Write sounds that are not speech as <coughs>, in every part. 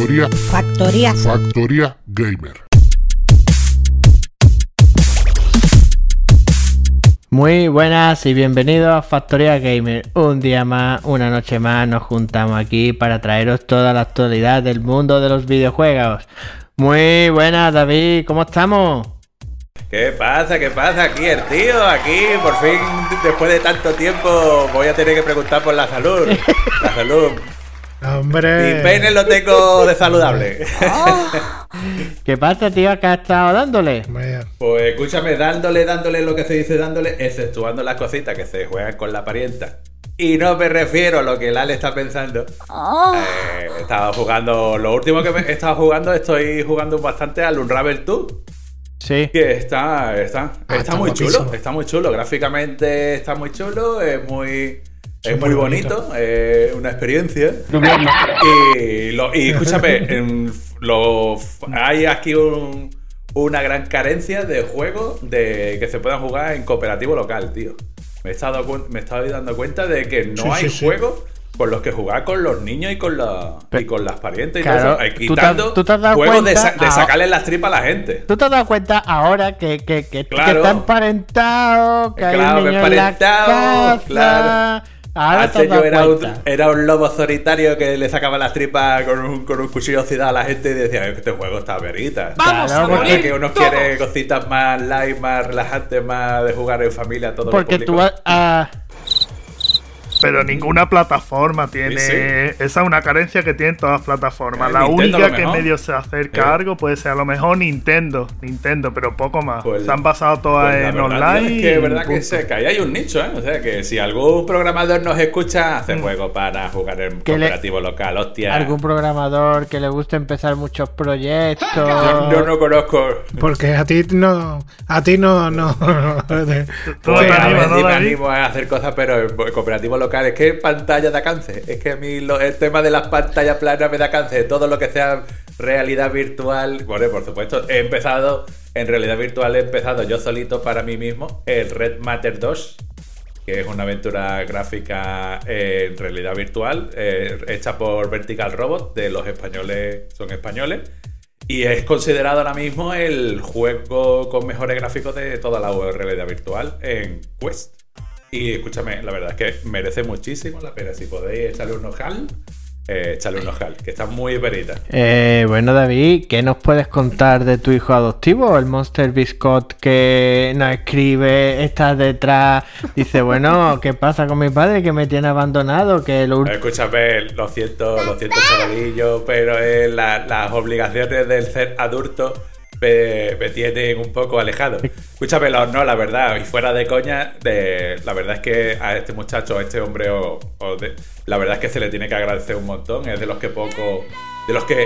Factor, Factoría, factoría, Factoría Gamer. Muy buenas y bienvenidos a Factoría Gamer. Un día más, una noche más, nos juntamos aquí para traeros toda la actualidad del mundo de los videojuegos. Muy buenas, David, ¿cómo estamos? ¿Qué pasa? ¿Qué pasa? Aquí el tío, aquí por fin, después de tanto tiempo, voy a tener que preguntar por la salud. La salud. Mi Hombre. pene lo tengo de saludable. <laughs> ¿Qué pasa, tío? ¿Qué has estado dándole? Pues escúchame, dándole, dándole lo que se dice dándole, exceptuando las cositas que se juegan con la parienta. Y no me refiero a lo que el Ale está pensando. Eh, estaba jugando, lo último que me he estado jugando, estoy jugando bastante al Unravel 2. Sí. Que está, está, Ah, está está muy chulo, está muy chulo. Gráficamente está muy chulo, es muy, es muy bonito. es una experiencia. Y, lo- y escúchame, <laughs> en lo- hay aquí un- una gran carencia de juegos de que se puedan jugar en cooperativo local, tío. Me he estado, me he estado dando cuenta de que no Sí, hay sí, sí. juegos con los que jugar con los niños y con, la, y con las parientes y todo Claro, eso. Te has- Quitando tú te has dado juegos de, sa- de sacarle las tripas a la gente. ¿Tú te has dado cuenta ahora que, que, que, que Claro. está emparentado, que hay un que niño en la casa? claro. Ahora te Antes yo era un, era un lobo solitario que le sacaba las tripas con un, con un cuchillo oxidado a la gente y decía, este juego está verita. Vamos a Ahora morir que uno quiere cositas más light, más relajantes, más de jugar en familia, todo Porque lo tú has- pero ninguna plataforma tiene. Sí, Esa es una carencia que tienen todas las plataformas. Eh, la Nintendo única que medio se acerca Eh. a algo puede ser a lo mejor Nintendo. Nintendo, pero poco más. Pues- se han basado todas Pues en verdad, online. es que es verdad que, se, que ahí hay un nicho, ¿eh? O sea, que si algún programador nos escucha, hace juegos para jugar en Mm. Le- cooperativo local, hostia. algún programador que le guste empezar muchos proyectos. Yo, yo no conozco. Porque a ti no. A ti no. no no Pues a animo a hacer cosas, pero en cooperativo local es que pantalla da cáncer. Es que a mí el tema de las pantallas planas me da cáncer. Todo lo que sea realidad virtual. Bueno, por supuesto, he empezado en realidad virtual, he empezado yo solito para mí mismo el Red Matter 2. Que es una aventura gráfica eh, en realidad virtual, eh, hecha por Vertical Robot, de los españoles, son españoles. Y es considerado ahora mismo el juego con mejores gráficos de toda la realidad virtual en Quest. Y escúchame, la verdad es que merece muchísimo la pena. Si podéis echarle un ojal, eh, echarle un ojal, que está muy verita. Eh, bueno, David, ¿qué nos puedes contar de tu hijo adoptivo, el Monster Biscot que nos escribe, está detrás? Dice, bueno, <laughs> ¿qué pasa con mi padre que me tiene abandonado? Que lo. Escúchame, lo siento, lo siento, chavalillo, pero eh, la- las obligaciones del ser adulto me, me tienen un poco alejado. Escúchame, no, la verdad, y fuera de coña, de, la verdad es que a este muchacho, a este hombre, o, o de- la verdad es que se le tiene que agradecer un montón. Es de los que poco. De los que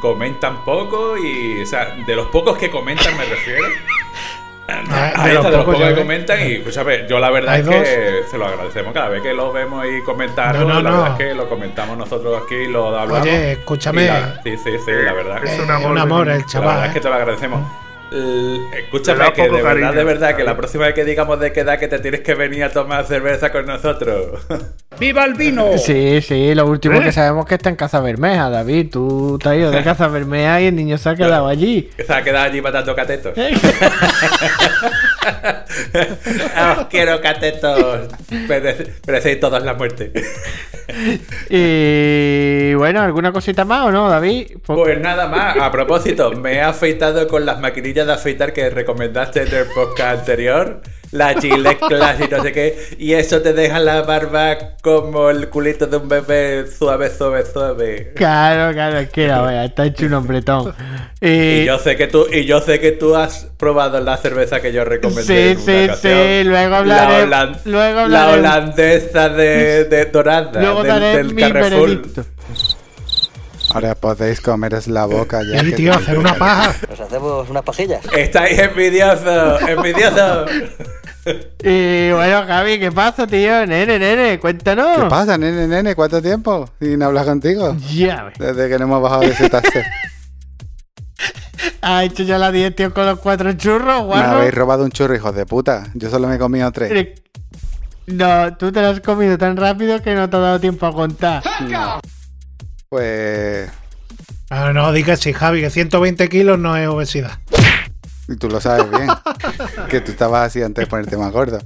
comentan poco y. O sea, de los pocos que comentan me refiero. Ah, Ahí de está, los de los pocos, que comentan y escúchame, yo la verdad es que se lo agradecemos cada vez que lo vemos y comentamos, No, no, la no. verdad es que lo comentamos nosotros aquí y lo hablamos. Oye, escúchame. La- sí, sí, sí, la verdad. Es eh, un amor un amor el La chaval. verdad es que ¿eh? te lo agradecemos. Le Escúchame, que de verdad, cariño, de verdad, que la próxima vez que digamos de qué edad que te tienes que venir a tomar cerveza con nosotros. <laughs> ¡Viva el vino! Sí, sí, lo último ¿Eh? que sabemos es que está en Casa Bermeja, David. Tú te has ido de Casa Bermeja y el niño se ha quedado allí. se ha quedado allí matando catetos. <laughs> Os quiero catetos. Merece- Merecéis todos la muerte. Y bueno, ¿alguna cosita más o no, David? Pues nada más, a propósito, me he afeitado con las maquinillas de afeitar que recomendaste en el podcast anterior. La Gillette Class y no sé qué. Y eso te deja la barba como el culito de un bebé suave, suave, suave. Claro, claro, es que la wea, está hecho un hombretón. Y, Y yo sé que tú, y yo sé que tú has probado la cerveza que yo recomendé. Sí, en una sí, sí, luego hablaré- La, luego la hablaré- holandesa de, de dorada. luego del, daré del mi Carrefour. veredicto. Ahora podéis comeros la boca ya. Sí, tío, hacer una paja. Nos hacemos unas pajillas. Estáis envidiosos, envidiosos. <laughs> Y bueno, Javi, ¿qué pasa, tío? Nene, nene, cuéntanos. ¿Qué pasa, nene, nene? ¿Cuánto tiempo sin hablar contigo? Ya, ves. Desde que no hemos bajado de ese taxi. <laughs> ¿Has hecho ya la digestión con los cuatro churros, Me guarro? habéis robado un churro, hijos de puta. Yo solo me he comido tres. Eh, No, tú te lo has comido tan rápido que no te ha dado tiempo a contar. Pues. Ah, no, digas sí, Javi, que 120 kilos no es obesidad. Y tú lo sabes bien. <laughs> que tú estabas así antes de ponerte más gordo.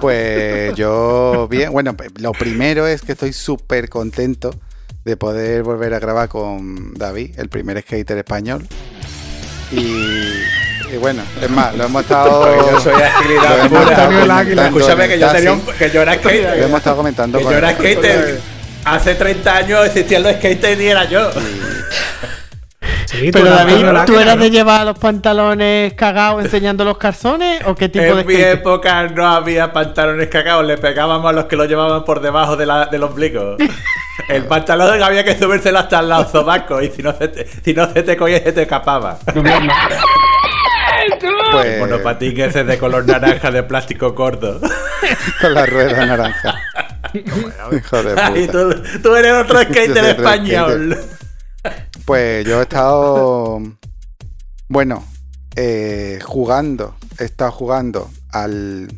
Pues yo, bien. Bueno, lo primero es que estoy súper contento de poder volver a grabar con David, el primer skater español. Y, y bueno, es más, lo hemos estado. <laughs> Yo soy lo agilidad Escúchame que yo tenía un, que yo era Lo skater. hemos estado comentando Que con yo era skater. Hace 30 años existían los skaters y era yo. Sí, Pero David, el ¿tú eras de llevar los pantalones cagados enseñando los calzones o qué tipo de En mi skate? época no había pantalones cagados, le pegábamos a los que lo llevaban por debajo de la- del ombligo. <laughs> El pantalón había que subírselo hasta el lado sobaco y si no se te, si no se te cogía se te escapaba. <laughs> Pues, Monopatín ese de color naranja de plástico corto. <laughs> con la rueda naranja. Hijo de y puta. tú, tú eres otro <laughs> skater español. Pues yo he estado. Bueno, eh, jugando. He estado jugando al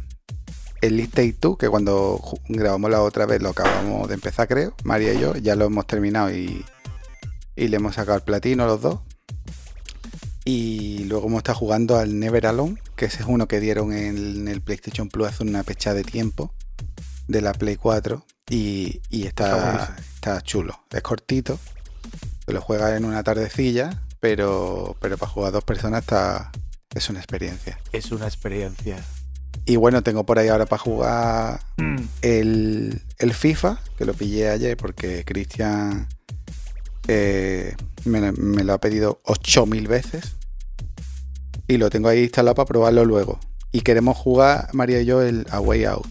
Elite Take Two, que cuando grabamos la otra vez lo acabamos de empezar, creo. María y yo. Ya lo hemos terminado y, y le hemos sacado el platino los dos. Y luego hemos estado jugando al Never Alone, que ese es uno que dieron en, en el PlayStation Plus hace una pecha de tiempo de la Play 4. Y, y está, está chulo. Es cortito. Se lo juega en una tardecilla, pero, pero para jugar a dos personas está, es una experiencia. Es una experiencia. Y bueno, tengo por ahí ahora para jugar Mm. el, el FIFA, que lo pillé ayer porque Cristian eh, me, me lo ha pedido 8000 veces. Y lo tengo ahí instalado para probarlo luego. Y queremos jugar, María y yo, el A Way Out,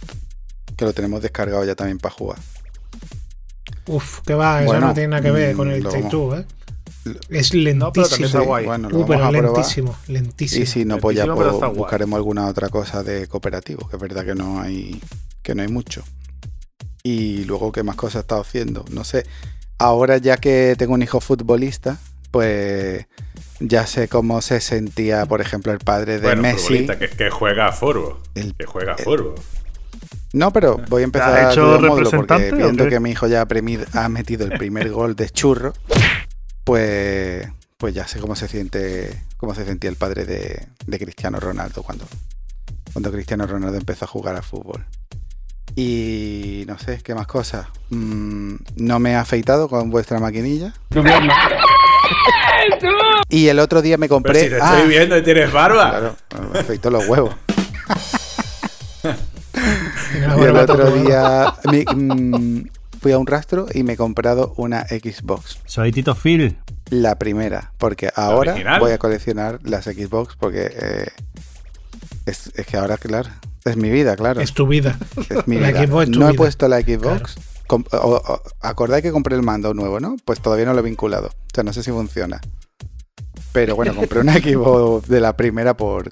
que lo tenemos descargado ya también para jugar. Uf, que va, eso Bueno, no tiene nada que ver con el Take Two, ¿eh? Es No, pero también lentísimo. está guay. Bueno, lo Uh, vamos pero a probar. lentísimo, lentísimo. Y si no, pues ya Lentísimo, pero pues, buscaremos alguna otra cosa de cooperativo, que es verdad que no hay que no hay mucho. Y luego qué más cosas he estado haciendo, no sé. Ahora ya que tengo un hijo futbolista, pues ya sé cómo se sentía, por ejemplo, el padre de Bueno, Messi. que, que juega a furbo. El- Que juega a el- furbo. No, pero voy a empezar ¿Te has a hecho módulo porque viendo que mi hijo ya ha, metido el primer gol de churro, pues pues ya sé cómo se siente cómo se sentía el padre de, de Cristiano Ronaldo cuando cuando Cristiano Ronaldo empezó a jugar al fútbol. Y no sé, ¿qué más cosas? Mm, no me he afeitado con vuestra maquinilla. Y el otro día me Pero compré. si te ah, estoy viendo y tienes barba. claro, me afeito los huevos. <laughs> <laughs> Y el otro día <laughs> me- mm, fui a un rastro y me he comprado una Xbox. Soy Tito Phil. La primera, porque ahora original? voy a coleccionar las Xbox porque eh, es, es que ahora, claro, es mi vida, claro. Es tu vida. Es mi La vida. Xbox es tu no he vida. puesto la Xbox. Com- o- o- acordáis que compré el mando nuevo, ¿no? Pues todavía no lo he vinculado. O sea, no sé si funciona. Pero bueno, compré una Xbox de la primera por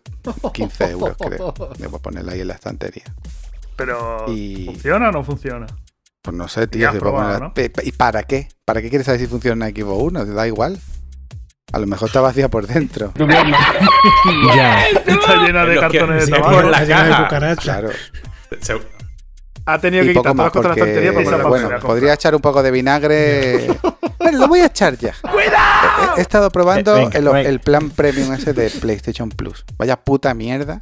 15 euros, creo. <laughs> A ponerla ahí en la estantería. Pero, Y- ¿funciona o no funciona? Pues no sé, tío. ¿Y para qué? ¿Para qué quieres saber si funciona una Xbox 1? Te da igual. A lo mejor está vacía por dentro. <laughs> <laughs> Ya. Está llena de cartones de por tabaco. la Está llena de caja. cucarachas. Claro. Se- Ha tenido Y que quitar todas más de la porque, estantería para la bueno, podría echar un poco de vinagre. Bueno, lo voy a echar ya. ¡Cuidado! He, he estado probando Eh, venga, el, venga. el plan premium ese de PlayStation Plus. Vaya puta mierda.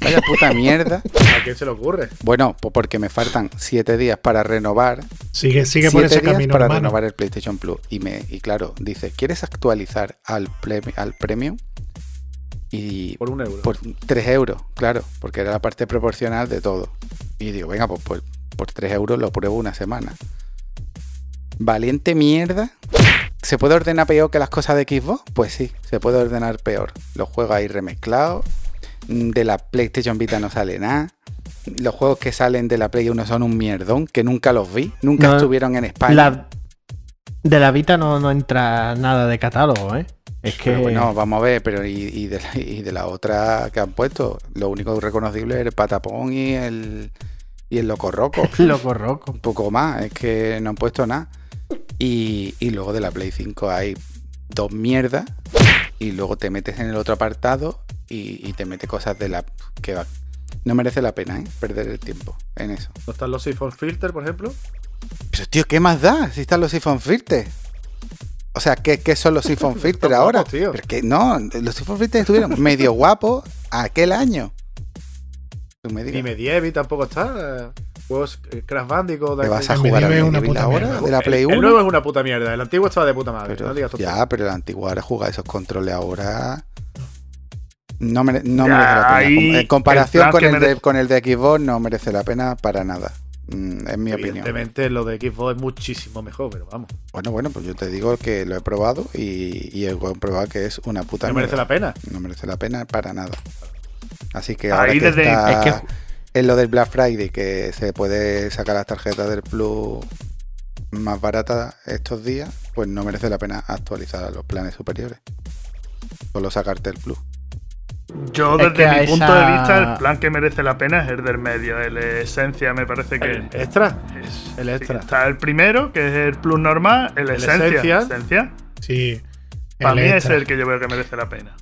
Vaya puta <laughs> mierda. ¿A quién se le ocurre? Bueno, pues porque me faltan 7 días para renovar. Sigue, sigue por siete ese días camino, para hermano. renovar el PlayStation Plus. Y, me, y claro, dice, ¿quieres actualizar al, ple- al Premium? Y Por un euro. por 3 euros, claro, porque era la parte proporcional de todo. Y digo, venga, pues, pues por 3 euros lo pruebo una semana. Valiente mierda. ¿Se puede ordenar peor que las cosas de Xbox? Pues sí, se puede ordenar peor. Los juegos ahí remezclados. mm, De la PlayStation Vita no sale nada. Los juegos que salen de la Play 1 son un mierdón, que nunca los vi. Nunca No, estuvieron en España. La- de la Vita no, no entra nada de catálogo, ¿eh? Es que. Pero bueno, vamos a ver, pero y, y de la, y de la otra que han puesto, lo único reconocible es el patapón y el y el locorroco. <laughs> Loco roco. Un poco más, es que no han puesto nada. Y, y luego de la Play 5 hay dos mierdas. Y luego te metes en el otro apartado y, y te mete cosas de la que va. No merece la pena, ¿eh? Perder el tiempo en eso. ¿No están los Siphon Filter, por ejemplo? Pero tío, ¿qué más da si están los Siphon Filter? O sea, ¿qué, qué son los Siphon <laughs> Filter ahora? tío. Pero que no, los Siphon Filter estuvieron medio guapos aquel año. Tú me Ni Medieval tampoco está. Juegos eh, Crash Bandicoot. ¿te de vas a jugar a una puta ahora? mierda. ¿De la Play El 1? nuevo es una puta mierda. El antiguo estaba de puta madre. Pero- no digas tonterías. ya, pero el antiguo ahora jugar esos controles ahora. No, mere- no Ya, merece la pena. En comparación el con el, de, con el de Xbox, no merece la pena para nada. Mm, es mi opinión. Evidentemente lo de Xbox es muchísimo mejor, pero vamos. Bueno, bueno, pues yo te digo que lo he probado y, y he comprobado que es una puta No merece mierda. la pena. No merece la pena para nada. Así que Ahí ahora que desde- está es que- en lo del Black Friday, que se puede sacar las tarjetas del Plus más baratas estos días, pues no merece la pena actualizar a los planes superiores. Solo sacarte el Plus. Yo, Es desde que mi punto de vista, el plan que merece la pena es el del medio. El Esencia me parece que. El extra. es- el sí, extra. está el primero, que es el Plus normal, el, El Esencia. Esencial. Esencia. Sí. Para mí es el que yo veo que merece la pena.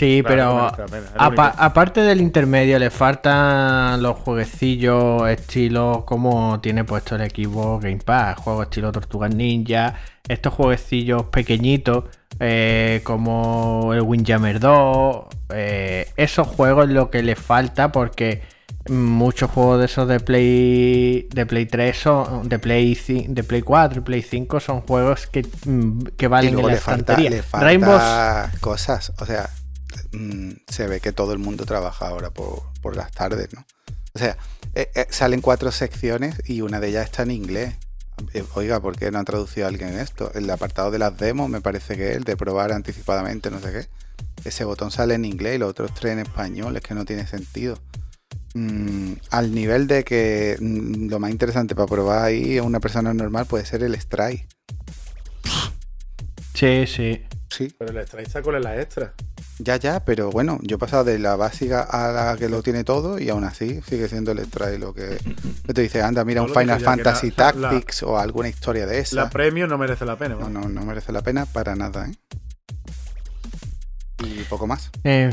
Sí, Claro, pero pena, aparte del intermedio, le faltan los jueguecillos estilo como tiene puesto el equipo Game Pass, juegos estilo Tortugas Ninja, estos jueguecillos pequeñitos eh, como el Windjammer 2, eh, esos juegos es lo que le falta porque muchos juegos de esos de Play de Play 3 son de Play de Play 4 y Play 5 son juegos que, mm, que Y valen en luego la le falta, le falta Rainbows cosas. O sea, mm, se ve que todo el mundo trabaja ahora por, por las tardes, ¿no? O sea, eh, eh, salen cuatro secciones y una de ellas está en inglés. Eh, Oiga, ¿por qué no han traducido a alguien esto? El apartado de las demos me parece que es el de probar anticipadamente, no sé qué. Ese botón sale en inglés y los otros tres en español, es que no tiene sentido. Mm, al nivel de que mm, lo más interesante para probar ahí a una persona normal puede ser el strike. Sí, sí. Sí, Pero el extra está con la extra. Ya, ya, pero bueno, yo he pasado de la básica a la que lo tiene todo y aún así sigue siendo el extra y lo que, <laughs> te dice, anda, mira No, un Final Fantasy la- la- Tactics o alguna historia de esa. La premium no merece la pena. no, no, no merece la pena para nada, ¿eh? Y poco más. Eh,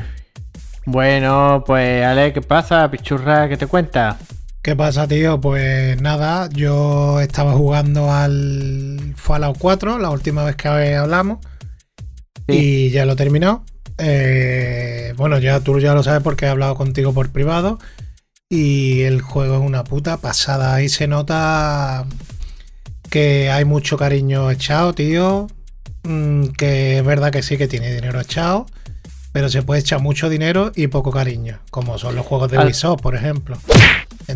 bueno, pues Ale, ¿qué pasa? Pichurra, ¿qué te cuenta? ¿Qué pasa, tío? Pues nada, yo estaba jugando al Fallout 4 la última vez que hablamos y ya lo he terminado. Eh, bueno, ya tú ya lo sabes porque he hablado contigo por privado y el juego es una puta pasada. Ahí se nota que hay mucho cariño echado, tío. Mm, Que es verdad que sí que tiene dinero echado, pero se puede echar mucho dinero y poco cariño, como son los juegos de Ubisoft, por ejemplo.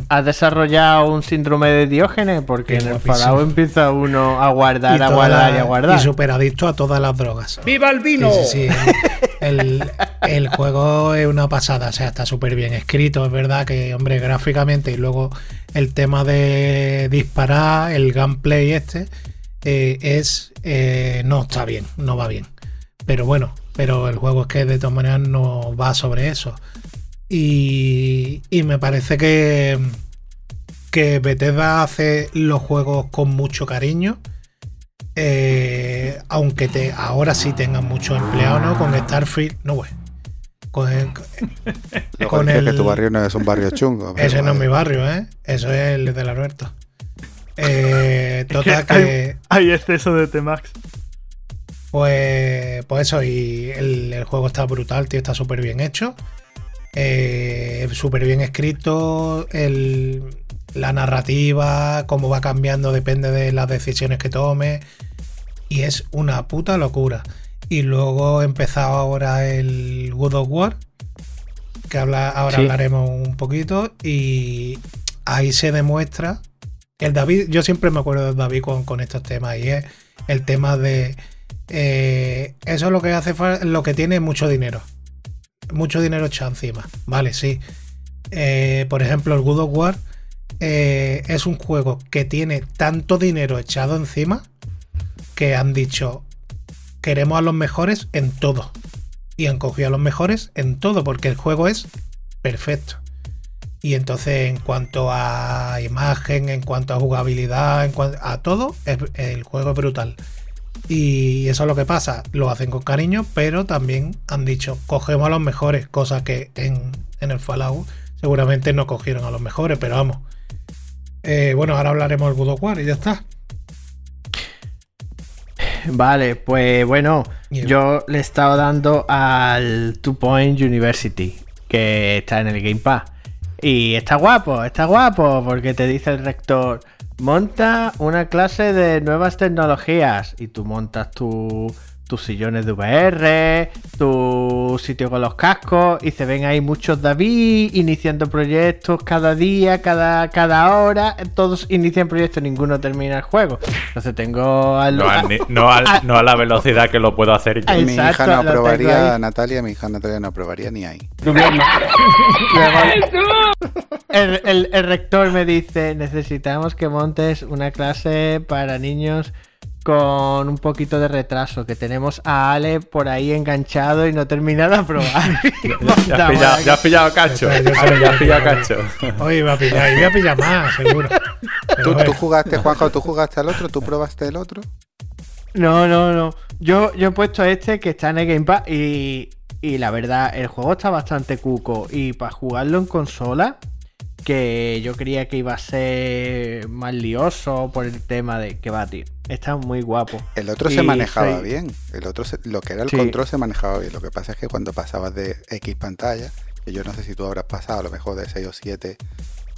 ¿Has desarrollado un síndrome de Diógenes? Porque Qué en el. Fallout empieza uno a guardar, a guardar la- y a guardar. Y súper adicto a todas las drogas. ¡Viva el vino! Sí, sí, sí. El, el- el juego es una pasada, o sea, está súper bien escrito. Es verdad que, hombre, gráficamente y luego el tema de disparar, el gameplay este, eh, es. eh, no está bien, no va bien. Pero bueno, pero el juego es que de todas maneras no va sobre eso. Y, y me parece que, que Bethesda hace los juegos con mucho cariño. Eh, aunque te, ahora sí tengan muchos empleados, ¿no? Con Starfield, no, güey. Con, Lo <laughs> con que es que el- tu barrio no es un barrio chungo. <laughs> ese no es mi barrio, ¿eh? Eso es el del Alberto. <laughs> Eh, Es que total que, hay, hay exceso de T-Max. pues, pues eso, y el, el juego está brutal, tío, está súper bien hecho. Eh, súper bien escrito. el- la narrativa, cómo va cambiando, depende de las decisiones que tome. Y es una puta locura. Y luego he empezado ahora el God of War. Que habla, ahora Sí. hablaremos un poquito. Y ahí se demuestra. El David, yo siempre me acuerdo de David con, con estos temas. Y es el tema de. eh, eso es lo que hace lo que tiene mucho dinero. Mucho dinero echado encima. Vale, sí. Eh, por ejemplo, el God of War eh, es un juego que tiene tanto dinero echado encima que han dicho queremos a los mejores en todo. Y han cogido a los mejores en todo porque el juego es perfecto. Y entonces en cuanto a imagen, en cuanto a jugabilidad, en cuanto a todo, el juego es brutal. Y eso es lo que pasa, lo hacen con cariño, pero también han dicho, cogemos a los mejores, cosa que en, en el Fallout seguramente no cogieron a los mejores, pero vamos, Eh, bueno, ahora hablaremos del War y ya está. Vale, pues bueno, yo le he estado dando al Two Point University, que está en el Game Pass. Y está guapo, está guapo, porque te dice el rector, monta una clase de nuevas tecnologías y tú montas tu- tus sillones de VR, tu sitio con los cascos y se ven ahí muchos David iniciando proyectos cada día, cada, cada hora, todos inician proyectos, ninguno termina el juego. Entonces tengo al... No, al ni- no <laughs> al- no a la velocidad que lo puedo hacer yo. Mi hija no aprobaría. Natalia, mi hija Natalia no aprobaría ni ahí. <laughs> <laughs> El, el- el rector me dice, necesitamos que montes una clase para niños con un poquito de retraso, que tenemos a Ale por ahí enganchado y no termina de aprobar. <laughs> Ya has pillado, ya has pillado cacho. <laughs> Ya has pillado cacho. Hoy voy a pillar, y voy a pillar más, seguro. ¿Tú, tú jugaste, Juanjo, tú jugaste al otro? ¿Tú probaste el otro? No, no, no. Yo, yo he puesto este que está en el Game Pass y, y la verdad, el juego está bastante cuco. Y para jugarlo en consola, que yo creía que iba a ser más lioso por el tema de que va, tío. Está muy guapo. El otro Y se manejaba soy- bien. El otro, se- lo que era el Sí. control se manejaba bien. Lo que pasa es que cuando pasabas de X pantalla, que yo no sé si tú habrás pasado a lo mejor de 6 o 7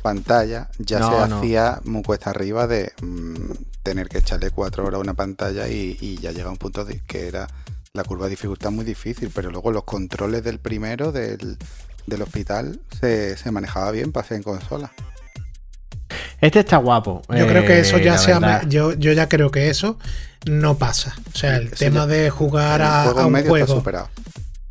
pantallas, ya No, se no. hacía muy cuesta arriba de mm, tener que echarle 4 horas a una pantalla y, y ya llega un punto de que era la curva de dificultad muy difícil. Pero luego los controles del primero, del, del hospital, se, se manejaba bien para ser en consola. Este está guapo. Yo creo que eso eh, ya la se ha, verdad. yo, yo ya creo que eso no pasa. O sea, el Eso tema ya- de jugar a, juego a un juego está superado.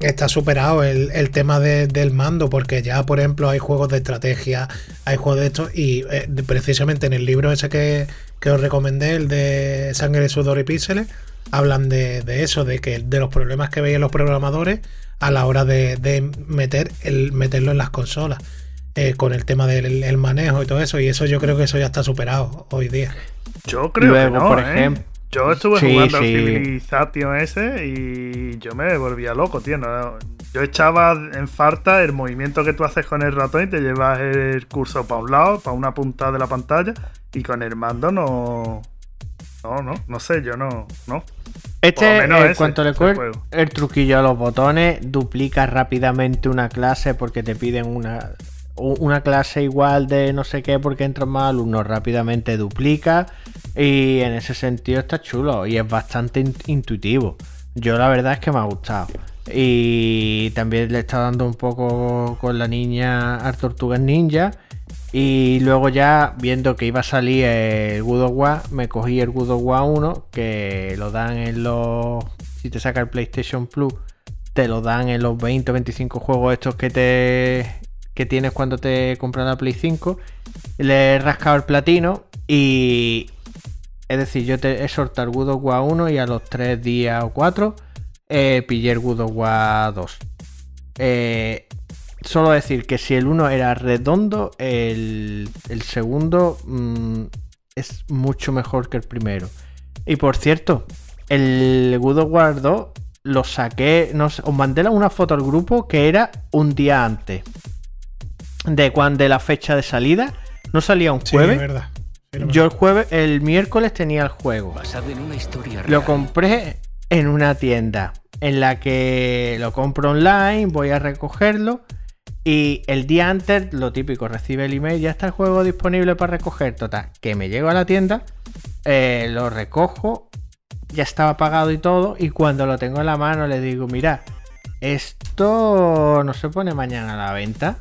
está superado el, el tema de- del mando, porque ya, por ejemplo, hay juegos de estrategia, hay juegos de estos, y eh, precisamente en el libro ese que, que os recomendé, el de Sangre, Sudor y Píxeles, hablan de, de eso, de que de los problemas que veían los programadores a la hora de, de meter el, meterlo en las consolas. eh, con el tema del el manejo y todo eso, y eso yo creo que eso ya está superado hoy día. Yo creo Luego, que no, por ¿eh? ejemplo- Yo estuve Sí, jugando al sí. Civilization ese y yo me volvía loco, tío. no- Yo echaba en falta el movimiento que tú haces con el ratón y te llevas el curso para un lado, para una punta de la pantalla, y con el mando no. No, no, no sé, yo no. No. Este, en cuanto le juego. el truquillo a los botones, duplica rápidamente una clase porque te piden una, una clase igual de no sé qué porque entran más alumnos, rápidamente duplica y en ese sentido está chulo y es bastante in- intuitivo. Yo la verdad es que me ha gustado. Y también le está dando un poco con la niña a Tortugas Ninja. Y luego ya, viendo que iba a salir el War, me cogí el God of War 1, que lo dan en los... Si te saca el PlayStation Plus, te lo dan en los 20 o 25 juegos estos que te que tienes cuando te compras la Play 5. Le he rascado el platino y... Es decir, yo te he soltado el God of War 1 y a los 3 días o 4 eh, pillé el War 2. Eh, solo decir que si el 1 era redondo, el, el segundo mm, es mucho mejor que el primero. Y por cierto, el God of War 2 lo saqué, no sé, os mandé una foto al grupo que era un día antes de cuando de la fecha de salida. No salía un jueves. verdad. Sí, Yo el jueves, el miércoles tenía el juego. Basado en una historia Lo compré en una tienda en la que lo compro online, voy a recogerlo y el día antes, lo típico, recibe el email, ya está el juego disponible para recoger. Total, que me llego a la tienda, eh, lo recojo, ya estaba pagado y todo y cuando lo tengo en la mano le digo, mira, esto no se pone mañana a la venta.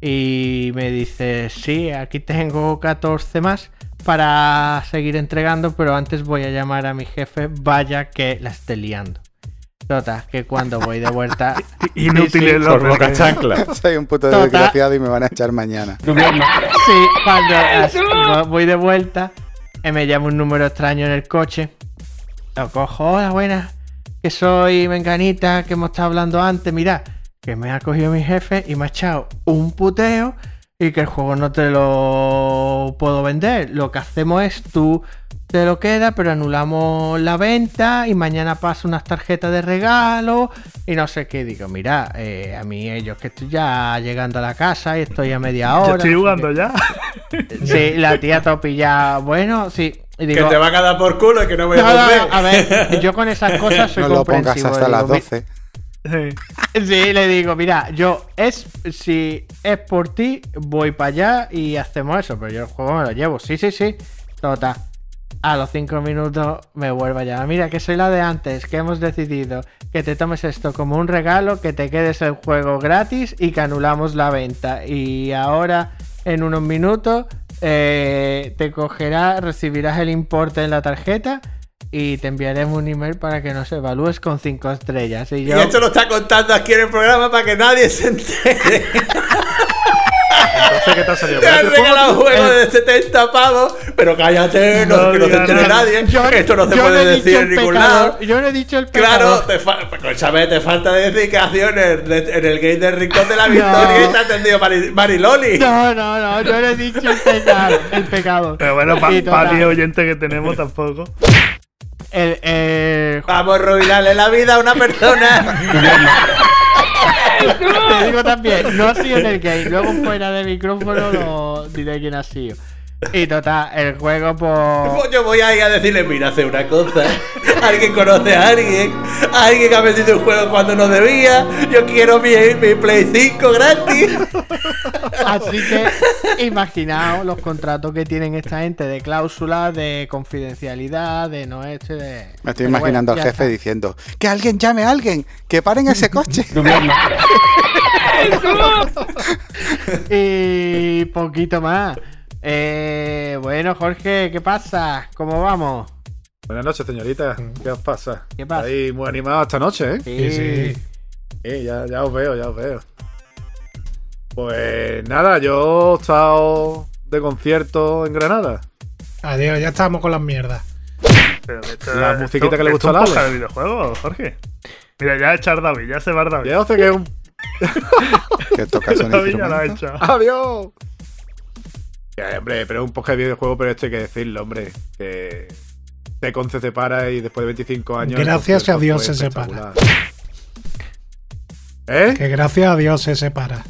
Y me dice, sí, aquí tengo 14 más para seguir entregando, pero antes voy a llamar a mi jefe, vaya que la esté liando. Total, que cuando voy de vuelta... <laughs> Inútiles Sí, los Por boca chancla. <laughs> Soy un puto Total. desgraciado y me van a echar mañana. Sí, cuando as- voy de vuelta, eh, me llama un número extraño en el coche. Lo cojo, hola, buenas, que soy Menganita, que hemos estado hablando antes. Mira, que me ha cogido mi jefe y me ha echado un puteo y que el juego no te lo puedo vender. Lo que hacemos es tú te lo quedas, pero anulamos la venta y mañana paso unas tarjetas de regalo y no sé qué. Digo, mira, eh, a mí ellos que estoy ya llegando a la casa y estoy a media hora. Yo estoy jugando ya. <laughs> Sí, la tía topilla. Bueno, sí. Y digo, que te va a quedar por culo y que no voy a no, volver. no, a ver, yo con esas cosas <laughs> soy No lo pongas hasta digo, las "Mi- 12. Sí. Le digo, mira, yo es si es por ti, voy para allá y hacemos eso, pero yo el juego me lo llevo. Sí, sí, sí. Total. A los cinco minutos me vuelvo a llamar. Mira, que soy la de antes, que hemos decidido que te tomes esto como un regalo, que te quedes el juego gratis y que anulamos la venta. Y ahora, en unos minutos, eh, te cogerá, recibirás el importe en la tarjeta y te enviaremos un email para que nos evalúes con cinco estrellas. Y Y yo... esto lo está contando aquí en el programa para que nadie se entere. Entonces, ¿qué te ha salido? Te han ¿Gratis el juego? regalado un juego de 70 pavos, pero cállate, no, No que no se digas entere nadie. Yo- Esto no se puede no decir en ningún lado. Yo no he dicho el Claro, pecado. te, fa te falta decir que acciones de- en el game del Rincón de la <laughs> Victoria No. y te ha atendido Mari- Mariloli. No, no, no, yo no he dicho el pecado. El pecado. Pero bueno, Y para total, el oyente que tenemos tampoco. El, el- Vamos a arruinarle la vida a una persona. te digo también, no ha sido en el game. Luego fuera de micrófono lo diré quién ha sido. Y total, el juego por. Pues Yo voy a ir a decirle, mira, hace una cosa. Alguien conoce a alguien. Alguien que ha vendido un juego cuando no debía. Yo quiero mi, mi Play 5 gratis. <laughs> Así que imaginaos los contratos que tienen esta gente de cláusulas, de confidencialidad, de no este, de. Me estoy Pero bueno, imaginando al jefe está. diciendo que alguien llame a alguien, que paren ese coche. <laughs> <laughs> Y poquito más. Eh, bueno, Jorge, ¿qué pasa? ¿Cómo vamos? Buenas noches, señorita. ¿Qué os pasa? ¿Qué pasa? Estáis muy animados esta noche, ¿eh? Sí, Sí, sí. Sí, ya, ya os veo, ya os veo. Pues nada, yo he estado de concierto en Granada. Adiós, ya estamos con las mierdas. Pero esto- La esto- musiquita que le gusta podcast Ale. de videojuegos, Jorge. Mira, ya echar David, ya se va David. Ya sé que es un. <laughs> que tocas un David ya lo ha instrumento. hecho. ¡Adiós! Ya, hombre, pero es un podcast de videojuego, pero esto hay que decirlo, hombre. Que Tecon se separa y después de 25 años. Gracias a Dios se separa. ¿Eh? Que gracias a Dios se separa.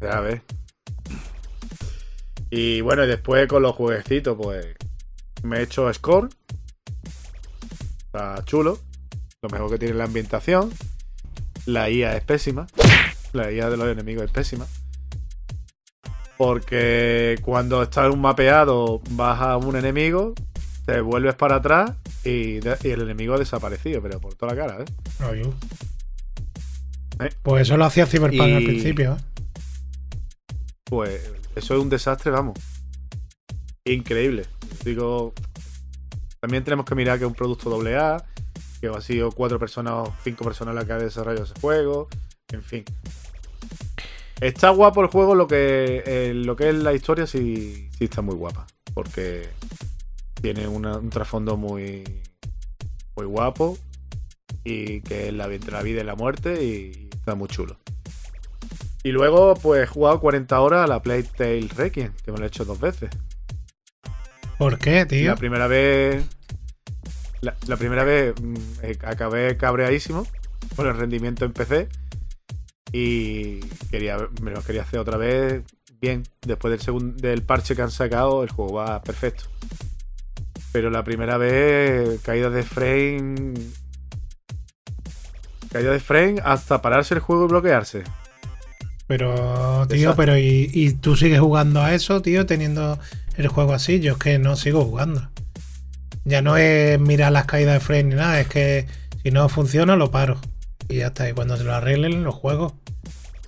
Ya ves. Y bueno, y después con los jueguecitos, pues me he hecho score. Está chulo. Lo mejor que tiene la ambientación. La IA es pésima. La IA de los enemigos es pésima. Porque cuando estás en un mapeado, vas a un enemigo, te vuelves para atrás y, de- y el enemigo ha desaparecido, pero por toda la cara, ¿eh? Oye. Eh. Pues eso lo hacía Cyberpunk al principio. ¿eh? Pues eso es un desastre, vamos. Increíble. Digo, también tenemos que mirar que es un producto AA, que ha sido cuatro personas o cinco personas las que han desarrollado ese juego. En fin. Está guapo el juego, lo que, eh, lo que es la historia sí, sí está muy guapa. Porque tiene una- un trasfondo muy, muy guapo. Y que es la, entre la vida y la muerte. Y está muy chulo. Y luego, pues he jugado 40 horas a la Playtale Requiem, que me lo he hecho dos veces. ¿Por qué, tío? La primera vez. La, la primera vez mm, eh, acabé cabreadísimo por el rendimiento en PC. Y quería, me lo quería hacer otra vez bien. Después del, segun- del parche que han sacado, el juego va perfecto. Pero la primera vez, caída de frame. Caída de frame hasta pararse el juego y bloquearse. Pero, tío, pero y, y tú sigues jugando a eso, tío, teniendo el juego así. Yo es que no sigo jugando. Ya no es mirar las caídas de frame ni nada, es que si no funciona lo paro. Y ya está. Y cuando se lo arreglen los juegos,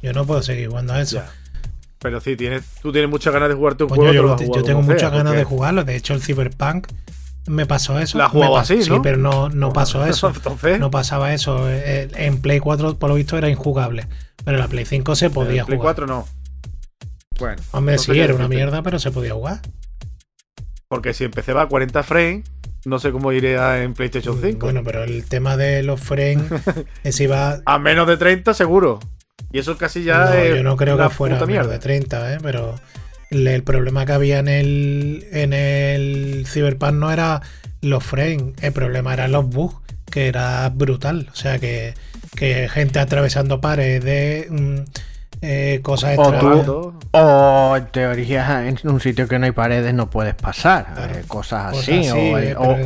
yo no puedo seguir jugando a eso. Ya. Pero sí, tienes, tú tienes muchas ganas de jugarte un Coño, juego. yo, lo tengo muchas sea, ganas de jugarlo. De hecho, el Cyberpunk me pasó eso. La pa- así, Sí, ¿no? pero no, no pasó eso. <laughs> Entonces, No pasaba eso. Eh, En Play 4, por lo visto, era injugable. Pero en la Play 5 se podía en Play jugar. 4 no. Bueno. Hombre, sí, era una mierda, pero se podía jugar. Porque si empecé a 40 frames, no sé cómo iré a- en PlayStation 5. Bueno, pero el tema de los frames <laughs> es si va. A menos de 30 seguro. Y eso casi ya no, es yo no creo que fuera puta menos de 30, ¿eh? Pero el problema que había en el, en el Cyberpunk no era los frames, el problema eran los bugs, que era brutal. O sea, que, que gente atravesando paredes, mm, eh, cosas tú- O en teoría en un sitio que no hay paredes no puedes pasar. Claro. eh, cosas Cosas así. o, eh, o-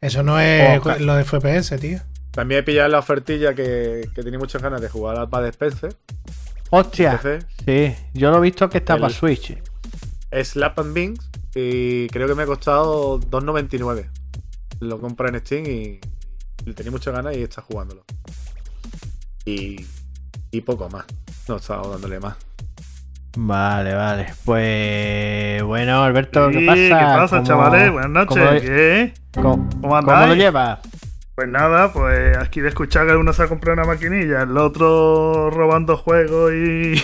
eso no es o- lo de FPS, tío. También he pillado la ofertilla que, que tenía muchas ganas de jugar al Bad Spencer. Hostia. PC. Sí, yo lo he visto que está El- para Switch. Slap and Beans. Y creo que me ha costado 2.99. Lo compré en Steam y, y tenía muchas ganas y está jugándolo. Y, y poco más. No he estado dándole más. Vale, vale. Pues bueno, Alberto, ¿qué Sí, pasa? ¿Qué pasa, ¿Cómo- chavales? Buenas cómo- noches. ¿Qué? ¿Cómo, ¿Cómo cómo lo llevas? Pues nada, pues aquí de escuchar que uno se ha comprado una maquinilla, el otro robando juegos y,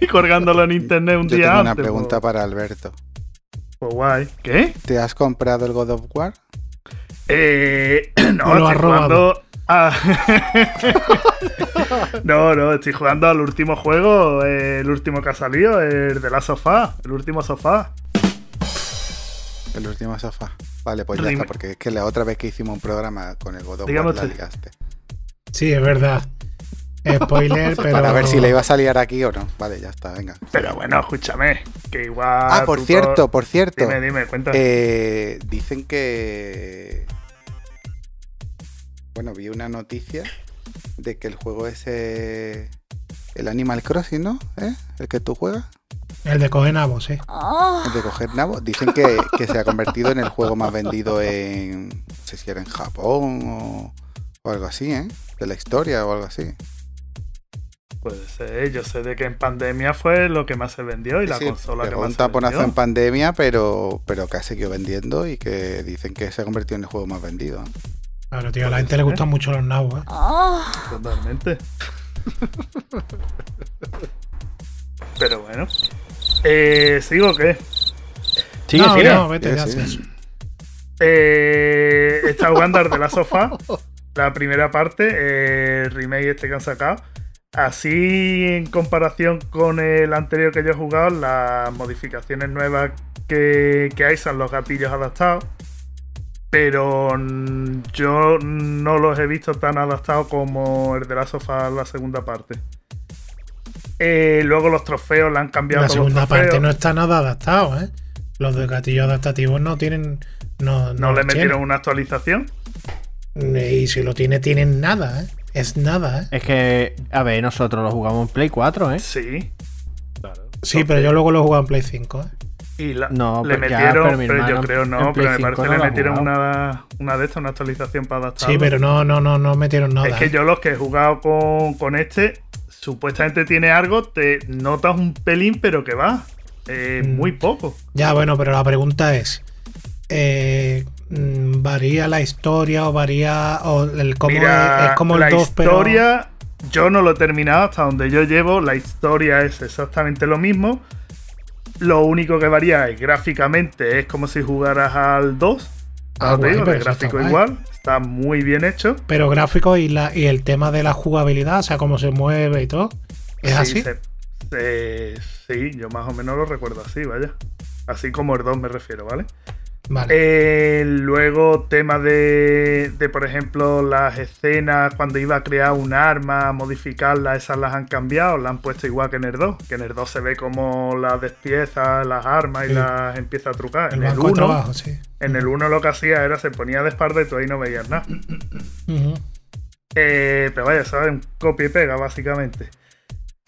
y <laughs> colgándolo en internet un Yo día tengo una antes. pregunta pues, para Alberto. pues guay. ¿Qué? ¿Te has comprado el God of War? Eh, <clears throat> no, ¿O lo has estoy jugando a... <laughs> no, no, estoy jugando al último juego, el último que ha salido, el de la sofá, el último sofá. El último sofá. Vale, pues ya está, porque es que la otra vez que hicimos un programa con el God of Dígame War la ligaste. Sí, es verdad. Spoiler, <laughs> pero. Para ver si le iba a salir aquí o no. Vale, ya está, venga. Pero bueno, escúchame, que igual... Ah, por cierto, por cierto. Dime, dime, cuéntame. Eh, dicen que. Bueno, vi una noticia de que el juego ese. El Animal Crossing, ¿no? ¿Eh? El que tú juegas. El de coger nabos, sí. El de coger nabo. Dicen que, que se ha convertido en el juego más vendido en. No sé si era en Japón o, o algo así, ¿eh? De la historia o algo así. Puede ser, yo sé de que en pandemia fue lo que más se vendió y la consola que más un se taponazo en vendió. pandemia, pero, pero que ha seguido vendiendo y que dicen que se ha convertido en el juego más vendido. Claro, tío, a la gente le gustan mucho los nabos, ¿eh? Totalmente. <laughs> Pero bueno. Eh, ¿Sigo o qué? Sigue, no, sigue. no, vete ya. sí. Eh, está jugando al de la sofá. <laughs> La primera parte, el remake este que han sacado. Así, en comparación con el anterior que yo he jugado, las modificaciones nuevas que, que hay son los gatillos adaptados. Pero yo no los he visto tan adaptados como el de la sofá la segunda parte. Eh, luego los trofeos le han cambiado La segunda parte no está nada adaptado, ¿eh? Los de gatillos adaptativos no tienen. No, no le metieron tienen. una actualización. Y si lo tiene, tienen nada, ¿eh? Es nada, ¿eh? Es que, a ver, nosotros lo jugamos en Play 4, ¿eh? Sí. Claro. Sí, pero yo luego lo he jugado en Play 5, ¿eh? Y la- No, le ya, metieron, pero mi pero, yo creo no, pero me 5 parece que no le metieron una, una de estas, una actualización para adaptar. Sí, pero no, no, no, no metieron nada. Es que ¿eh? yo los que he jugado con, con este, supuestamente tiene algo, te notas un pelín, pero que va. eh, Mm. Muy poco. Ya, bueno, pero la pregunta es: eh, mm, ¿varía la historia o varía. o el cómo Mira, es, es como el la 2, pero. historia, yo no lo he terminado hasta donde yo llevo. La historia es exactamente lo mismo. Lo único que varía es gráficamente, es como si jugaras al 2. Ah, te guay, digo, el está gráfico guay. igual, está muy bien hecho. Pero gráfico y, la, y el tema de la jugabilidad, o sea, cómo se mueve y todo. ¿Es Sí, así? se- se- sí, yo más o menos lo recuerdo así, vaya. Así como el 2 me refiero, ¿vale? Vale. Eh, luego, tema de, de, por ejemplo, las escenas, cuando iba a crear un arma, modificarla, esas las han cambiado, las han puesto igual que en el 2. Que en el 2 se ve como las despieza las armas y Sí. las empieza a trucar. el en el banco de 1, trabajo, sí. en el 1 lo que hacía era se ponía de espalda y tú ahí no veías nada. Eh, pero vaya, ¿sabes? Un copia y pega, básicamente.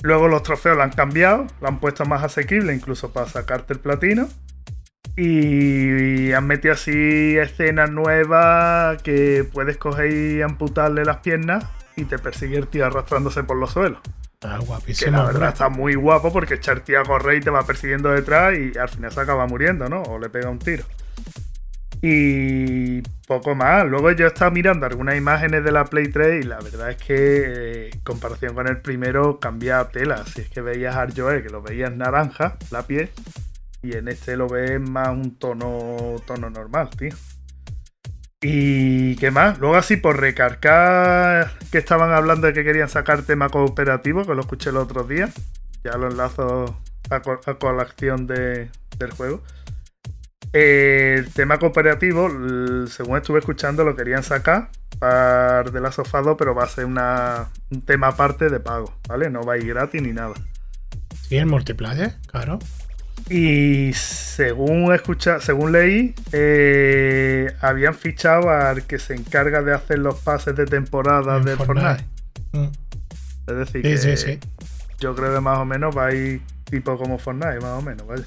Luego los trofeos lo han cambiado, lo han puesto más asequible, incluso para sacarte el platino. Y, han metido así escenas nuevas que puedes coger y amputarle las piernas y te persigue el tío arrastrándose por los suelos. Ah, Que guapísimo. la hombre. verdad está muy guapo porque echar tío a correr y te va persiguiendo detrás y al final se acaba muriendo, ¿no? O le pega un tiro. Y poco más. Luego yo he estado mirando algunas imágenes de la Play 3 y la verdad es que eh, en comparación con el primero cambia tela. Si es que veías a Joe que lo veías naranja, la piel, y en este lo ves más un tono, tono normal, tío. ¿Y qué más? Luego así por recargar que estaban hablando de que querían sacar tema cooperativo, que lo escuché el otro día. Ya lo enlazo a, co- a de- del juego. Eh, el tema cooperativo, según estuve escuchando, lo querían sacar para de la sofado, pero va a ser una, un tema aparte de pago, ¿vale? No va a ir gratis ni nada. Sí, el multiplayer, claro. Y según escucha, según leí, eh, habían fichado al que se encarga de hacer los pases de temporada En de Fortnite. Mm. Es decir, Sí, que sí, sí. yo creo que más o menos va a ir tipo como Fortnite, más o menos, ¿vale?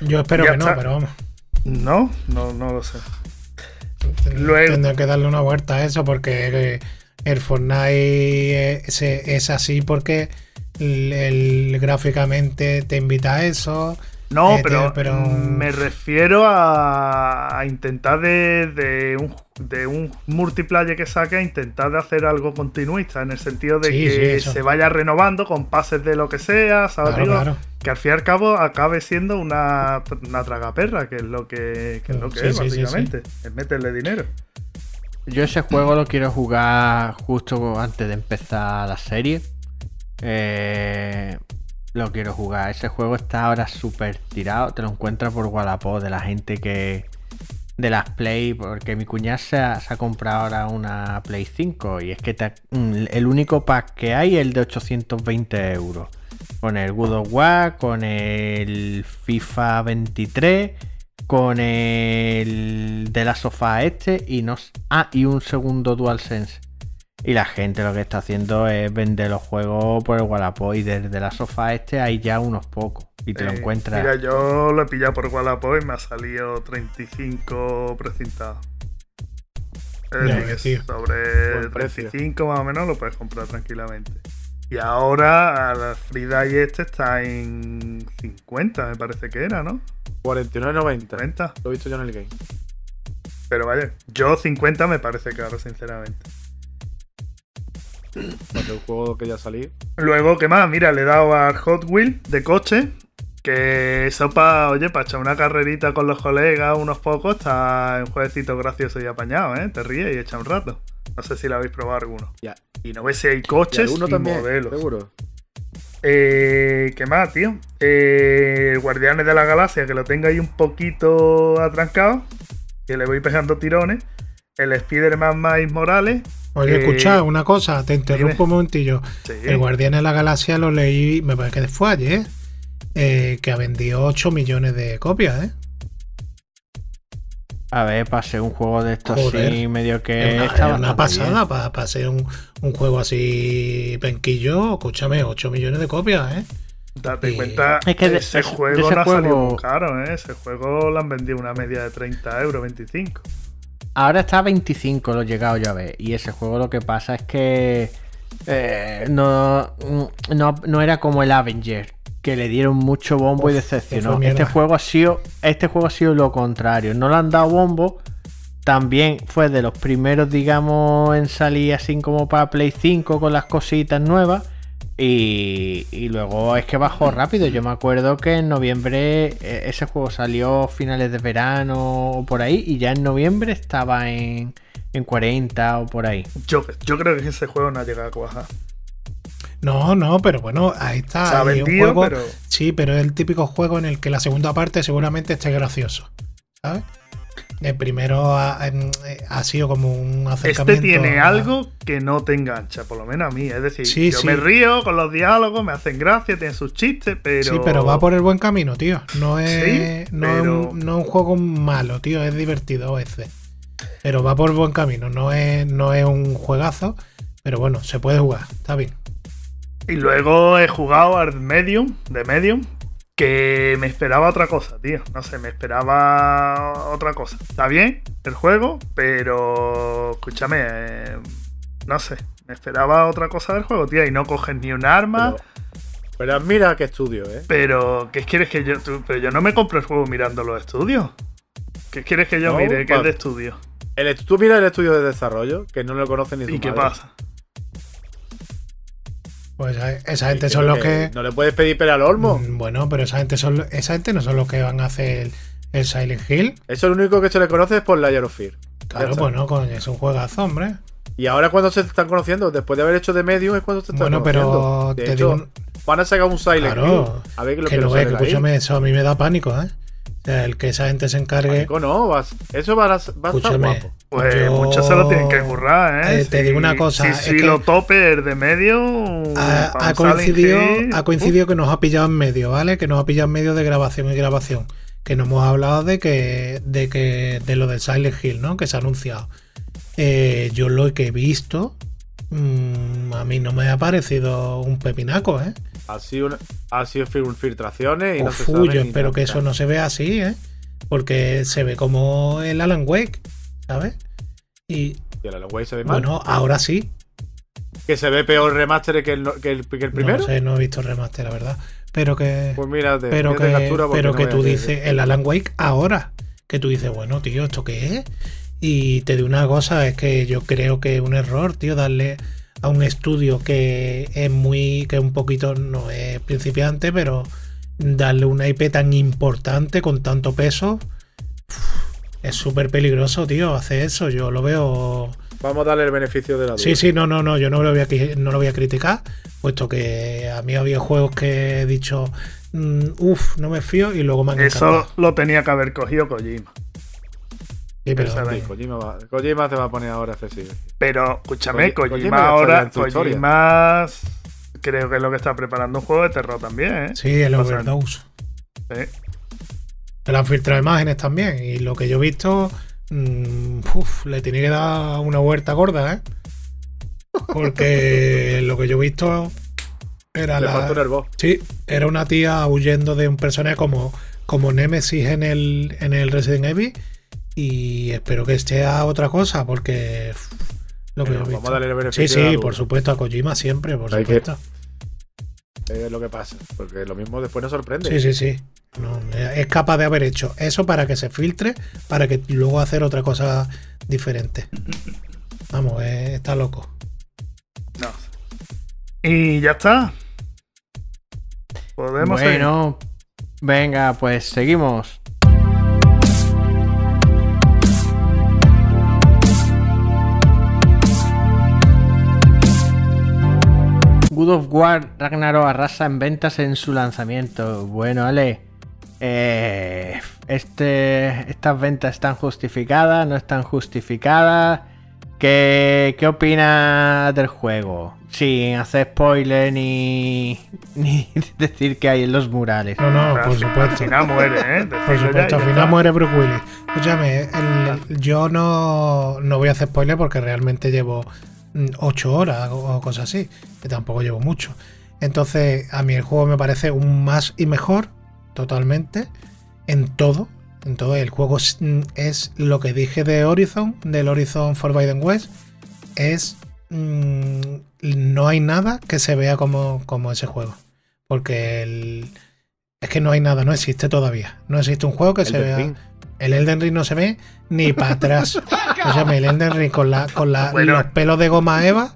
Yo espero que no, pero vamos. No, no, no lo sé. Luego- Tendré que darle una vuelta a eso porque eh, el Fortnite es, es así porque el, el- gráficamente te invita a eso. No, Eh, pero, tío, pero- me refiero a, a intentar de, de un, de un multiplayer que saque, a intentar de hacer algo continuista, en el sentido de Sí, que sí, se vaya renovando con pases de lo que sea, ¿sabes? Claro, claro. Que al fin y al cabo acabe siendo una, una tragaperra, que es lo que, que es, lo que Sí, es, sí, sí, básicamente. Es meterle dinero. Yo ese juego lo quiero jugar justo antes de empezar la serie. Eh, lo quiero jugar. Ese juego está ahora súper tirado. Te lo encuentras por Wallapop de la gente que. De las Play. Porque mi cuñada se ha, comprado ahora una Play 5. Y es que mm, el único pack que hay es el de 820 euros. Con el Good of War, con el FIFA 23 con el de la sofá este y no s- ah y un segundo DualSense y la gente lo que está haciendo es vender los juegos por el Wallapop y desde la sofá este hay ya unos pocos y te lo Eh, encuentras Mira, yo lo he pillado por Wallapop y me ha salido 35 precintado. Es Ya decir, ves, que tío. sobre Buen precio. 35 más o menos lo puedes comprar tranquilamente. Y ahora a la Frida y este está en 50, me parece que era, ¿no? 49.90. 50. Lo he visto yo en el game. Pero vaya, yo 50 me parece caro, sinceramente. Un juego que ya salí. Luego, ¿qué más? Mira, le he dado al Hot Wheel de coche. Que eso para, oye, para echar una carrerita con los colegas, unos pocos, está un jueguecito gracioso y apañado, ¿eh? Te ríes y echa un rato. No sé si lo habéis probado alguno. Ya. Y no ves si hay coches y también, modelos. seguro. Eh, ¿Qué más, tío? Eh, el Guardianes de la Galaxia, que lo tengo ahí un poquito atrancado. Que le voy pegando tirones. El Spider-Man Miles Morales. Oye, Eh, escucha una cosa, te interrumpo dime. un momentillo. Sí. El Guardián de la Galaxia lo leí, me parece que fue ayer, eh, que ha vendido 8 millones de copias, ¿eh? a ver pasé un juego de estos Joder. así medio que Es una, está es una bastante bien. pasada para ser un, un juego así penquillo. Escúchame, 8 millones de copias, ¿eh? Date Y- cuenta, Es que de- ese de- juego de ese no ha salido juego- muy caro, ¿eh? Ese juego lo han vendido una media de 30 euros, 25. Ahora está a 25, lo he llegado yo a ver. Y ese juego lo que pasa es que eh, no, no, no era como el Avenger, que le dieron mucho bombo y decepcionó. Este juego ha sido, este juego ha sido lo contrario. No le han dado bombo. También fue de los primeros, digamos, en salir así como para Play 5 con las cositas nuevas. Y, y luego es que bajó rápido. Yo me acuerdo que en noviembre eh, ese juego salió finales de verano o por ahí. Y ya en noviembre estaba en, en 40 o por ahí. Yo, yo creo que ese juego no ha llegado a cuajar. No, no, pero bueno, ahí está. Se ha vendido, juego- pero Sí, pero es el típico juego en el que la segunda parte seguramente esté gracioso. ¿Sabes? El primero ha, em, eh, ha sido como un este acercamiento. tiene a- algo que no te engancha, por lo menos a mí. Es decir, Sí, yo sí. me río con los diálogos, me hacen gracia, tienen sus chistes, pero. Sí, pero va por el buen camino, tío. No es, Sí, no, es un, no es un juego malo, tío. Es divertido a veces. Pero va por buen camino. No es, no es un juegazo. Pero bueno, se puede jugar. Está bien. Y luego he jugado al Medium, de Medium, que me esperaba otra cosa, tío. No sé, me esperaba otra cosa. Está bien el juego, pero escúchame, eh, no sé, me esperaba otra cosa del juego, tío. Y no coges ni un arma. Pero, pero mira qué estudio, ¿eh? Pero, ¿qué quieres que yo.? tú- pero yo no me compro el juego mirando los estudios. ¿Qué quieres que yo No, mire que es de estudio? El, tú mira el estudio de desarrollo, que no lo conoce ni su ¿Y qué madre. pasa? Pues esa, gente son lo los que. No le puedes pedir pera al olmo. Mm, Bueno, pero esa gente son esa gente no son los que van a hacer el, el Silent Hill. Eso lo único que se le conoce es por Layer of Fear. Claro, está. bueno, coño, es un juegazo, hombre. Y ahora cuando se están conociendo, después de haber hecho de medio, es cuando se están Bueno, conociendo. pero De te hecho, digo, van a sacar un Silent Claro. Hill. A ver qué es lo Que que no ve, que escúchame, eso a mí me da pánico, ¿eh? O sea, el que esa gente se encargue. Pánico no, vas- eso va a, va a estar guapo. Pues Yo- muchos se lo tienen que currar, ¿eh? Eh, te digo una cosa, Si, es si que- lo tope el de medio. ha, coincidido, Hill, ha coincidido que nos ha pillado en medio, ¿vale? Que nos ha pillado en medio de grabación y grabación. Que no hemos hablado de que, de que, de lo del Silent Hill, ¿no? Que se ha anunciado. Eh, yo lo que he visto, mm, a mí no me ha parecido un pepinaco, ¿eh? Ha sido, una- ha sido filtraciones y no se Uf, sabe yo espero nada. que eso no se vea así, ¿eh? Porque se ve como el Alan Wake, ¿sabes? Y Y el Alan Wake se ve mal. bueno, ahora sí. Que se ve peor remaster que el, que el, que el primero. No sé, no he visto remaster, la verdad. Pero que. Pues mírate, pero mírate que, pero no que tú dices, el Alan Wake ahora, que tú dices, bueno, tío, ¿esto qué es? Y te digo una cosa, es que yo creo que es un error, tío, darle a un estudio que es muy, que un poquito, no es principiante, pero darle una IP tan importante con tanto peso, es súper peligroso, tío, hacer eso, yo lo veo... Vamos a darle el beneficio de la duda. Sí, sí, no, no, no, yo no lo voy a, no lo voy a criticar, puesto que a mí había juegos que he dicho, uff, no me fío y luego me han Eso encantado. lo tenía que haber cogido Kojima. Sí, pero- Sí, Kojima, va- Kojima te va a poner ahora excesivo. Pero escúchame, Koji- Kojima, Kojima ahora. Kojima creo que es lo que está preparando un juego de terror también, ¿eh? sí, el Overdose. sí. Que le han filtrado imágenes también. Y lo que yo he visto, mm, uf, le tiene que dar una vuelta gorda, ¿eh? Porque <laughs> lo que yo he visto era Le la. Sí, era una tía huyendo de un personaje como, como Nemesis en el, en el Resident Evil. Y espero que esté a otra cosa, porque uf, lo que Pero yo he vamos visto. a darle el Sí, beneficio la sí, por supuesto, a Kojima siempre, por Hay que- supuesto. Es lo que pasa. Porque lo mismo después nos sorprende. Sí, sí, sí. No, es capaz de haber hecho eso para que se filtre, para que luego hacer otra cosa diferente. <laughs> Vamos, eh, está loco. No. Y ya está. Podemos seguir. Bueno, venga, pues seguimos. God of War Ragnarok arrasa en ventas en su lanzamiento. Bueno, Ale. eh, este, estas ventas están justificadas, no están justificadas. ¿Qué, qué opinas del juego? Sin hacer spoiler ni, <laughs> ni decir que hay en los murales. No, no, por supuesto. Al final muere, ¿eh? Por Decirlo supuesto, al final muere Bruce Willis. Escúchame, el- yo no, no voy a hacer spoiler porque realmente llevo 8 horas o, cosas así, que tampoco llevo mucho. Entonces, a mí el juego me parece un más y mejor, totalmente, en todo. En todo, el juego es, mm, es lo que dije de Horizon, del Horizon Forbidden West, es... mm, no hay nada que se vea como, como ese juego. Porque el, es que no hay nada, no existe todavía. No existe un juego que se vea. El Elden Ring no se ve ni para <laughs> atrás. o sea, el Elden Ring con, la, con la- Bueno. los pelos de goma Eva.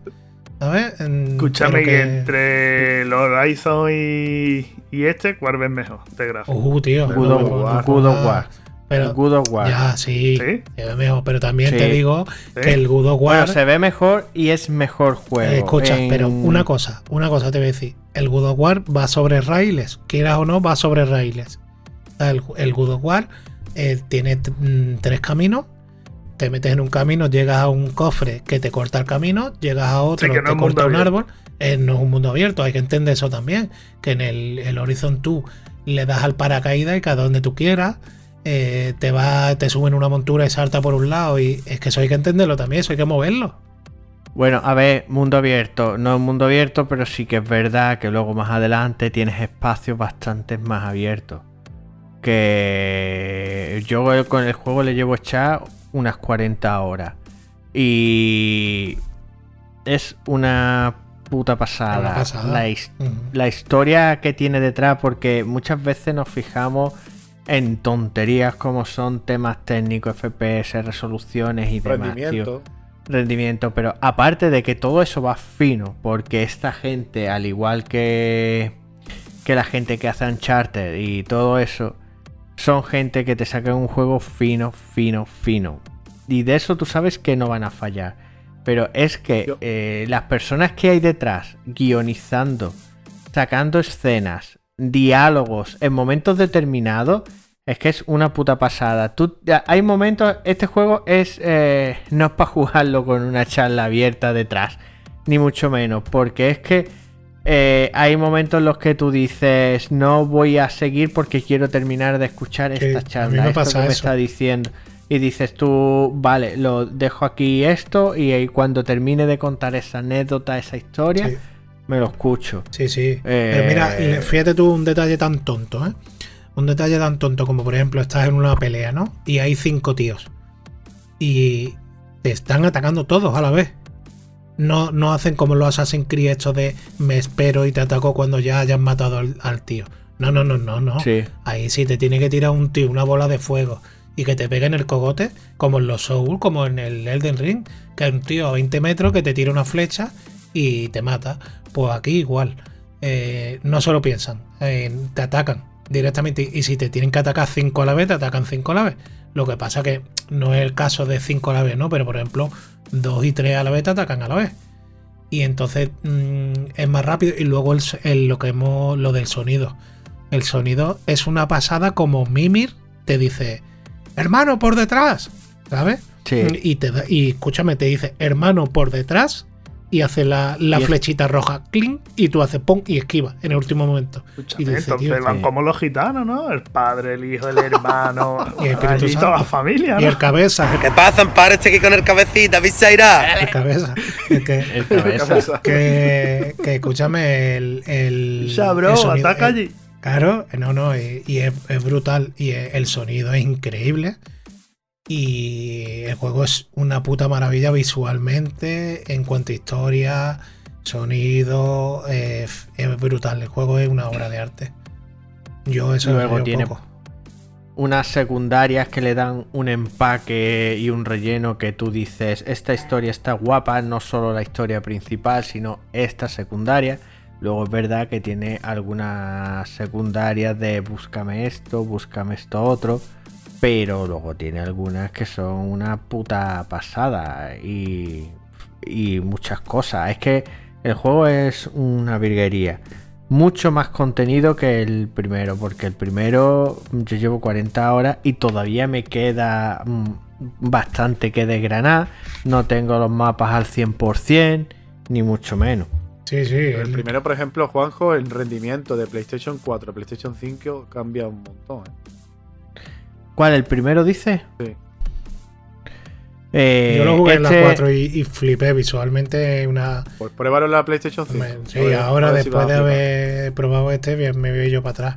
¿Sabes? Escúchame, que- entre los Horizon y, y este, ¿cuál ves mejor? De gráfico. Uh, tío. No of War. Pero, El God of War. ya, sí. ¿Sí? se ve mejor, pero también Sí. te digo ¿Sí? que el God of Bueno, War. se ve mejor y es mejor juego. Eh, escucha, En- pero una cosa, una cosa te voy a decir. El God of War va sobre raíles, quieras o no, va sobre raíles. El, el of War eh, tiene mm, tres caminos. Te metes en un camino, llegas a un cofre que te corta el camino, llegas a otro Sí, que no te corta un árbol. Eh, no es un mundo abierto, hay que entender eso también. Que en el, el Horizon tú le das al paracaídas y cada donde tú quieras. eh, te va, te suben una montura y salta por un lado. Y es que eso hay que entenderlo también, eso hay que moverlo. Bueno, a ver, mundo abierto. No es mundo abierto, pero sí que es verdad que luego más adelante tienes espacios bastante más abiertos. Que yo con el juego le llevo echar unas 40 horas. Y es una puta pasada. Una pasada. La, his- Ujú. la historia que tiene detrás, porque muchas veces nos fijamos en tonterías como son temas técnicos, FPS, resoluciones y demás. tío Rendimiento. rendimiento, pero aparte de que todo eso va fino, porque esta gente, al igual que, que la gente que hace Uncharted y todo eso, son gente que te sacan un juego fino, fino, fino. Y de eso tú sabes que no van a fallar. Pero es que eh, las personas que hay detrás guionizando sacando escenas, diálogos en momentos determinados, es que es una puta pasada. Tú, hay momentos, este juego es eh, no es para jugarlo con una charla abierta detrás, ni mucho menos, porque es que eh, hay momentos en los que tú dices no voy a seguir porque quiero terminar de escuchar esta charla, esto que me está diciendo. Y dices tú, vale, lo dejo aquí esto y cuando termine de contar esa anécdota, esa historia, Sí. me lo escucho. Sí, sí. Eh, Pero mira, le- fíjate tú un detalle tan tonto, ¿eh? Un detalle tan tonto como, por ejemplo, estás en una pelea, ¿no? Y hay cinco tíos. Y te están atacando todos a la vez. No, no hacen como los Assassin's Creed esto de me espero y te ataco cuando ya hayan matado al, al tío. No, no, no, no, no. Sí. Ahí sí te tiene que tirar un tío, una bola de fuego y que te pegue en el cogote, como en los Soul, como en el Elden Ring, que hay un tío a 20 metros que te tira una flecha y te mata. Pues aquí igual. Eh, no solo piensan, eh, te atacan directamente. Y si te tienen que atacar 5 a la vez, te atacan 5 a la vez. Lo que pasa que no es el caso de 5 a la vez, ¿no? Pero por ejemplo, 2 y 3 a la vez te atacan a la vez. Y entonces mm, es más rápido. Y luego el, lo que hemos. lo del sonido. El sonido es una pasada como Mimir te dice, hermano, por detrás, ¿sabes? Sí. Y, te y escúchame, te dice, hermano, por detrás, y hace la, la Y es- flechita roja, cling, y tú haces pum y esquiva en el último momento. Escúchame, Y dice, entonces tío, van como los gitanos, ¿no? El padre, el hijo, el hermano. <laughs> Y el Espíritu Santo. toda la familia, Y el cabeza, ¿Qué pasa, Párate aquí con el cabecita, Viseira? el cabeza. Es que, <laughs> El cabeza. que, que escúchame, el. el Ya, bro, el sonido- ataca el- allí. Claro, no, no, y, y es, es brutal. Y el sonido es increíble. Y el juego es una puta maravilla visualmente, en cuanto a historia, sonido, eh, es brutal. El juego es una obra de arte. Yo eso Luego tiene poco. unas secundarias que le dan un empaque y un relleno que tú dices, esta historia está guapa, no solo la historia principal, sino esta secundaria. Luego es verdad que tiene algunas secundarias de búscame esto, búscame esto otro, pero luego tiene algunas que son una puta pasada y, y muchas cosas. Es que el juego es una virguería mucho más contenido que el primero, porque el primero yo llevo 40 horas y todavía me queda mm, bastante que desgranar. No tengo los mapas al 100%, ni mucho menos. Sí, sí. El el- primero, por ejemplo, Juanjo, el rendimiento de PlayStation 4 a PlayStation 5 cambia un montón. ¿eh? ¿Cuál? ¿El primero dice? Sí. Eh, yo lo jugué en la este- 4 y, y flipé visualmente una. Pues pruébalo en la PlayStation 5. me- Sí, ver- ahora ver después de haber probado este, bien, me veo yo para atrás.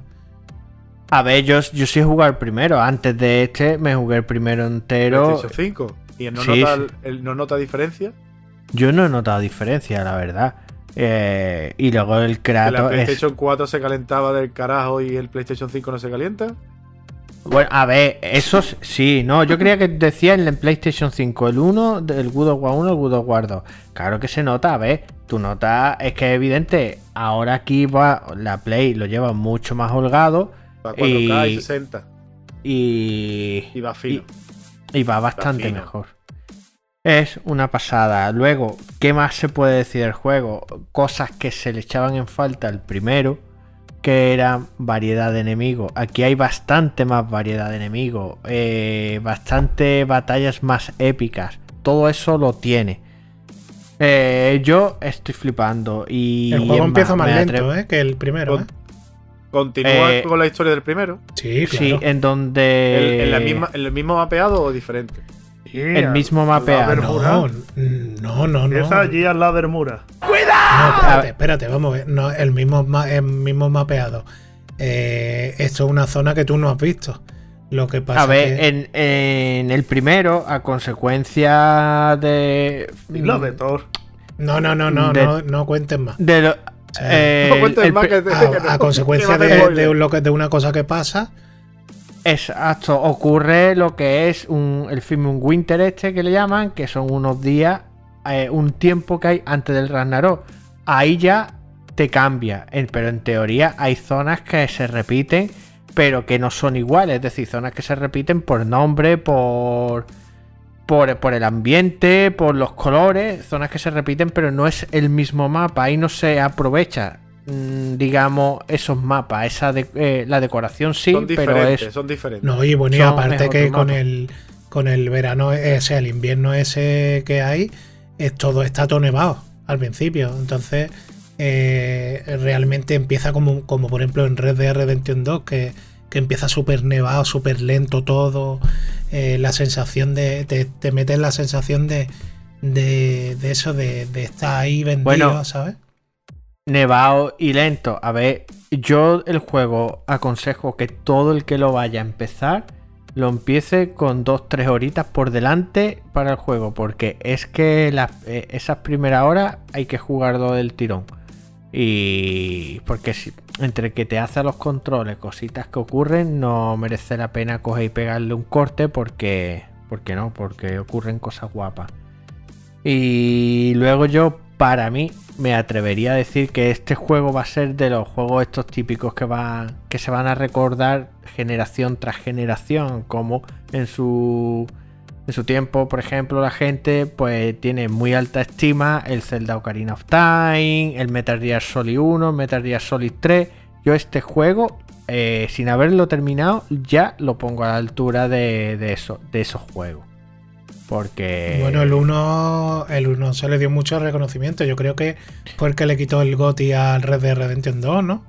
A ver, yo, yo sí jugué el primero. Antes de este me jugué el primero entero. PlayStation 5. ¿Y no, Sí, nota, sí. el- no nota diferencia? Yo no he notado diferencia, la verdad. Eh, y luego el ¿Que la Kratos es... PlayStation 4 se calentaba del carajo y el PlayStation 5 no se calienta? Bueno, a ver, eso s- sí, no, yo creía que decía en el PlayStation 5 el 1, el God of War 1, el God of War 2. Claro que se nota, a ver, tu nota es que es evidente, ahora aquí va, la Play lo lleva mucho más holgado A 4K y, Y- 60. y, Y va fino. y va bastante mejor. Es una pasada. Luego, ¿qué más se puede decir del juego? Cosas que se le echaban en falta al primero, que era variedad de enemigos. Aquí hay bastante más variedad de enemigos, eh, bastante batallas más épicas. Todo eso lo tiene. Eh, yo estoy flipando y el juego empieza más lento, ¿eh? Que el primero, ¿eh? ¿Continúa Eh, con la historia del primero? Sí, Sí, claro. en donde ¿El, en, la misma, ¿En el mismo mapeado o diferente? El mismo mapeado. No, no, no, no. Allí al lado del Mura. No, espérate, espérate, vamos a ver. No, el mismo, el mismo mapeado. Eh, esto es una zona que tú no has visto. Lo que pasa A ver, que... en, en el primero, a consecuencia de. Y lo de Thor. No, no, no, no, de- no, no cuentes más. de lo- eh, no cuentes el más que te- A, que no- a <laughs> consecuencia de, de lo que, de una cosa que pasa, Exacto, ocurre lo que es un, el film un Winter este que le llaman, que son unos días, eh, un tiempo que hay antes del Ragnarok. Ahí ya te cambia, pero en teoría hay zonas que se repiten, pero que no son iguales, es decir, zonas que se repiten por nombre, por, por, por el ambiente, por los colores, zonas que se repiten, pero no es el mismo mapa, ahí no se aprovecha digamos, esos mapas, esa de- eh, la decoración sí, son pero es son diferentes. No, y bueno, y Son aparte que con el, con el verano, ese, o sea, el invierno ese que hay, es todo está todo nevado al principio. Entonces, eh, realmente empieza como, como por ejemplo en Red Dead Redemption 2, que, que empieza súper nevado, súper lento todo. eh, la sensación de. Te, te metes la sensación de. De, de eso, de, de estar ahí vendido, Bueno, ¿sabes? Nevado y lento. A ver, yo el juego aconsejo que todo el que lo vaya a empezar lo empiece con dos, tres horitas por delante para el juego, porque es que las- eh, esas primeras horas hay que jugarlo del tirón. Y porque si, entre que te hace los controles, cositas que ocurren, no merece la pena coger y pegarle un corte porque, porque no, porque ocurren cosas guapas. Y luego yo, para mí, me atrevería a decir que este juego va a ser de los juegos estos típicos que que se van a recordar generación tras generación, como en su en su tiempo, por ejemplo, la gente pues tiene muy alta estima el Zelda Ocarina of Time, el Metal Gear Solid 1, el Metal Gear Solid 3. Yo este juego, eh, sin haberlo terminado, ya lo pongo a la altura de, de, eso, de esos juegos. Porque... Bueno, el 1 el uno se le dio mucho reconocimiento. Yo creo que fue el que le quitó el GOTY al Red Dead Redemption 2, ¿no?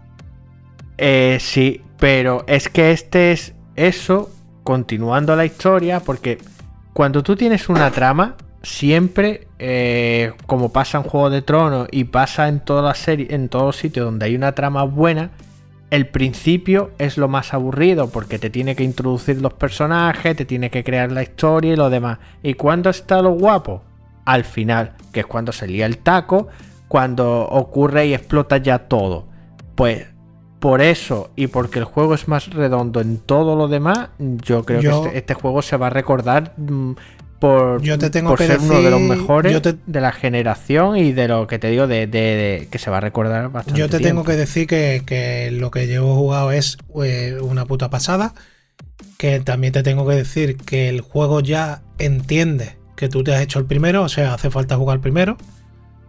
Eh, sí, pero es que este es eso, continuando la historia, porque cuando tú tienes una trama, siempre, eh, como pasa en Juego de Tronos y pasa en toda la serie, en todos sitios donde hay una trama buena, el principio es lo más aburrido, porque te tiene que introducir los personajes, te tiene que crear la historia y lo demás. ¿Y cuándo está lo guapo? Al final, que es cuando se lía el taco, cuando ocurre y explota ya todo. Pues por eso y porque el juego es más redondo en todo lo demás, yo creo Yo- que este, este juego se va a recordar mm, por, Yo te tengo por que ser uno de los decir- mejores yo te- de la generación y de lo que te digo de, de- de- que se va a recordar bastante. Yo te tengo que decir que, que lo que llevo jugado es eh, una puta pasada. Que también te tengo que decir que el juego ya entiende que tú te has hecho el primero, o sea, hace falta jugar primero.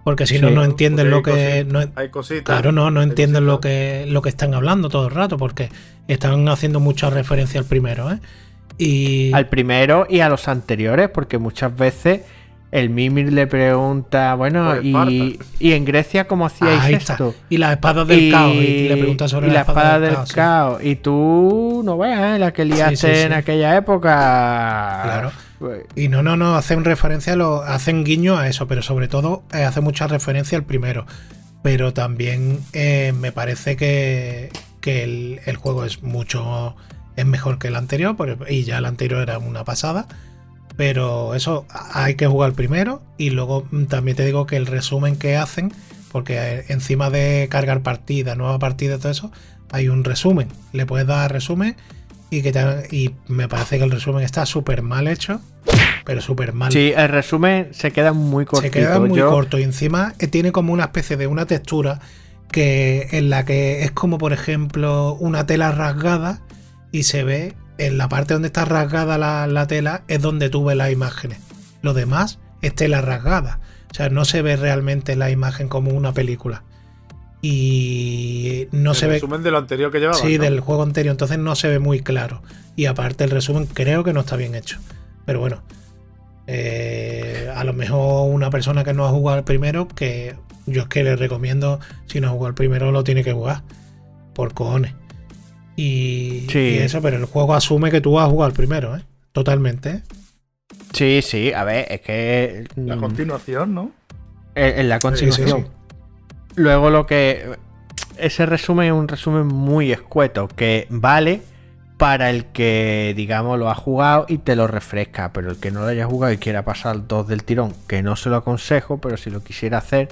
Porque si no, Sí. no entienden lo que. cositas- no- hay cositas. Claro, no, no entienden lo que, lo que están hablando todo el rato, porque están haciendo mucha referencia al primero, ¿eh? Y. Al primero y a los anteriores, porque muchas veces el Mimir le pregunta, bueno, Por y, en Grecia cómo hacíais está. esto? Y las espadas del caos. Y le pregunta sobre y la espada del caos, sí. Y tú no veas ¿eh? la que liaste sí, sí. en aquella época. Claro. Pues, Y no, no, no, hacen referencia, a lo, hacen guiño a eso, pero sobre todo eh, hace mucha referencia al primero. Pero también eh, me parece que, que el, el juego es mucho, es mejor que el anterior, y ya el anterior era una pasada. Pero eso, hay que jugar primero y luego mm, también te digo que el resumen que hacen, porque eh, encima de cargar partida, nueva partida todo eso, hay un resumen. Le puedes dar resumen y que te- y me parece que el resumen está súper mal hecho, pero súper mal. Sí, el resumen se queda muy cortito. Se queda muy Yo- corto y encima eh, tiene como una especie de una textura que en la que es como por ejemplo una tela rasgada y se ve en la parte donde está rasgada la, la tela es donde tú ves las imágenes. Lo demás es tela rasgada. O sea, no se ve realmente la imagen como una película. Y no El se ve... resumen de lo anterior que llevaba. Sí, ¿no? del juego anterior, entonces no se ve muy claro. Y aparte el resumen creo que no está bien hecho. Pero bueno, eh, a lo mejor una persona que no ha jugado el primero, que yo es que le recomiendo, si no ha jugado el primero, lo tiene que jugar. Por cojones. Y, Sí. y eso, pero el juego asume que tú vas a jugar primero, ¿eh? Totalmente. ¿eh? Sí, sí, a ver, es que. La mm, continuación, ¿no? En, en la Sí, continuación. sí, sí. Luego lo que. Ese resumen es un resumen muy escueto. Que vale para el que, digamos, lo ha jugado y te lo refresca. Pero el que no lo haya jugado y quiera pasar dos del tirón, que no se lo aconsejo, pero si lo quisiera hacer,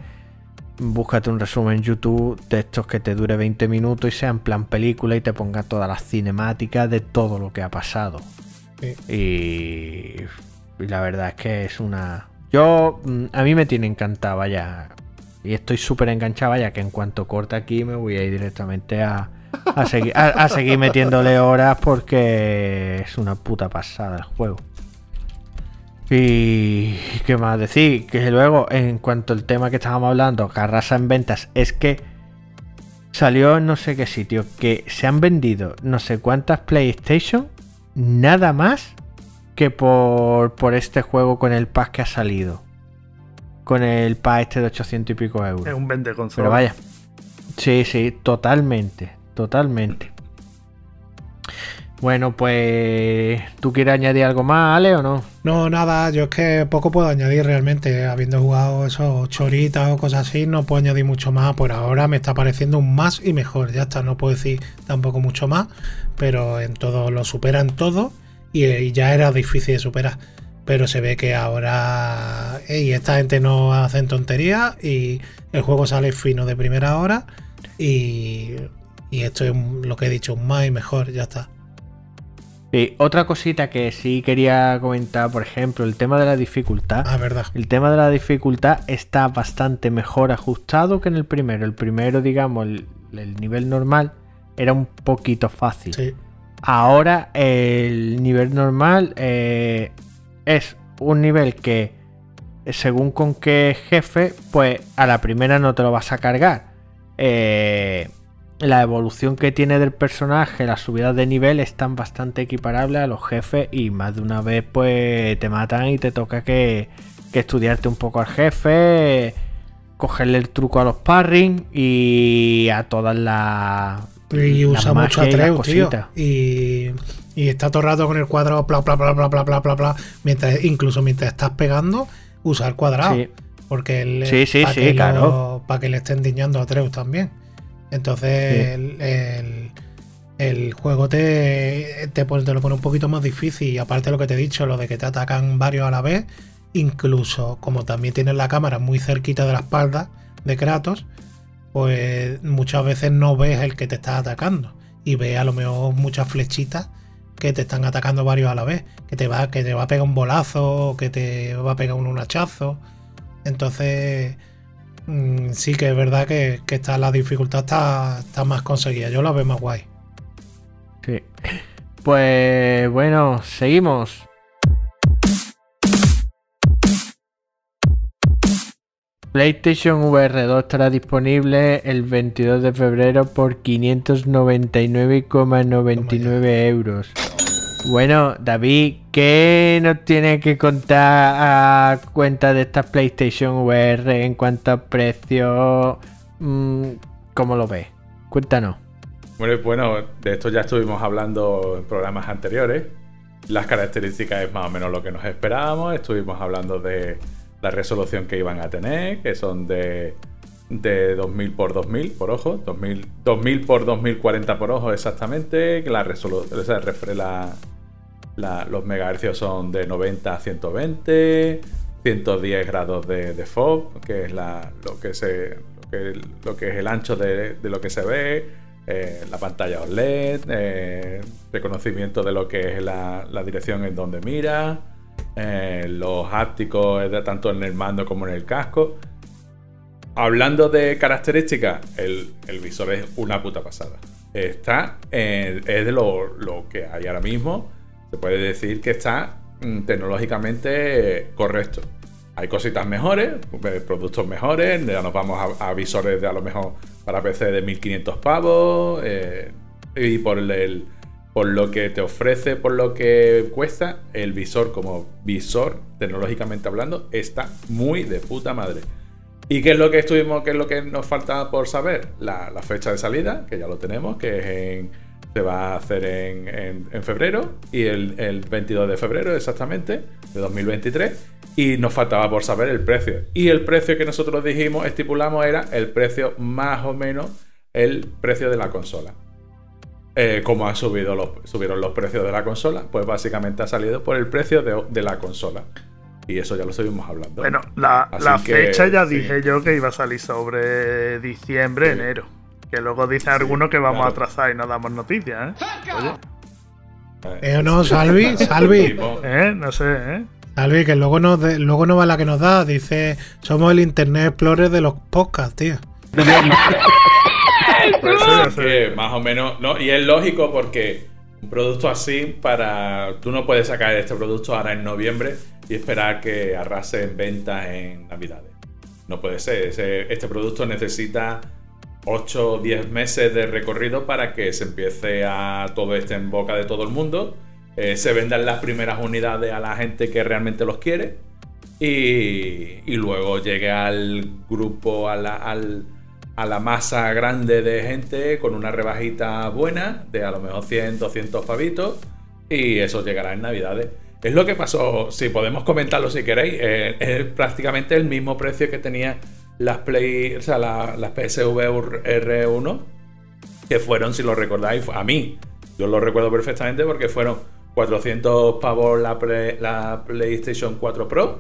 búscate un resumen en YouTube de estos que te dure 20 minutos y sea en plan película y te ponga todas las cinemáticas de todo lo que ha pasado. Sí. Y, y la verdad es que es una. Yo, mm, a mí me tiene encantado, vaya. Y estoy súper enganchado, vaya, que en cuanto corte aquí me voy a ir directamente a, a, seguir, a, a seguir metiéndole horas porque es una puta pasada el juego. Y qué más decir, que luego, en cuanto al tema que estábamos hablando, que arrasa en ventas, es que salió en no sé qué sitio que se han vendido no sé cuántas PlayStation nada más que por, por este juego con el pack que ha salido. Con el pack este de 800 y pico euros. Es un vende consola. Pero vaya. Sí, sí, totalmente. Totalmente. Bueno, pues. ¿Tú quieres añadir algo más, Ale, o no? No, nada, yo es que poco puedo añadir realmente. Habiendo jugado esos choritas o cosas así, no puedo añadir mucho más. Por ahora me está pareciendo un más y mejor. Ya está, no puedo decir tampoco mucho más. Pero en todo lo superan todo. Y, ya era difícil de superar. Pero se ve que ahora. Y esta gente no hacen tonterías. Y el juego sale fino de primera hora. Y. Esto es lo que he dicho, un más y mejor, ya está. Otra cosita que sí quería comentar, por ejemplo, el tema de la dificultad. Ah, verdad. El tema de la dificultad está bastante mejor ajustado que en el primero. El primero, digamos, el, el nivel normal era un poquito fácil. Sí. Ahora el nivel normal eh, es un nivel que según con qué jefe, pues a la primera no te lo vas a cargar. Eh, la evolución que tiene del personaje, las subidas de nivel están bastante equiparables a los jefes y más de una vez pues te matan y te toca que, que estudiarte un poco al jefe, cogerle el truco a los parring y a todas las... Y las usa mucho Atreus, tío. Y, y está todo el rato con el cuadrado, bla, bla, bla, bla, bla, bla, bla, bla. Mientras, incluso mientras estás pegando, usa el cuadrado. Sí. Porque él, Sí, sí, para sí, claro. para que le estén diñando a Atreus también. Entonces, Sí. el, el- el juego te, te, lo pone un poquito más difícil. Y aparte de lo que te he dicho, lo de que te atacan varios a la vez, incluso como también tienes la cámara muy cerquita de la espalda de Kratos, pues muchas veces no ves el que te está atacando. Y ves a lo mejor muchas flechitas que te están atacando varios a la vez. Que te va, que te va a pegar un bolazo, que te va a pegar un hachazo. Entonces, mm, sí que es verdad que, que está, la dificultad está, está más conseguida. Yo la veo más guay. Sí. Pues bueno, seguimos. PlayStation VR 2 estará disponible el 22 de febrero por 599,99 euros. Bueno, David, ¿qué nos tiene que contar a cuenta de esta PlayStation VR en cuanto a precio? Mm, ¿Cómo lo ves? Cuéntanos. Bueno, bueno, de esto ya estuvimos hablando en programas anteriores. Las características es más o menos lo que nos esperábamos. Estuvimos hablando de la resolución que iban a tener, que son de, de 2000 por 2000 por ojo, 2000, 2000 por 2040 por ojo exactamente. que La refre- la- los megahercios son de 90 a 120, 110 grados de, FOV, que es lo, que es el ancho de, lo que se ve, eh, la pantalla OLED, eh, reconocimiento de lo que es la, dirección en donde mira, eh, los hápticos tanto en el mando como en el casco. Hablando de características, el, visor es una puta pasada. Está, es de lo que hay ahora mismo. Se puede decir que está mm, tecnológicamente correcto. Hay cositas mejores, eh, productos mejores. Ya nos vamos a, visores de a lo mejor para PC de 1500 pavos. eh, y por el, por lo que te ofrece, por lo que cuesta, el visor como visor, tecnológicamente hablando, está muy de puta madre. ¿Y qué es lo que estuvimos, qué es lo que nos falta por saber? La, la fecha de salida, que ya lo tenemos, que es en, se va a hacer en, en- en febrero, y el, el 22 de febrero exactamente, de 2023. Y nos faltaba por saber el precio. Y el precio que nosotros dijimos, estipulamos, era el precio más o menos el precio de la consola. Eh, como han subido los, subieron los precios de la consola, pues básicamente ha salido por el precio de, de la consola. Y eso ya lo estuvimos hablando. Bueno, la, la que, fecha ya sí. dije yo que iba a salir sobre diciembre, Sí. enero. Que luego dicen algunos que vamos claro. a atrasar y no damos noticias, ¿eh? Oye, ¿Eh o no, <laughs> Salvi? Salvi. ¿eh? No sé, ¿eh? Salvi, que luego no, de- luego no va la que nos da. Dice, somos el Internet Explorer de los podcasts, tío. <laughs> Pues sí, no sé. que más o menos. No, y es lógico porque un producto así, para. Tú no puedes sacar este producto ahora en noviembre y esperar que arrase en ventas en Navidades. No puede ser. Ese- este producto necesita 8 o 10 meses de recorrido para que se empiece a todo esto en boca de todo el mundo. eh, se vendan las primeras unidades a la gente que realmente los quiere. Y, y luego llegue al grupo, a la, al- a la masa grande de gente con una rebajita buena de a lo mejor 100, 200 pavitos. Y eso llegará en Navidades. Es lo que pasó, si podemos comentarlo si queréis, eh, es prácticamente el mismo precio que tenía las Play, o sea, la- las PSV R1, que fueron, si lo recordáis, a mí, yo lo recuerdo perfectamente porque fueron 400 pavos la, Play- la PlayStation 4 Pro,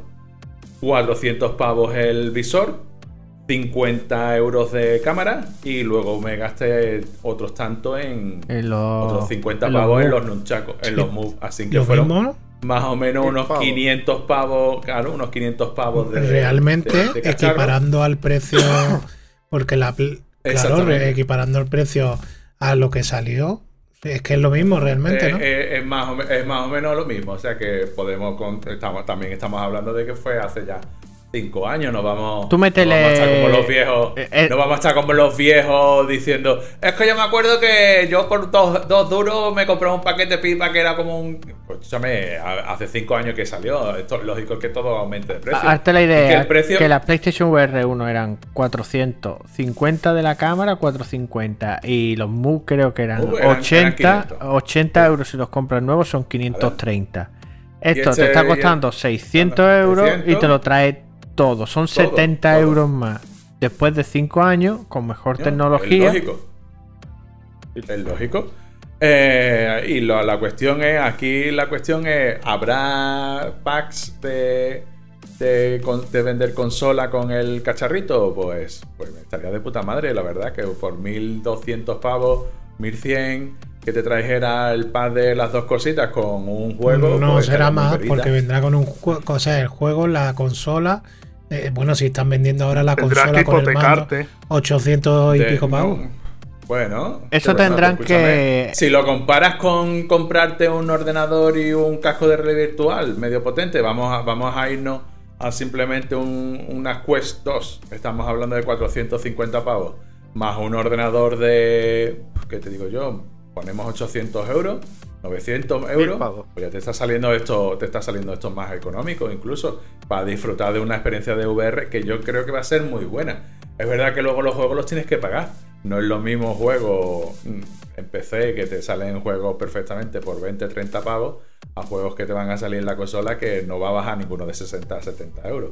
400 pavos el visor, 50 euros de cámara y luego me gasté otros tantos en En los- otros 50 en los pavos en Move. los nunchakos, en los <laughs> Move. Así que Lo fueron mismo. Más o menos 100 unos pavos. 500 pavos, claro, unos 500 pavos de. realmente de- de equiparando al precio <coughs> porque la claro equiparando el precio a lo que salió es que es lo mismo realmente Eh, no eh, es, más o, es más o menos lo mismo. O sea que podemos. con- estamos, también estamos hablando de que fue hace ya cinco años. No vamos. Tú métele- No vamos a estar como los viejos. Eh, eh. No vamos a estar como los viejos diciendo. Es que yo me acuerdo que yo por dos, dos duros me compré un paquete de pipa que era como un. Pues, escúchame, ha- hace cinco años que salió. Esto es lógico que todo aumente de precio. Hazte la idea que el precio. que la PlayStation VR1 eran 450 de la cámara, 450 y los Move creo que eran, Move eran- 80, eran 500. 80 euros si los compras nuevos son 530. Esto este- te está y costando el- 600 claro, euros y 600. te lo trae todo, son Todo, 70 todo. euros más. Después de 5 años, con mejor No, tecnología, Es lógico. Es lógico. Eh, y lo- la cuestión es, aquí la cuestión es, ¿habrá packs de, de, con- de vender consola con el cacharrito? Pues, pues me estaría de puta madre, la verdad, que por 1200 pavos, 1100, que te trajera el pack de las dos cositas con un juego. no pues, será más porque vendrá con un juego o sea el juego la consola eh, bueno si están vendiendo ahora la Tendrás consola que con el mando hipotecarte. 800 y De- pico pavos no, Bueno. Eso tendrán que- Si lo comparas con comprarte un ordenador y un casco de realidad virtual medio potente, vamos a, vamos a irnos a simplemente un, una Quest 2. Estamos hablando de 450 pavos. Más un ordenador de. ¿Qué te digo yo? Ponemos 800 euros. 900 euros, pues ya te está saliendo esto, te está saliendo esto más económico, incluso para disfrutar de una experiencia de VR que yo creo que va a ser muy buena. Es verdad que luego los juegos los tienes que pagar. No es lo mismo juego mm, en PC que te salen juegos perfectamente por 20, 30 pavos a juegos que te van a salir en la consola que no va a bajar ninguno de 60 a 70 euros.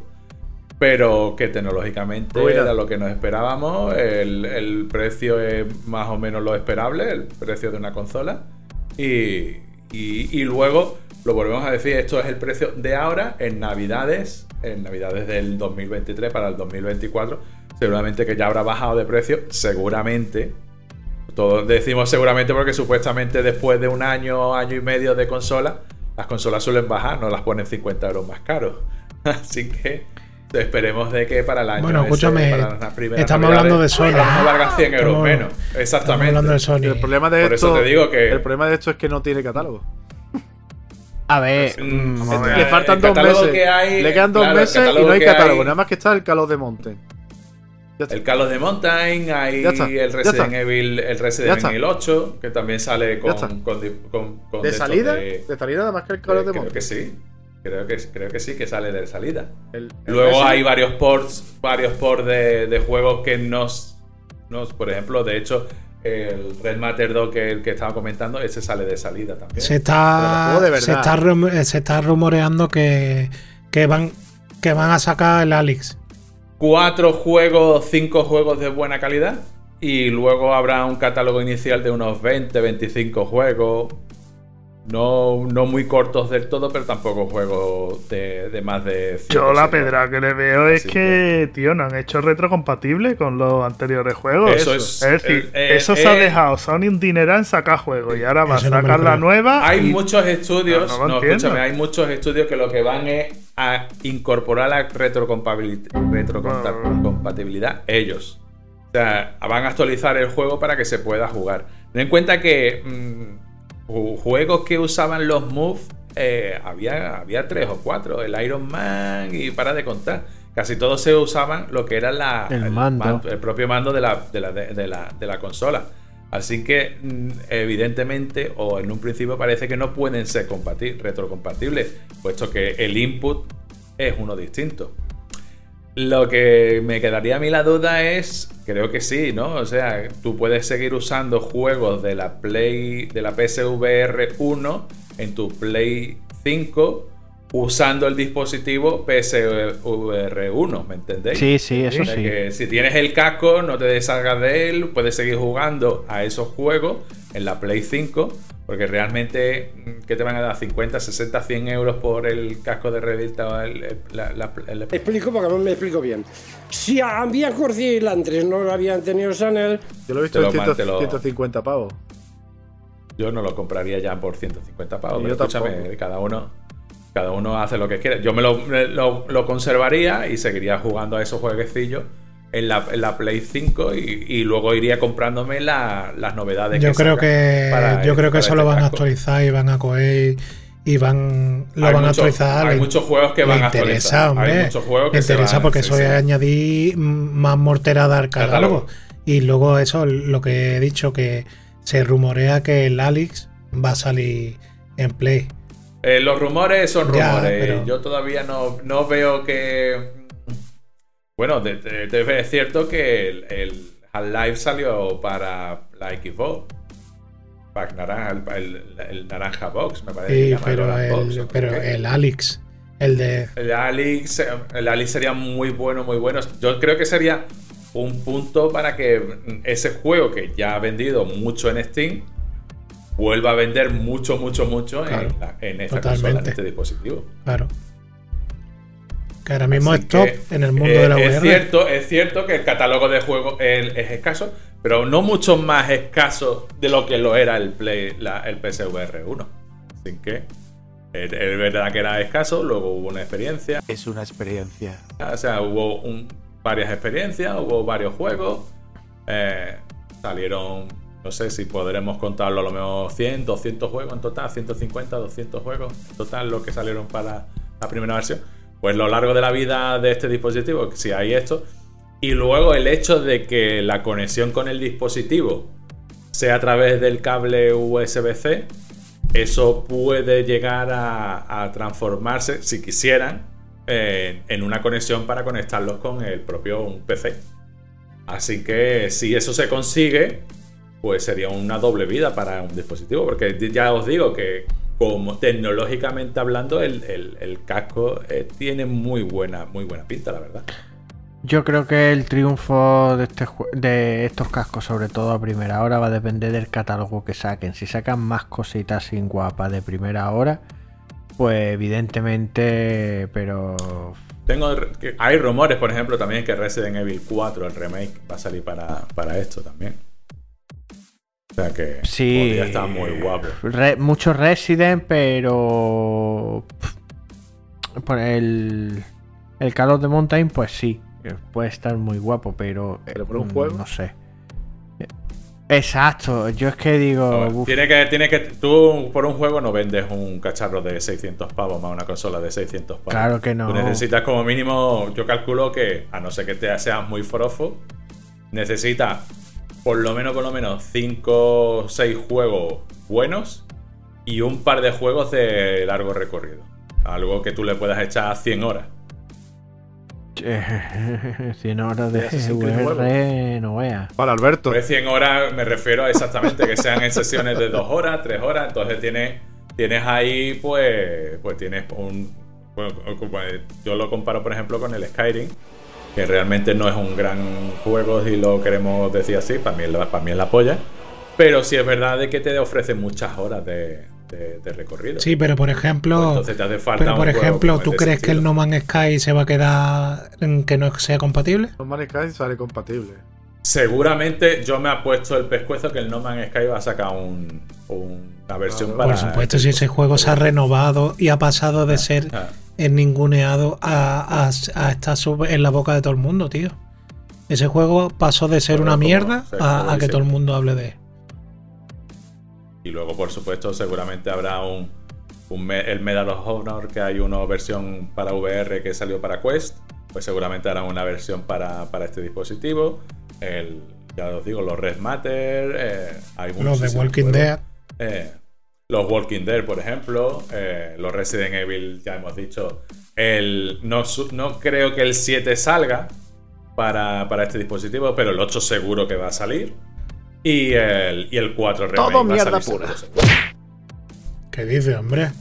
Pero que tecnológicamente era lo que nos esperábamos. El, el precio es más o menos lo esperable, el precio de una consola. Y, y- luego lo volvemos a decir, esto es el precio de ahora en Navidades, en Navidades del 2023 para el 2024. Seguramente que ya habrá bajado de precio, seguramente. Todos decimos seguramente porque supuestamente después de un año, año y medio de consola, las consolas suelen bajar, no las ponen 50 euros más caros. <laughs> Así que esperemos de que para el año Bueno, ese, escúchame, para las primeras estamos hablando de Sony, a ¿no? valgan 100 euros Estamos- menos. Estamos Exactamente. hablando de Sony. El problema de Por eso esto. te digo que- El problema de esto es que no tiene catálogo. a ver, Mm, vamos a ver. Le faltan dos meses. que hay- Le quedan dos claro, meses y no hay catálogo. hay- Nada más que está el Call Mountain. Ya está. El Carlos de Mountain, hay el Resident. Evil, el Resident. Evil 8, que también sale con, está. con, di- con- con ¿De salida? de- ¿De salida nada más que el Call of eh, the creo Mountain? que sí. Creo que, creo que sí, que sale de salida. El- el Luego Resident- hay varios ports, varios ports de, de juegos que nos, nos, por ejemplo, de hecho, el Red Matter 2 que, que estaba comentando, ese sale de salida también. Se está, de se está, rum- eh, se está rumoreando que, que van que van a sacar el Alex. Cuatro juegos, cinco juegos de buena calidad. Y luego habrá un catálogo inicial de unos 20, 25 juegos. No, no muy cortos del todo, pero tampoco juegos de, de más de. Yo la pedra que le veo es que, tío, no han hecho retrocompatible con los anteriores juegos. Eso es, es- decir, eh, eh, eso se ha eh, dejado Sony un dineral en sacar juegos y ahora va a no sacar la nueva. Hay y- muchos estudios, No, escúchame, hay muchos estudios que lo que van es a incorporar la retrocompatibilidad, retrocompatibilidad ellos. O sea, van a actualizar el juego para que se pueda jugar. Ten en cuenta que mm, juegos que usaban los Move eh, había, había tres o cuatro, el Iron Man y para de contar, casi todos se usaban lo que era la, El mando. el propio mando de la, de la, de- la- de la consola. Así que, mm, evidentemente, o en un principio parece que no pueden ser compati- retrocompatibles, puesto que el input es uno distinto. Lo que me quedaría a mí la duda es, creo que sí, ¿no? O sea, tú puedes seguir usando juegos de la Play, de la PSVR 1 en tu Play 5 usando el dispositivo PSVR 1, ¿me entendéis? Sí, sí, eso O sea sí. que si tienes el casco, no te deshagas de él, puedes seguir jugando a esos juegos en la Play 5, porque realmente, mm, ¿qué te van a dar? ¿50, 60, 100 euros por el casco de o el, el- la- la- el- Explico porque no me explico bien. Si había Corci y Landres no lo habían tenido Sanel, Yo lo he visto en lo man- te lo- 150 pavos. Yo no lo compraría ya por 150 pavos. Pero yo escúchame, tampoco. cada uno, cada uno hace lo que quiere. Yo me lo, me lo- lo conservaría y seguiría jugando a esos jueguecillos en la, en la Play 5 y, y luego iría comprándome la- las novedades. Yo que creo que para- yo creo que eso este lo van a actualizar y van a coger y van lo Hay van a actualizar. hay Le- muchos juegos que van a actualizar. Hay hombre. muchos juegos que interesa van- porque sí, eso sí. añadir más morterada al catálogo. Catálogo. Y luego eso, lo que he dicho, que se rumorea que el Alex va a salir en Play. Eh, los rumores son Ya, rumores. pero- Yo todavía no, no veo que. Bueno, de- de- de- es cierto que el, el Half-Life salió para la Xbox. Pack naranja, el, el- el naranja box, me parece. que Sí, llama, pero Box, el, ¿o pero el Alex, el de El Alex, el Alex sería muy bueno, muy bueno. Yo creo que sería un punto para que ese juego que ya ha vendido mucho en Steam vuelva a vender mucho, mucho, mucho Claro, en, la- en esta consola, en totalmente. este dispositivo. claro. Que ahora mismo Así es top que, en el mundo eh, de la VR. Es cierto, es cierto que el catálogo de juegos es, es escaso, pero no mucho más escaso de lo que lo era el Play, la- el PSVR 1. Así que es, verdad que era escaso, luego hubo una experiencia, Es una experiencia. o sea, hubo un- varias experiencias, hubo varios juegos, eh, salieron, no sé si podremos contarlo a lo mejor 100, 200 juegos en total, 150, 200 juegos en total, lo que salieron para la primera versión. Pues lo largo de la vida de este dispositivo, si hay esto, y luego el hecho de que la conexión con el dispositivo sea a través del cable USB-C, eso puede llegar a, transformarse, si quisieran, en, una conexión para conectarlos con el propio PC. Así que si eso se consigue, pues sería una doble vida para un dispositivo, porque ya os digo que como tecnológicamente hablando, el, el- el casco eh, tiene muy buena, muy buena pinta, la verdad. Yo creo que el triunfo de, este de estos cascos, sobre todo a primera hora, va a depender del catálogo que saquen. Si sacan más cositas sin guapas de primera hora, pues evidentemente, pero Tengo, hay rumores, por ejemplo, también que Resident Evil 4, el remake, va a salir para, para esto también. O sea que sí. podría estar muy guapo. Re- mucho Resident, pero por el el Call of the Mountain, pues sí, puede estar muy guapo, pero, eh, Pero por un juego. no sé. Exacto, yo es que digo, tiene que, tiene que, tú por un juego no vendes un cacharro de 600 pavos más una consola de 600 pavos. claro que no. Tú necesitas como mínimo, yo calculo que, a no ser que te seas muy forofo, necesitas por lo menos, por lo menos 5 o 6 juegos buenos y un par de juegos de largo recorrido. Algo que tú le puedas echar 100 horas. <laughs> 100 horas de VR, no veas. Para Alberto. Por 100 horas me refiero a exactamente que sean en sesiones de 2 horas, 3 horas. Entonces tienes, tienes ahí, pues, pues tienes un. bueno, eh, yo lo comparo, por ejemplo, con el Skyrim, que realmente no es un gran juego, si lo queremos decir así. Para mí, es la- para mí es la polla. Pero sí es verdad de que te ofrece muchas horas de, de- de recorrido. Sí, pero por ejemplo, Pues entonces te hace falta pero por ejemplo, ¿tú crees que el. No Man's Sky se va a quedar en que no sea compatible? No Man's Sky sale compatible. Seguramente yo me apuesto el pescuezo que el No Man's Sky va a sacar un- un- una versión Claro. para. Por supuesto, si ese juego se ha renovado y ha pasado de ser Ah. Ninguneado a, a, a estar en la boca de todo el mundo, tío. Ese juego pasó de ser Bueno, una como mierda a, que todo el mundo hable de él. Y luego, por supuesto, seguramente habrá un, un el Medal of Honor, que hay una versión para VR que salió para Quest. pues seguramente harán una versión para, para este dispositivo. El, ya os digo, los Red Matter, eh, hay Los de Walking juegos. Dead. Eh, los Walking Dead, por ejemplo, eh, los Resident Evil, ya hemos dicho. El, no, no creo que el 7 salga para, para este dispositivo, pero el 8 seguro que va a salir. Y el, y el 4 remake Todo va a mierda salir pura. seguro. ¿Qué dice, hombre?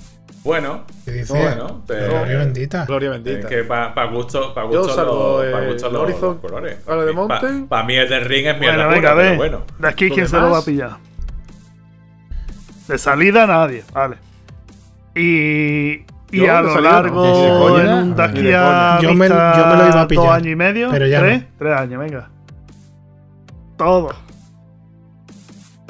Bueno, ¿Qué dice? bueno, te- Gloria bendita. Gloria es bendita. que para gusto, pa gusto, los, pa eh, gusto los- Horizon, los colores. de Para mí el de Ring es mierda Bueno, venga, pura, ve. pero bueno. De aquí, ¿quién se lo va a pillar? De salida, nadie. Vale. Y. Y a lo largo, no. En un de aquí a. Yo me- yo me lo iba a pillar, dos años y medio, pero ya tres, no. tres años, venga. Todo.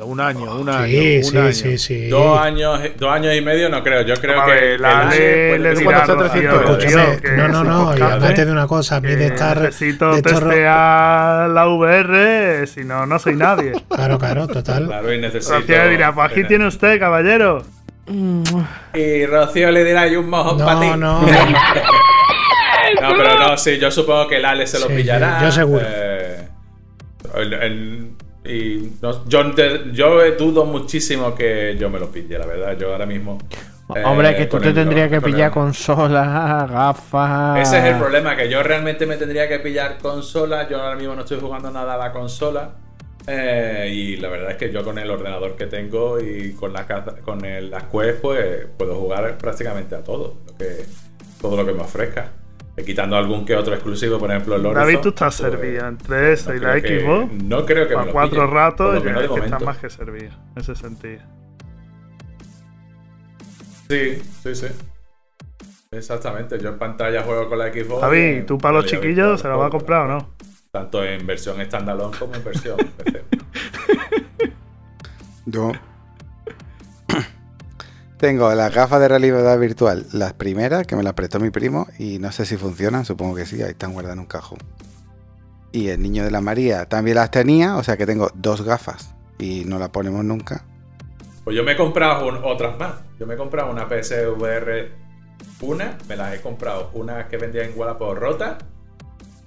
Un año, un año. Sí, un sí, año. sí, sí. Dos años, dos años y medio no creo. Yo creo que la puede le ser dirá cuando Rocío, sea 300 tío, euros. Escúchame, que no, no, no, y podcast, además ¿eh? te digo una cosa, a mí de estar... necesito de testear la VR, si no, no soy nadie. Claro, claro, total. Claro, y necesito. Rocío dirá, pues aquí tiene usted, caballero. Y Rocío le dirá, hay un mojón para ti. No, no. <laughs> No, pero no, sí, yo supongo que el Ale se lo Sí, pillará. yo seguro. Eh, el- el- y no- yo, yo dudo muchísimo que yo me lo pille, la verdad. Yo ahora mismo. eh, Hombre, que tú te tendrías que pillar consola, <laughs> gafas. Ese es el problema, que yo realmente me tendría que pillar consola. Yo ahora mismo no estoy jugando nada a la consola. Eh, y la verdad es que yo con el ordenador que tengo y con, la, con el, las Quest, pues puedo jugar prácticamente a todo. Lo que, todo lo que me ofrezca. Eh, quitando algún que otro exclusivo, por ejemplo el Horizon. David, tú estás pues, servido entre eso no y la creo que- Xbox. No creo que me Para lo cuatro ratos, de es que estás más que servido. En ese sentido. Sí, sí, sí. Exactamente, yo en pantalla juego con la Xbox. y Javi, ¿tú para los chiquillos se lo va a comprar o no? Tanto en versión standalone como en versión <laughs> PC. Yo tengo las gafas de realidad virtual, las primeras, que me las prestó mi primo, y no sé si funcionan, supongo que sí, ahí están guardadas en un cajón. Y el niño de la María también las tenía, o sea que tengo dos gafas y no las ponemos nunca. Pues yo me he comprado un- otras más. Yo me he comprado una PSVR una, me las he comprado una que vendía en Wallapop rota,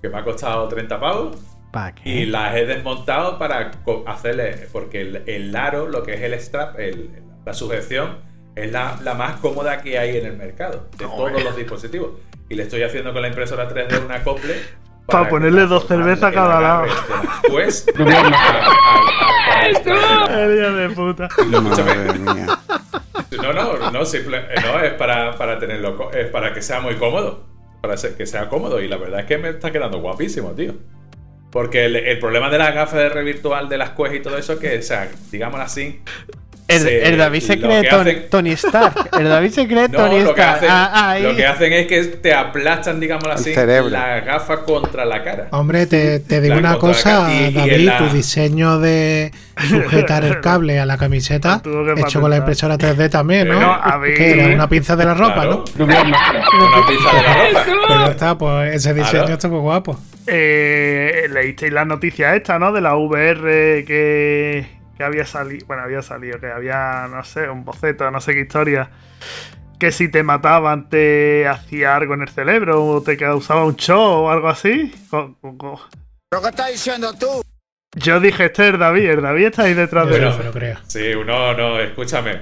que me ha costado 30 pavos, ¿Para qué? y las he desmontado para hacerle, porque el, el aro, lo que es el strap, el- la sujeción, es la, la más cómoda que hay en el mercado, de todos los dispositivos. Y le estoy haciendo con la impresora 3D un acople. Pa' ponerle dos cervezas a cada lado. a- El día de puta. <laughs> No, no, no, simple- no es para, para tenerlo, es para que sea muy cómodo. Para ser- que sea cómodo. Y la verdad es que me está quedando guapísimo, tío. Porque el, el problema de las gafas de red virtual de las Quest y todo eso, que, o sea, digámoslo así. El, se- el David se cree Tony, hacen- Tony Stark. El David se cree <laughs> No, Tony lo que, Stark. hacen, Ah, ahí. lo que hacen es que te aplastan, digámoslo El así, cerebro. las gafas contra la cara. Hombre, te, te digo La una cosa, y- David, la- tu diseño de <laughs> sujetar el cable a la camiseta hecho con la impresora 3D también, ¿no? Pero, que era una pinza de la ropa, Claro. ¿no? Una pizza de la ropa. <laughs> Pues ya está, pues ese diseño Claro. está muy guapo. Eh, leísteis las noticias esta, ¿no? De la VR que, que había salido. Bueno, había salido, que había, no sé, un boceto, no sé qué historia. Que si te mataban te hacía algo en el cerebro o te causaba un show o algo así. Co- ¿Pero qué estás diciendo tú? Yo dije, este es David, el David está ahí detrás de Bueno. no creo. Sí, no, no, escúchame.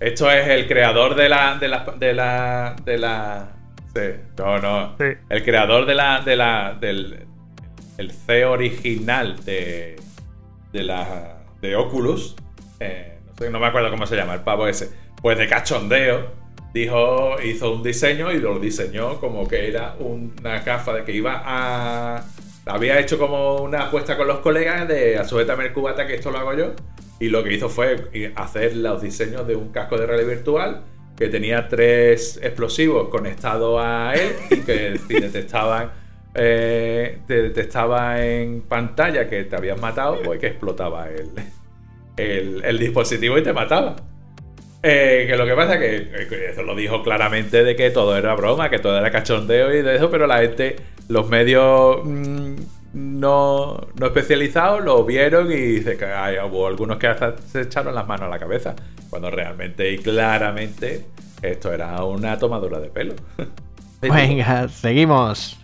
Esto es el creador de la. de la. de la. de la. Sí, no, no. Sí. El creador de la. de la. del. el CEO original de. de la. De Oculus. eh, no sé, no me acuerdo cómo se llama, el pavo ese. Pues de cachondeo. Dijo, hizo un diseño y lo diseñó como que era una gafa de que iba a. Había hecho como una apuesta con los colegas de a sujétame el cubata que esto lo hago yo. Y lo que hizo fue hacer los diseños de un casco de realidad virtual que tenía tres explosivos conectados a él y que si <laughs> detectaban, eh, te detectaba en pantalla que te habían matado, pues que explotaba el, el, dispositivo y te mataba. Eh, que lo que pasa que, que eso lo dijo claramente de que todo era broma, que todo era cachondeo y de eso, pero la gente, los medios mm, no, no especializados lo vieron y hubo algunos que hasta se echaron las manos a la cabeza, cuando realmente y claramente esto era una tomadura de pelo. <laughs> Venga, seguimos.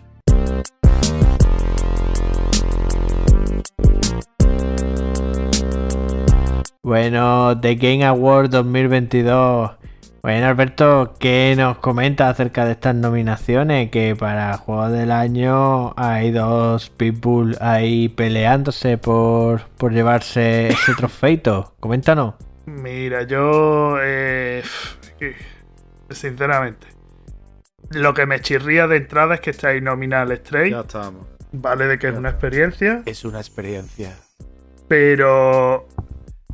Bueno, The Game Award 2022. Bueno, Alberto, ¿qué nos comenta acerca de estas nominaciones? Que para Juego del Año hay dos people ahí peleándose por, por llevarse ese trofeito. Coméntanos. Mira, yo. eh, sinceramente. Lo que me chirría de entrada es que está ahí nominal Stray. Ya estamos. Vale, de que es una experiencia. Es una experiencia. Pero.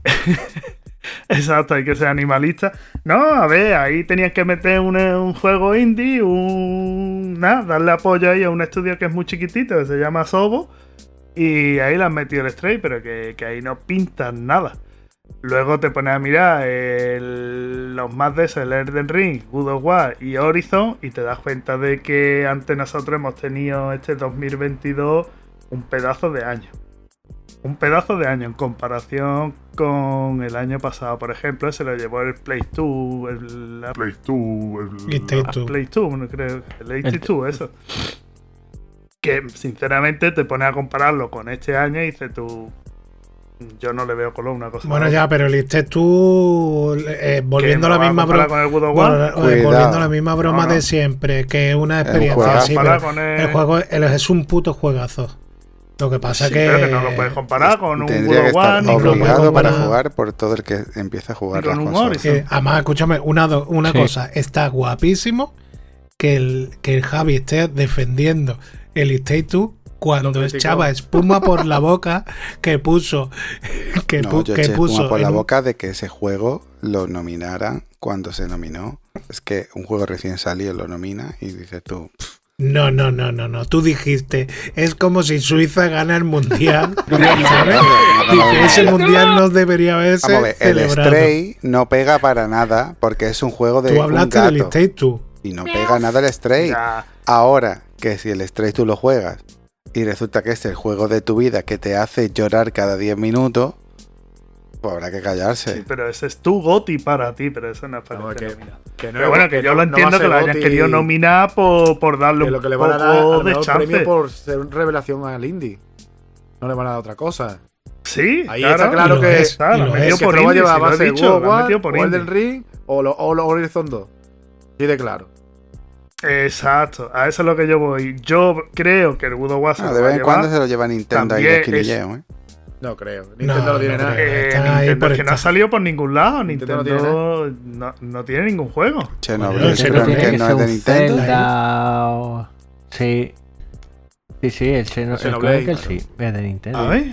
<laughs> Exacto, hay que ser animalista. No, a ver, ahí tenían que meter un, un juego indie, un. Nada, darle apoyo ahí a un estudio que es muy chiquitito, que se llama Sobo. Y ahí le han metido el Stray, pero que, que ahí no pintan nada. Luego te pones a mirar el- los más de esos, el Elden Ring, God of War y Horizon, y te das cuenta de que ante nosotros hemos tenido este 2022 un pedazo de año. Un pedazo de año en comparación con el año pasado. Por ejemplo, se lo llevó el Play 2, el la Play 2, el-. Play 2, bueno, creo, el 82, eso. Que sinceramente te pones a compararlo con este año y dices tú, yo no le veo color una cosa. Bueno, ya, pero Listes tú, eh, volviendo a la misma broma. el vol- eh, volviendo a la misma broma No, no. de siempre, que es una un experiencia. juegazo. sí, Comparar pero con el- el juego el- es un puto juegazo. Lo que pasa Sí, que. pero que no lo puedes comparar con un Tendría que War estar ni con, lo obligado para jugar por todo el que empieza a jugar con. Eh, además, escúchame, una, una Sí. cosa, está guapísimo que el, que el Javi esté defendiendo el Stay 2 cuando echaba espuma por la boca que puso <laughs> que, No, pu- yo que eché puso espuma por en la boca de que ese juego lo nominaran cuando se nominó. Es que un juego recién salido lo nomina y dices tú, "Pff, No, no, no, no, no. Tú dijiste, es como si Suiza gana el mundial. ¿sabes? Dice, ese mundial no debería haberse Vamos a ver, el. Stray no pega para nada porque es un juego de Tú un hablaste del Stay 2. y no pega nada el Stray. Ahora que si el Stray tú lo juegas y resulta que es el juego de tu vida que te hace llorar cada 10 minutos, pues habrá que callarse. sí, pero ese es tu goti para ti, pero eso no es para Vamos, que que, que no Pero es- bueno, que yo no- lo no entiendo que lo hayan querido nominar por, por darle que un lo que le van a dar a poco lo de chance. premio por ser una revelación al indie. No le van a dar otra cosa. Sí, Ahí claro, está claro que, es, Claro, y lo lo han metido es. que por se va a indie, llevar si a base de War. Elden Ring o, lo, o lo Horizon 2. Sí, de claro. Exacto, a eso es lo que yo voy. Yo creo que el se Ah, lo de va a vez en cuando se lo lleva Nintendo ahí de esquinilleo, ¿eh? No creo. Nintendo No, no, tiene no nada. creo. Eh, Está ahí Nintendo por es que no ha salido por ningún lado. Nintendo Nintendo, no no, no tiene ningún juego. El ese Chronicles tiene que no es de un Nintendo. Zelda o- Sí. Sí, sí, el Xeno- el Xenoblade, Chronicles sí, es de Nintendo. A ver.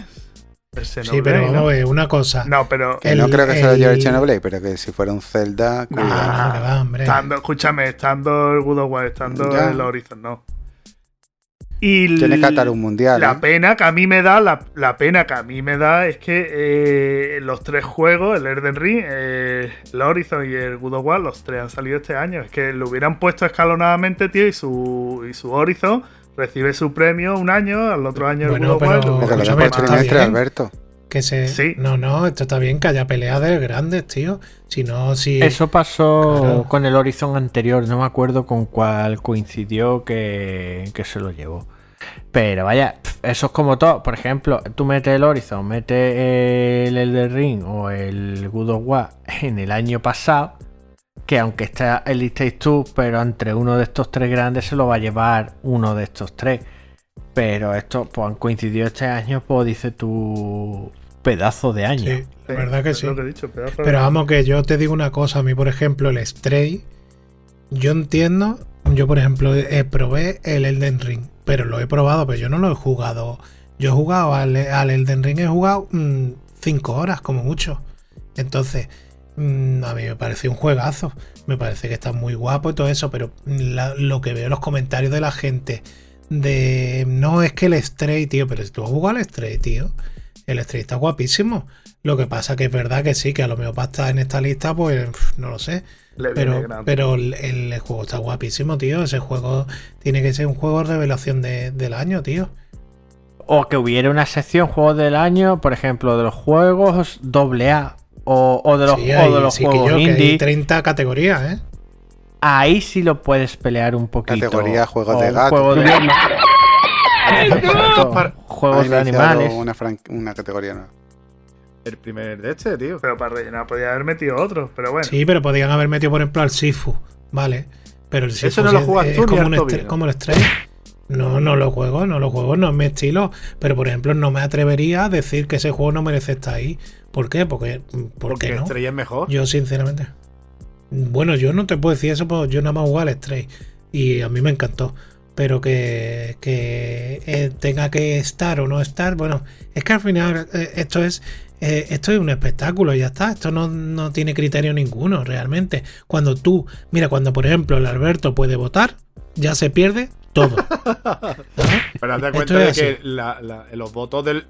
Sí, pero vamos a ¿no? ver, una cosa. No, pero Que no El- creo que se lo lleve el Xenoblade, pero que si fuera un Zelda, No, cuidado. Ah, que va, hombre. estando, escúchame, estando el God of War, estando Ya. el Horizon, no. Y Tiene que atar un mundial. La ¿eh? pena que a mí me da, la, la pena que a mí me da es que eh, los tres juegos, el Elden Ring, eh, el Horizon y el God of War, los tres han salido este año. Es que lo hubieran puesto escalonadamente, tío, y su, y su Horizon recibe su premio un año, al otro año el Bueno, War. pero- lo Porque lo trimestre. Alberto. Que se... Sí. No, no, esto está bien, que haya peleas de grandes, tío. Si no, si... Eso pasó Claro. con el Horizon anterior, no me acuerdo con cuál coincidió que, que se lo llevó. Pero vaya, eso es como todo. Por ejemplo, tú metes el Horizon, metes el Elden Ring o el God of War en el año pasado, que aunque está el It Takes Two, pero entre uno de estos tres grandes se lo va a llevar uno de estos tres. Pero estos pues, han coincidido este año, pues dice tu pedazo de año. Sí, la verdad que sí. lo que he dicho, pedazo de- Pero vamos, que yo te digo una cosa. A mí, por ejemplo, el Stray, yo entiendo. Yo, por ejemplo, eh, probé el Elden Ring, pero lo he probado, pero yo no lo he jugado. Yo he jugado al, al Elden Ring, he jugado 5 horas, como mucho. Entonces, mm, a mí me parece un juegazo. Me parece que está muy guapo y todo eso, pero la- lo que veo en los comentarios de la gente de no es que el Stray, tío, pero si tú has jugado al Stray, tío, el Stray está guapísimo. Lo que pasa que es verdad que sí, que a lo mejor para estar en esta lista, pues no lo sé. le Pero, pero el, el juego está guapísimo, tío. Ese juego tiene que ser un juego de revelación de- del año, tío. O que hubiera una sección juegos del año, por ejemplo, de los juegos AA o, o de los, Sí, o de los sí que juegos yo, que hay indie. 30 categorías, ¿eh? Ahí sí lo puedes pelear un poquito. Categoría juegos O de gato. juego de- <laughs> <laughs> para- Juegos de animales. Una, fran- una categoría nueva. el primer de este, tío. Pero para rellenar podía haber metido otros, pero bueno. Sí, pero podían haber metido, por ejemplo, al Sifu. Vale. Pero el Sifu no lo juegas es, tú es ni como, ¿no? como el Stray. No, no lo juego, no lo juego, no es mi estilo. Pero, por ejemplo, no me atrevería a decir que ese juego no merece estar ahí. ¿Por qué? Porque, ¿por Porque qué no? Estrella es mejor. Yo, sinceramente. Bueno, yo no te puedo decir eso, porque yo nada más jugué al Stray. Y a mí me encantó. Pero que, que eh, tenga que estar o no estar, bueno, es que al final eh, esto es eh, esto es un espectáculo, ya está. Esto no, no tiene criterio ninguno, realmente. Cuando tú, mira, cuando por ejemplo el Alberto puede votar, ya se pierde todo. Pero date Esto cuenta de que así. la- la- los votos del.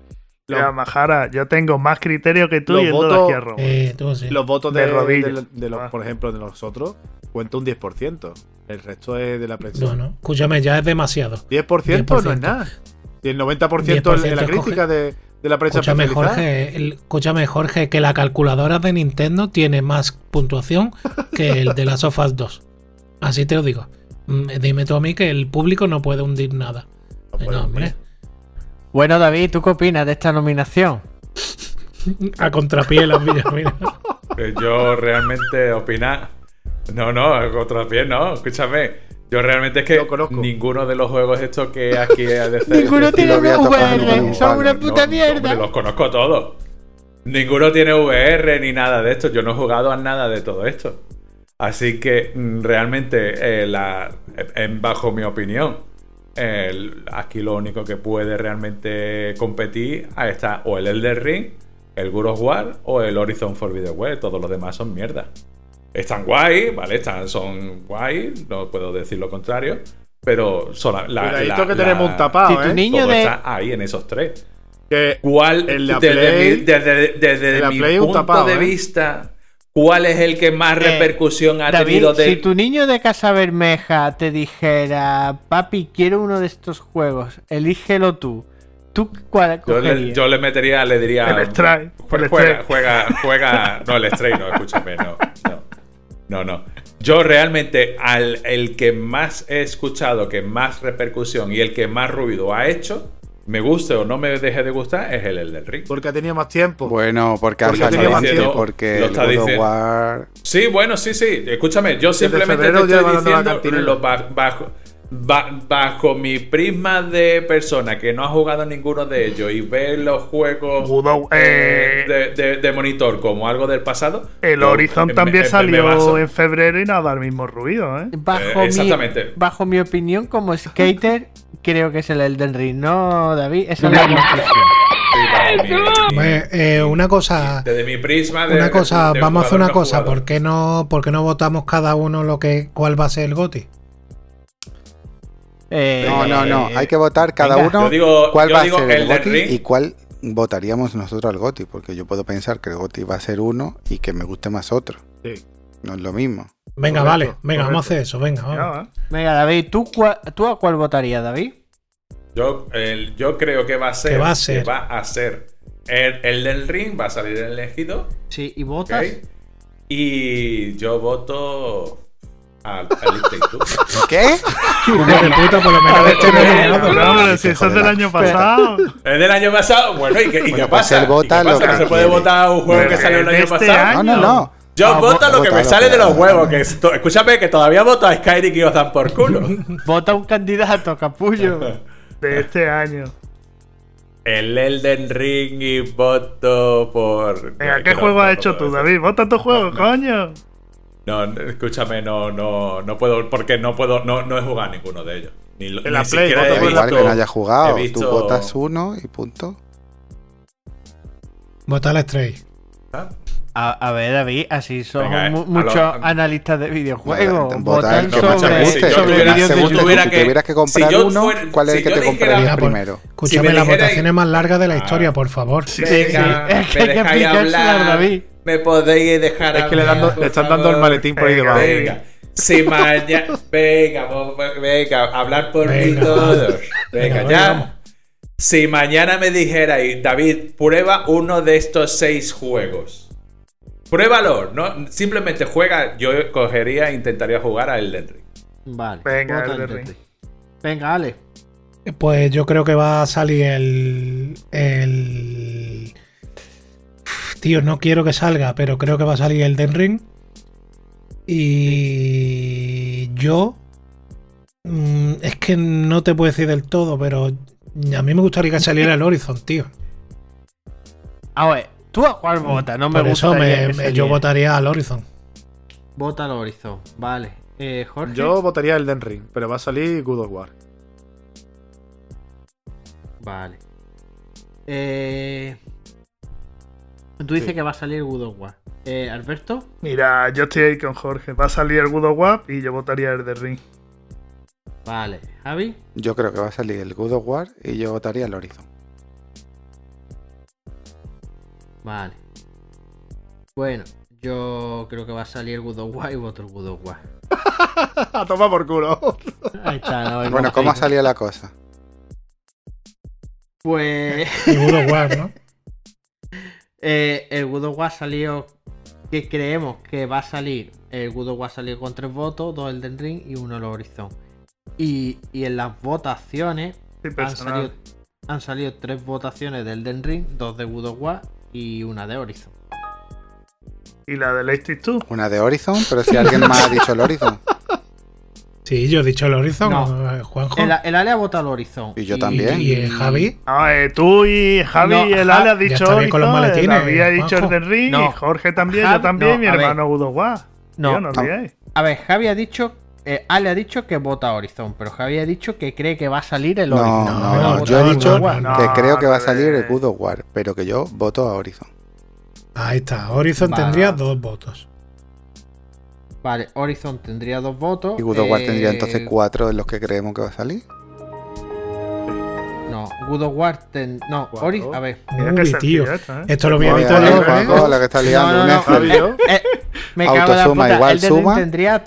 Los, Mira, Majara, yo tengo más criterio que tú Los de votos- aquí a Roma. Eh, tú sí. los votos de, De de- rodillas. de- de los, Ah. por ejemplo, de nosotros, cuenta un 10%. El resto es de la prensa. No, no, escúchame, ya es demasiado. 10%, no es 10%. nada. Y el 90% es la 10% crítica de, de la prensa Escúchame. Jorge, el- escúchame, Jorge, que la calculadora de Nintendo tiene más puntuación que el de las Sofas 2. Así te lo digo. Mm, Dime tú a mí que el público no puede hundir nada. No puede No, hombre. Bueno, David, ¿tú qué opinas de esta nominación? A contrapié las villas, mira. <laughs> Eh, Yo realmente opinar. No, no, otra vez no, escúchame. Yo realmente es que ninguno de los juegos estos que aquí de Ninguno tiene a VR, son una puta no, mierda. hombre, los conozco todos. Ninguno tiene VR ni nada de esto. Yo no he jugado a nada de todo esto. Así que mm, realmente, eh, la- en- bajo mi opinión, el- aquí lo único que puede realmente competir está o el Elder Ring, el of War o el Horizon Forbidden West. Todos los demás son mierda. Están guay, ¿vale? Están, son guay, no puedo decir lo contrario. Pero son la, la- la- que la- tenemos un tapado, Si tu ¿eh? niño todo de- está ahí en esos tres. Que ¿Cuál, En la desde Play- mi, desde, desde en la mi Play punto tapado, de ¿eh? vista, cuál es el que más Eh, repercusión ha David, tenido de... si tu niño de Casa Bermeja te dijera, papi, quiero uno de estos juegos, elígelo tú. ¿Tú cuál yo, le, yo le metería, le diría... El Stray, Jue- Juega, juega, juega... No, el Stray no, escúchame, no. No, no. no. Yo realmente, al, el que más he escuchado, que más repercusión y el que más ruido ha hecho, me guste o no me deje de gustar, es el Elden Ring. porque ha tenido más tiempo. Bueno, porque Porque han tenía salido más tiempo. porque Lo el está of diciendo. War... Sí, bueno, sí, sí. Escúchame, yo simplemente te estoy diciendo cantina. lo ba- bajo, ba- bajo mi prisma de persona que no ha jugado ninguno de ellos y ve los juegos eh, eh, de, de- de monitor como algo del pasado. El yo Horizon también me- salió en febrero y nada, el mismo ruido, ¿eh? Bajo, Eh, mi, exactamente. bajo mi opinión, como skater, creo que es el Elden Ring. No, David, esa es la bajo mi- Hombre, eh, una cosa, desde mi prisma de- una cosa, de- de vamos a hacer una no cosa. ¿por qué no, por qué no votamos cada uno lo que, cuál va a ser el GOTI? Eh, No, no, no. Hay que votar cada venga. uno Yo digo- cuál va a ser el GOTI Ring. y cuál votaríamos nosotros al GOTI. Porque yo puedo pensar que el GOTI va a ser uno y que me guste más otro. Sí. No es lo mismo. Venga, Correcto, vale, venga, vamos a hacer eso, venga, vamos. Venga, David, ¿tú, cua- ¿tú a cuál votarías, David? Yo, el- yo creo que va a ser. Que va a ser. que va a ser el, el del ring, va a salir elegido. Sí, ¿y votas? Y yo voto al, al. <laughs> ¿Qué? Puta, por lo menos este. Pero, hombre, si eso es del año pasado. ¿Es del año pasado? Bueno, ¿y qué, y Bueno, qué pues pasa? él vota ¿Y qué lo pasa? que ¿No se puede votar un juego que salió el año este pasado? No, no, no. Yo Ah, voto lo que me sale que de los huevos. Que escúchame, que todavía voto a Skyrim y os dan por culo. <laughs> Vota un candidato, capullo. <laughs> De este año. el Elden Ring y voto por. Venga, que ¿qué no- juego no has hecho tú. David? Vota tu juego, coño. No, escúchame, no, no, no puedo, porque no puedo, no, no he jugado a ninguno de ellos. Ni, lo- En la ni Play, siquiera vota he la igual que no haya jugado. he visto- Tú votas uno y punto. Vota al Stray. ¿Ah? A, a ver, David, así son Venga, eh, mu- a muchos lo- analistas de videojuegos. Votan te sobre. Si yo sobre tuviera- vídeos te de YouTube. tuviera si que- tuvieras que comprar si uno, fuera- ¿cuál es si el que te dijera- comprarías primero? Escúchame, me las dijera- votaciones más largas de la Ah. historia, por favor. Sí, Venga, sí, es que hay que hablar. David. Me podéis dejar Es que le, dando- le están dando el maletín por ahí debajo. Venga. Si mañana. Venga, vos- venga, hablar por Venga, mí todos. Venga, Venga, ya. vamos. Si mañana me dijerais, David, prueba uno de estos seis juegos. Pruébalo, ¿no? Simplemente juega. Yo cogería e intentaría jugar a Elden Ring. Vale. Venga, Elden Elden Ring. Ring. Venga, Ale. Pues yo creo que va a salir el. el. Tío, no quiero que salga, pero creo que va a salir el Den Ring. Y yo. mm, Es que no te puedo decir del todo, pero a mí me gustaría que saliera el Horizon, tío. A ver, tú a cuál votas, no me Por eso me- me- yo votaría al Horizon. Vota al Horizon, vale. Eh, Jorge. Yo votaría el Den Ring, pero va a salir God of War. Vale. Eh... Tú dices Sí. que va a salir God of War. Eh, Alberto. Mira, yo estoy ahí con Jorge. Va a salir el God of War y yo votaría el de Ring. Vale. Javi. Yo creo que va a salir el God of War y yo votaría el Horizon. Vale. Bueno, yo creo que va a salir el God of War y voto el God of War. <laughs> A tomar por culo. Ahí está. no, el Bueno, ¿cómo ha salido la cosa? Pues... El God of War, ¿no? <laughs> Eh, el God of War salió. Que creemos que va a salir. El God of War salió con tres votos: dos el Den Ring y uno el Horizon. Y, y en las votaciones Sí, han salido, han salido tres votaciones del Den Ring, dos de God of War y una de Horizon. Y la de Lasting 2. Una de Horizon, pero si alguien más ha dicho el Horizon. <laughs> Sí, yo he dicho el Horizon, No. eh, Juanjo. El, el Ale ha votado el Horizon. Y yo también. Y, el Javi. Ah, eh, tú y Javi No, y el Ale has ya dicho está bien con los Horizon, maletines, David ha dicho el Juanjo. de Ring No. y Jorge también, Javi- yo también, no, mi hermano of War. No, Tío, no no. A ver, Javi ha dicho. eh, Ale ha dicho que vota Horizon, pero Javi ha dicho que cree que va a salir el No, Horizon. no, no, votar yo he dicho no. que creo que va a no, salir el eh. God of War, pero que yo voto a Horizon. Ahí está. Horizon Va. tendría dos votos. Vale, Horizon tendría dos votos. Y God of War eh, tendría entonces cuatro en los que creemos que va a salir. No, God of War ten- No. Horizon. A ver. Uy, tío. esto, ¿eh? Esto lo voy a Oye, evitar oye, yo, ¿eh? la que está liando, No, un no, no. Excel. Javi, yo. Eh, me cago en la Autosuma puta. igual, Elden Ring suma. tendría,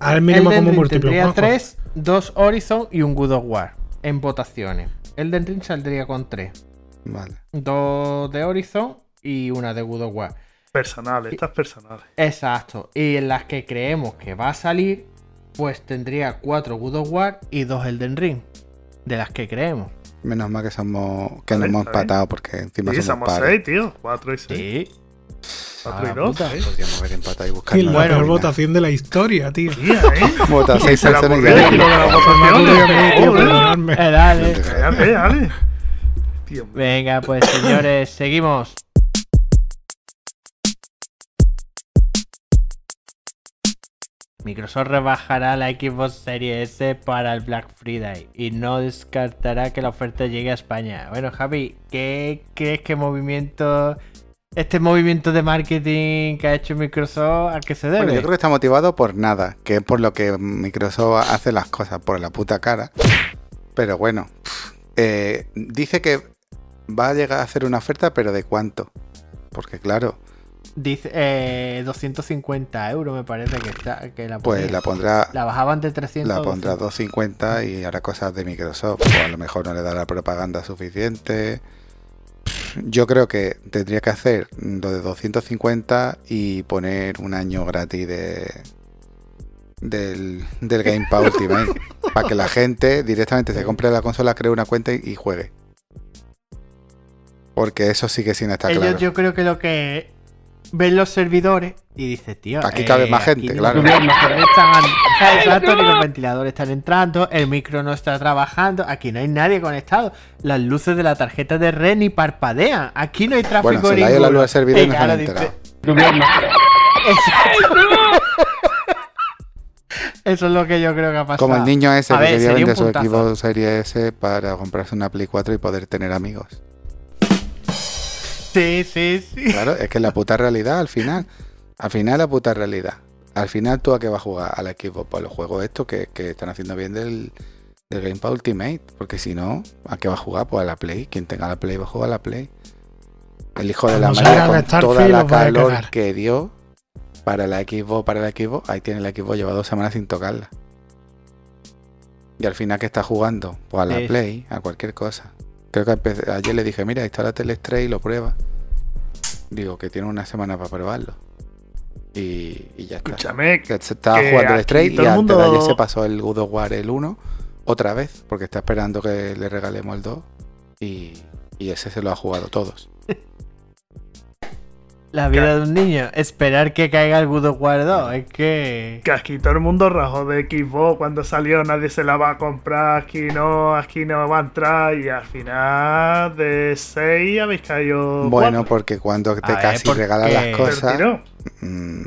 Al mínimo Elden como múltiplo. tendría Juanjo. 3, 2 Horizon y un God of War en votaciones. Elden Ring saldría con 3. Vale. 2 de Horizon y una de God of War. Personales, estas personales. Exacto. Y en las que creemos que va a salir, pues tendría 4 God of War y 2 Elden Ring. De las que creemos. Menos mal que somos que nos hemos empatado porque encima Sí, somos somos pares. seis, tío. Cuatro y seis. Sí. Cuatro Ah, y dos. puta. ¿eh? Podríamos haber empatado y buscar Y la peor votación de la historia, tío. Tía, ¿eh? <laughs> Vota seis Se le personas y ocurrió gana. decir lo de las Me ocurrió a mí, votaciones. tío, Joder. perdonadme. Eh, dale. Cállate, Ale. Tío, Venga, pues señores, seguimos. Microsoft rebajará la Xbox Series S para el Black Friday y no descartará que la oferta llegue a España. Bueno, Javi, ¿qué crees que movimiento, este movimiento de marketing que ha hecho Microsoft, a qué se debe? Bueno, yo creo que está motivado por nada, que es por lo que Microsoft hace las cosas, por la puta cara. Pero bueno, eh, dice que va a llegar a hacer una oferta, pero ¿de cuánto? Porque claro, Dice eh, 250 euros, me parece que está, que la pues la pondrá La bajaban de 300 la pondrá 250. 250 y hará cosas de Microsoft. O a lo mejor no le dará propaganda suficiente. Yo creo que tendría que hacer lo de 250 y poner un año gratis de del, del Game Pass Ultimate. <laughs> para que la gente directamente se compre la consola, cree una cuenta y, y juegue. Porque eso sí que sí no está Ellos claro. yo creo que lo que ven los servidores y dice, tío, Aquí cabe más aquí gente, ni claro. Los ventiladores están, exacto, ni los ventiladores están entrando, el micro no está trabajando, aquí no hay nadie conectado, las luces de la tarjeta de red ni parpadean, aquí no hay tráfico Bueno, se la luz al servidor y no se claro, han enterado. Eso es lo que yo creo que ha pasado. Como el niño ese A que ver, quería vender su equipo Serie S para comprarse una Play 4 y poder tener amigos. Sí, sí, sí. Claro, es que la puta realidad al final. Al final la puta realidad. Al final tú a qué vas a jugar al equipo por los juegos estos que, que están haciendo bien del, del Game Pass Ultimate. Porque si no, ¿a qué va a jugar? Pues a la Play. Quien tenga la Play va a jugar a la Play. El hijo de la María con Starfield toda la los va a calor que dio para la Xbox, para el Xbox, ahí tiene el Xbox, lleva dos semanas sin tocarla. Y al final, ¿qué está jugando? Pues a la Sí. Play, a cualquier cosa. Creo que ayer le dije, mira, instálate el Stray y lo prueba. Digo, que tiene una semana para probarlo. Y, y ya está. Escúchame, Que se estaba que jugando el Stray y antes de ayer se pasó el God of War el 1 otra vez, porque está esperando que le regalemos el 2 y, y ese se lo ha jugado todos. <laughs> La vida de un niño, esperar que caiga el God of War 2, es que... Que aquí todo el mundo rajó de Xbox cuando salió, nadie se la va a comprar, aquí no, aquí no va a entrar y al final de 6 habéis caído... Bueno, cuatro. porque cuando te A casi porque- regalan las cosas, tiró. mm,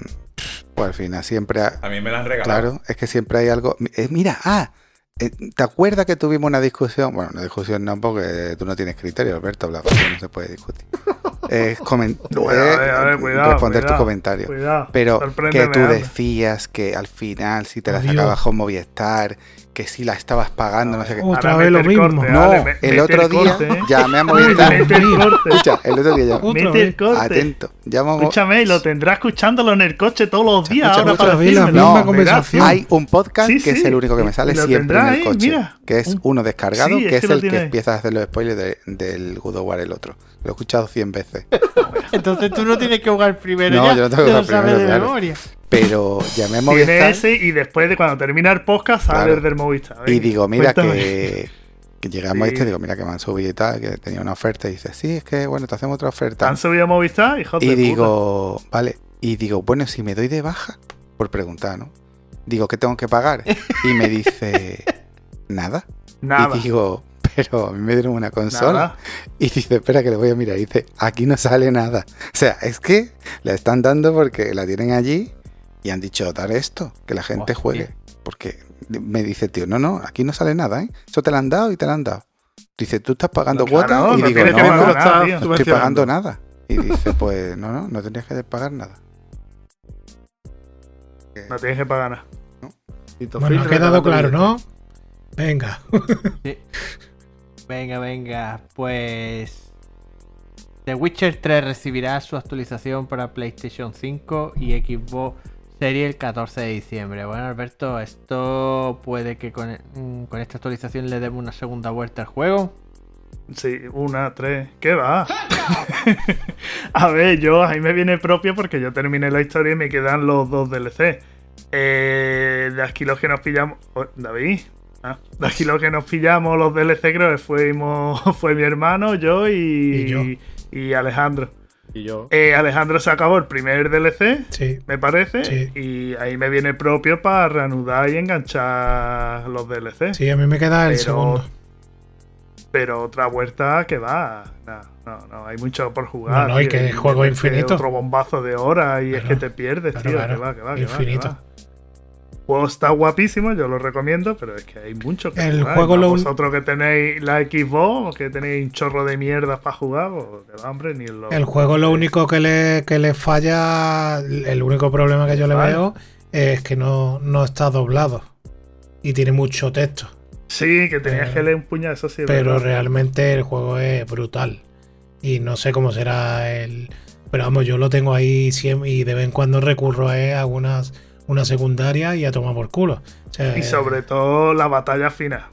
pues al final siempre... ha- A mí me la han regalado. Claro, es que siempre hay algo. eh, mira, ah, eh, ¿te acuerdas que tuvimos una discusión? Bueno, una discusión no, porque tú no tienes criterio, Alberto, hablar no se puede discutir. <laughs> <laughs> Eh, cuidado, responder tu cuidado, comentario. Cuidado. Pero que tú decías que al final, si te la sacabas con Movistar, que si la estabas pagando, no sé qué. Otra vez lo mismo. corte, No, el otro día corte, ¿eh? llamé a Movistar. <laughs> Mete el corte. Escucha, el otro día llamé. Mete el corte. Atento, llamo Escúchame, y lo tendrás escuchándolo en el coche todos los días escucha, ahora escucha, para la misma No, conversación. Hay un podcast Sí, que es el único que me sale siempre en tendrá el ahí, coche. mira. Que es Un- uno descargado, Sí, que es que el que empieza a hacer los spoilers de- del God of War el otro. Lo he escuchado 100 veces. <laughs> Entonces tú no tienes que jugar primero No, ya, yo no tengo que jugar sabes primero, de claro. memoria. Pero llamé a Tiene Movistar ese y después de cuando termina el podcast sale Claro. el del Movistar. y digo, mira cuéntame. que, que llegamos a Sí. este, digo, mira que me han subido y tal, que tenía una oferta. Y dice, sí, es que bueno, te hacemos otra ¿Te oferta. han subido a Movistar? Hijo de Y puta. digo, vale. Y digo, bueno, si me doy de baja, por preguntar, ¿no? Digo, ¿qué tengo que pagar? Y me dice, <laughs> nada. Nada. Y digo, pero a mí me dieron una consola. Nada. Y dice, espera que le voy a mirar. Y dice, aquí no sale nada. O sea, es que la están dando porque la tienen allí y han dicho, dar esto, que la gente Hostia. juegue. Porque me dice, tío, no, no, aquí no sale nada, ¿eh? Eso te lo han dado y te lo han dado. Dice, ¿tú estás pagando Claro, cuotas? no y digo, no, que no, no, nada, tío. no estoy pagando nada. Y dice, <laughs> pues no, no, no tendrías que pagar nada. No tienes que pagar nada. Bueno, ha quedado claro, ¿no? Venga. Venga, venga, pues... The Witcher 3 recibirá su actualización para PlayStation 5 y Xbox Series el 14 de diciembre. Bueno, Alberto, esto puede que con, mm, con esta actualización le demos una segunda vuelta al juego. Sí, una, tres. ¿Qué va? <laughs> a ver, yo ahí me viene propio porque yo terminé la historia y me quedan los dos DLC. Eh, de aquí los que nos pillamos. oh, David. Ah, de aquí los que nos pillamos los DLC creo que fuimos, <laughs> fue mi hermano, yo y, Y yo. y Alejandro. Y yo. Eh, Alejandro se acabó el primer DLC, Sí. me parece, Sí. y ahí me viene propio para reanudar y enganchar los DLC. Sí, a mí me queda el Pero- segundo. Pero otra vuelta que va. No, no, no, hay mucho por jugar. No, no, y que el juego infinito. Otro bombazo de horas y es que te pierdes, claro, tío. claro, Que va, que va, que va, que infinito. va. El juego está guapísimo, yo lo recomiendo, pero es que hay mucho que El jugar. juego lo Vosotros que tenéis la Xbox, que tenéis un chorro de mierdas para jugar, que va, hombre, ni lo. El juego lo único que le, que le falla, el único problema que yo le veo es que no, no está doblado. Y tiene mucho texto. Sí, que tenías Eh, que leer un puñado, eso sí. Pero verdad. realmente el juego es brutal. Y no sé cómo será el. Pero vamos, yo lo tengo ahí siempre y de vez en cuando recurro a algunas una secundaria y a tomar por culo. O sea, Y sobre todo la batalla final.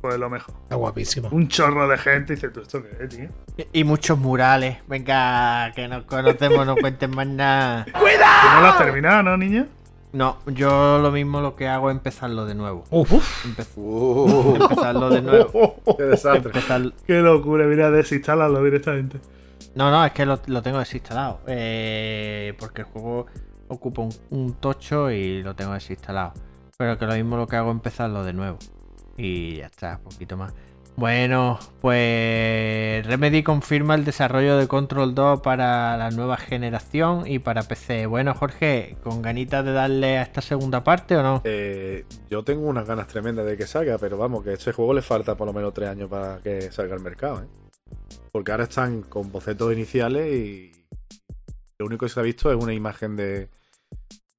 Pues lo mejor. Está guapísimo. Un chorro de gente y dices, ¿tú esto qué es, tío? Y, y muchos murales. Venga, que nos conocemos, no cuenten más nada. <laughs> Tú no lo has terminado, ¿no, niño? No, yo lo mismo lo que hago es empezarlo de nuevo. Uf, Empe- Uh, <laughs> empezarlo de nuevo. <laughs> Qué desastre. Empezar- Qué locura, mira, desinstalarlo directamente. No, no, es que lo, lo tengo desinstalado. Eh, porque el juego ocupa un, un tocho y lo tengo desinstalado. Pero que lo mismo lo que hago es empezarlo de nuevo. Y ya está, poquito más. Bueno, pues Remedy confirma el desarrollo de Control 2 para la nueva generación y para PC. Bueno, Jorge, ¿con ganitas de darle a esta segunda parte o no? Eh, yo tengo unas ganas tremendas de que salga, pero vamos, que a este juego le falta por lo menos tres años para que salga al mercado, ¿eh? Porque ahora están con bocetos iniciales y lo único que se ha visto es una imagen de,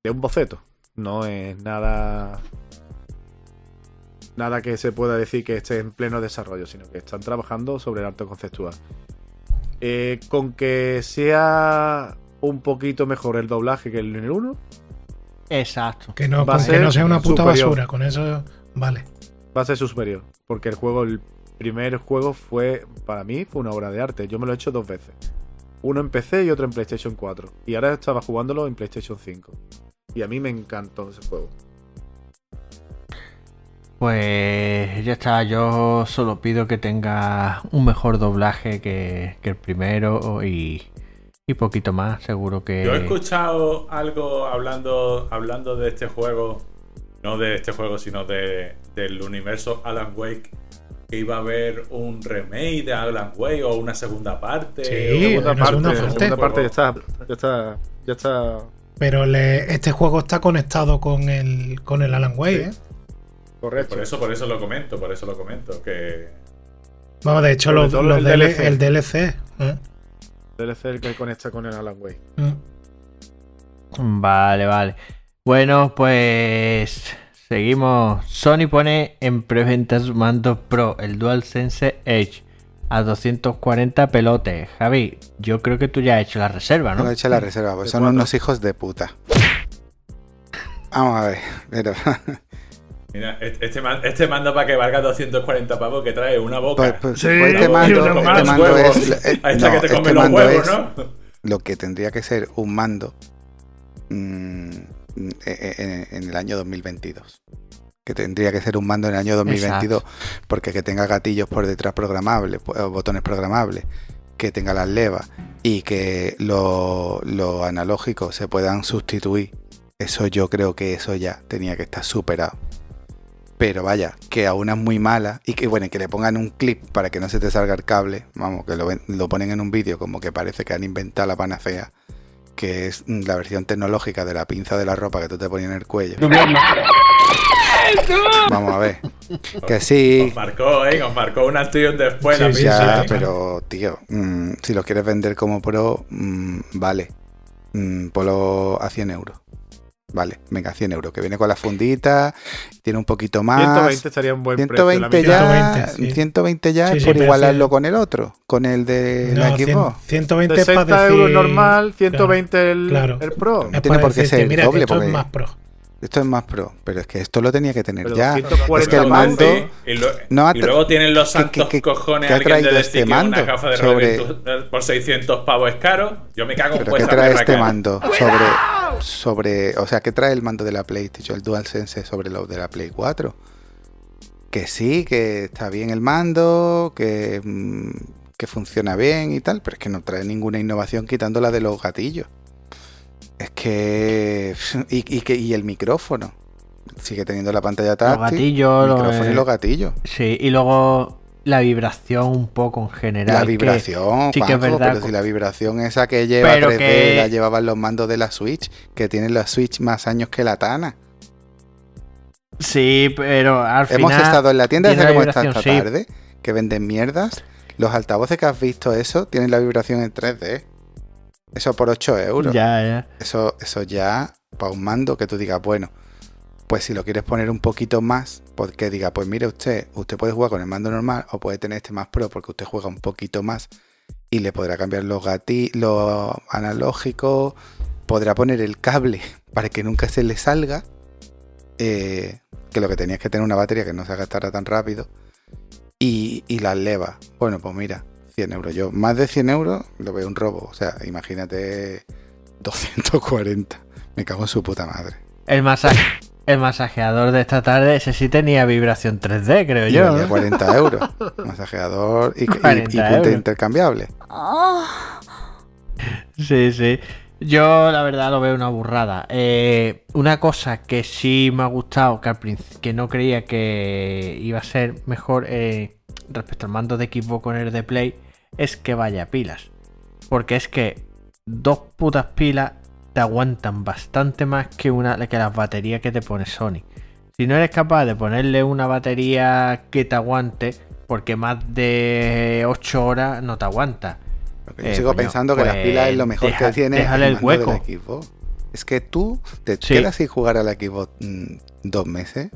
de un boceto. No es nada. Nada que se pueda decir que esté en pleno desarrollo, sino que están trabajando sobre el arte conceptual. Eh, con que sea un poquito mejor el doblaje que el en el 1, Exacto. que no, Va a con que ser no sea una puta superior. basura. Con eso, vale. va a ser su superior. Porque el juego, el primer juego fue, para mí, fue una obra de arte. Yo me lo he hecho dos veces. Uno en PC y otro en PlayStation 4. Y ahora estaba jugándolo en PlayStation 5. Y a mí me encantó ese juego. pues ya está. Yo solo pido que tenga un mejor doblaje que, que el primero y, y poquito más. Seguro que. Yo he escuchado algo hablando, hablando de este juego, no de este juego, sino de, del universo Alan Wake, que iba a haber un remake de Alan Wake o una segunda parte. Sí, segunda una parte, segunda parte. segunda parte ya está, ya está, ya está Pero le- este juego está conectado con el, con el Alan Wake, ¿eh? correcto. Por eso, por eso lo comento, por eso lo comento. Que Vamos, de hecho, los, los el DL DLC. el DLC. ¿eh? DLC el que conecta con el Alan Wake. Mm. Vale, vale. Bueno, pues seguimos. Sony pone en preventa su mando Pro, el DualSense Edge, a 240 pelotes. Javi, yo creo que tú ya has hecho la reserva, No ¿no? he hecho la reserva, pues son cuatro. unos hijos de puta. Vamos a ver, pero <laughs> mira, este, este este mando para que valga 240 pavos que trae una boca. pues, pues, Sí, pues este una mando, este mando Huevos. es, eh, Ahí está no, que te este comen los huevos, ¿no? lo que tendría que ser un mando mm, en, el año 2022. Que tendría que ser un mando en el año 2022 porque que tenga gatillos por detrás programables, o botones programables, que tenga las levas y que lo- los analógicos se puedan sustituir. Eso yo creo que eso ya tenía que estar superado. Pero vaya, que aún es muy mala y que bueno, que le pongan un clip para que no se te salga el cable, vamos, que lo, lo ponen en un vídeo como que parece que han inventado la panacea, que es la versión tecnológica de la pinza de la ropa que tú te ponías en el cuello. Vamos a ver. <laughs> Que sí, Os marcó, ¿eh? Os marcó un antes y después. la Sí, sí, pinza, ya, pero tío, mm, si lo quieres vender como pro, mm, vale. Mm, ponlo a 100 euros. Vale, venga, 100 euros. Que viene con la fundita, tiene un poquito más. 120 estaría un buen 120 precio. la ya, 120, sí. 120 ya Sí, es sí, por igualarlo con el otro, con el de la No, cien- Xbox. 120 es para 60 decir... euros normal, 120 el, claro. el Pro. No tiene por qué ser el doble, esto porque- es más pro. Esto es más pro, pero es que esto lo tenía que tener Pero ya. 240 Es que el mando, Sí, y, lo- no ha y tra- luego tienen los ¿Qué- santos qué- qué- cojones qué ha alguien de este que una mando gafa de sobre- por 600 pavos es caro. Yo me cago en ¿Pero qué trae este cara. mando sobre, sobre, o sea, qué trae el mando de la PlayStation, el DualSense sobre lo de la Play 4? Que sí, que está bien el mando, que, mm, que funciona bien y tal, pero es que no trae ninguna innovación quitando la de los gatillos. Es que <laughs> y, y que y el micrófono sigue teniendo la pantalla táctil, gatillos, el lo- micrófono y los gatillos. Sí, y luego la vibración un poco en general. La que- vibración, sí que es verdad, pero si la vibración esa que lleva Pero 3D que- la llevaban los mandos de la Switch, que tienen la Switch más años que la Tana. Sí, pero al Hemos final... estado en la tienda desde como esta, esta sí. tarde, que venden mierdas. Los altavoces que has visto eso tienen la vibración en 3D. Eso por 8 euros. Ya, ya. Eso, eso ya, para un mando que tú digas, bueno, pues si lo quieres poner un poquito más, porque diga, pues mire usted, usted puede jugar con el mando normal o puede tener este más pro porque usted juega un poquito más y le podrá cambiar los gatillos, los analógicos, podrá poner el cable <laughs> para que nunca se le salga, eh, que lo que tenía es que tener una batería que no se gastara tan rápido y, y las levas. Bueno, pues mira, 100 euros. Yo, más de 100 euros lo veo un robo. O sea, imagínate 240. Me cago en su puta madre. El masaje... El masajeador de esta tarde, ese sí tenía vibración 3D, creo Y yo. valía ¿eh? 40 euros. Masajeador y, y- y 40 punta euros. intercambiable. <laughs> Sí, sí. Yo la verdad lo veo una burrada. Eh, una cosa que sí me ha gustado, que al que no creía que iba a ser mejor eh, respecto al mando de Xbox con el de Play, es que vaya pilas. Porque es que dos putas pilas te aguantan bastante más que una que las baterías que te pone Sony. Si no eres capaz de ponerle una batería que te aguante, porque más de 8 horas no te aguanta. Que yo Eh, sigo coño, pensando que la pues pila es lo mejor deja- que tiene déjale el de hueco. Xbox. Es que tú te Sí. quedas sin jugar a la Xbox mm, dos meses,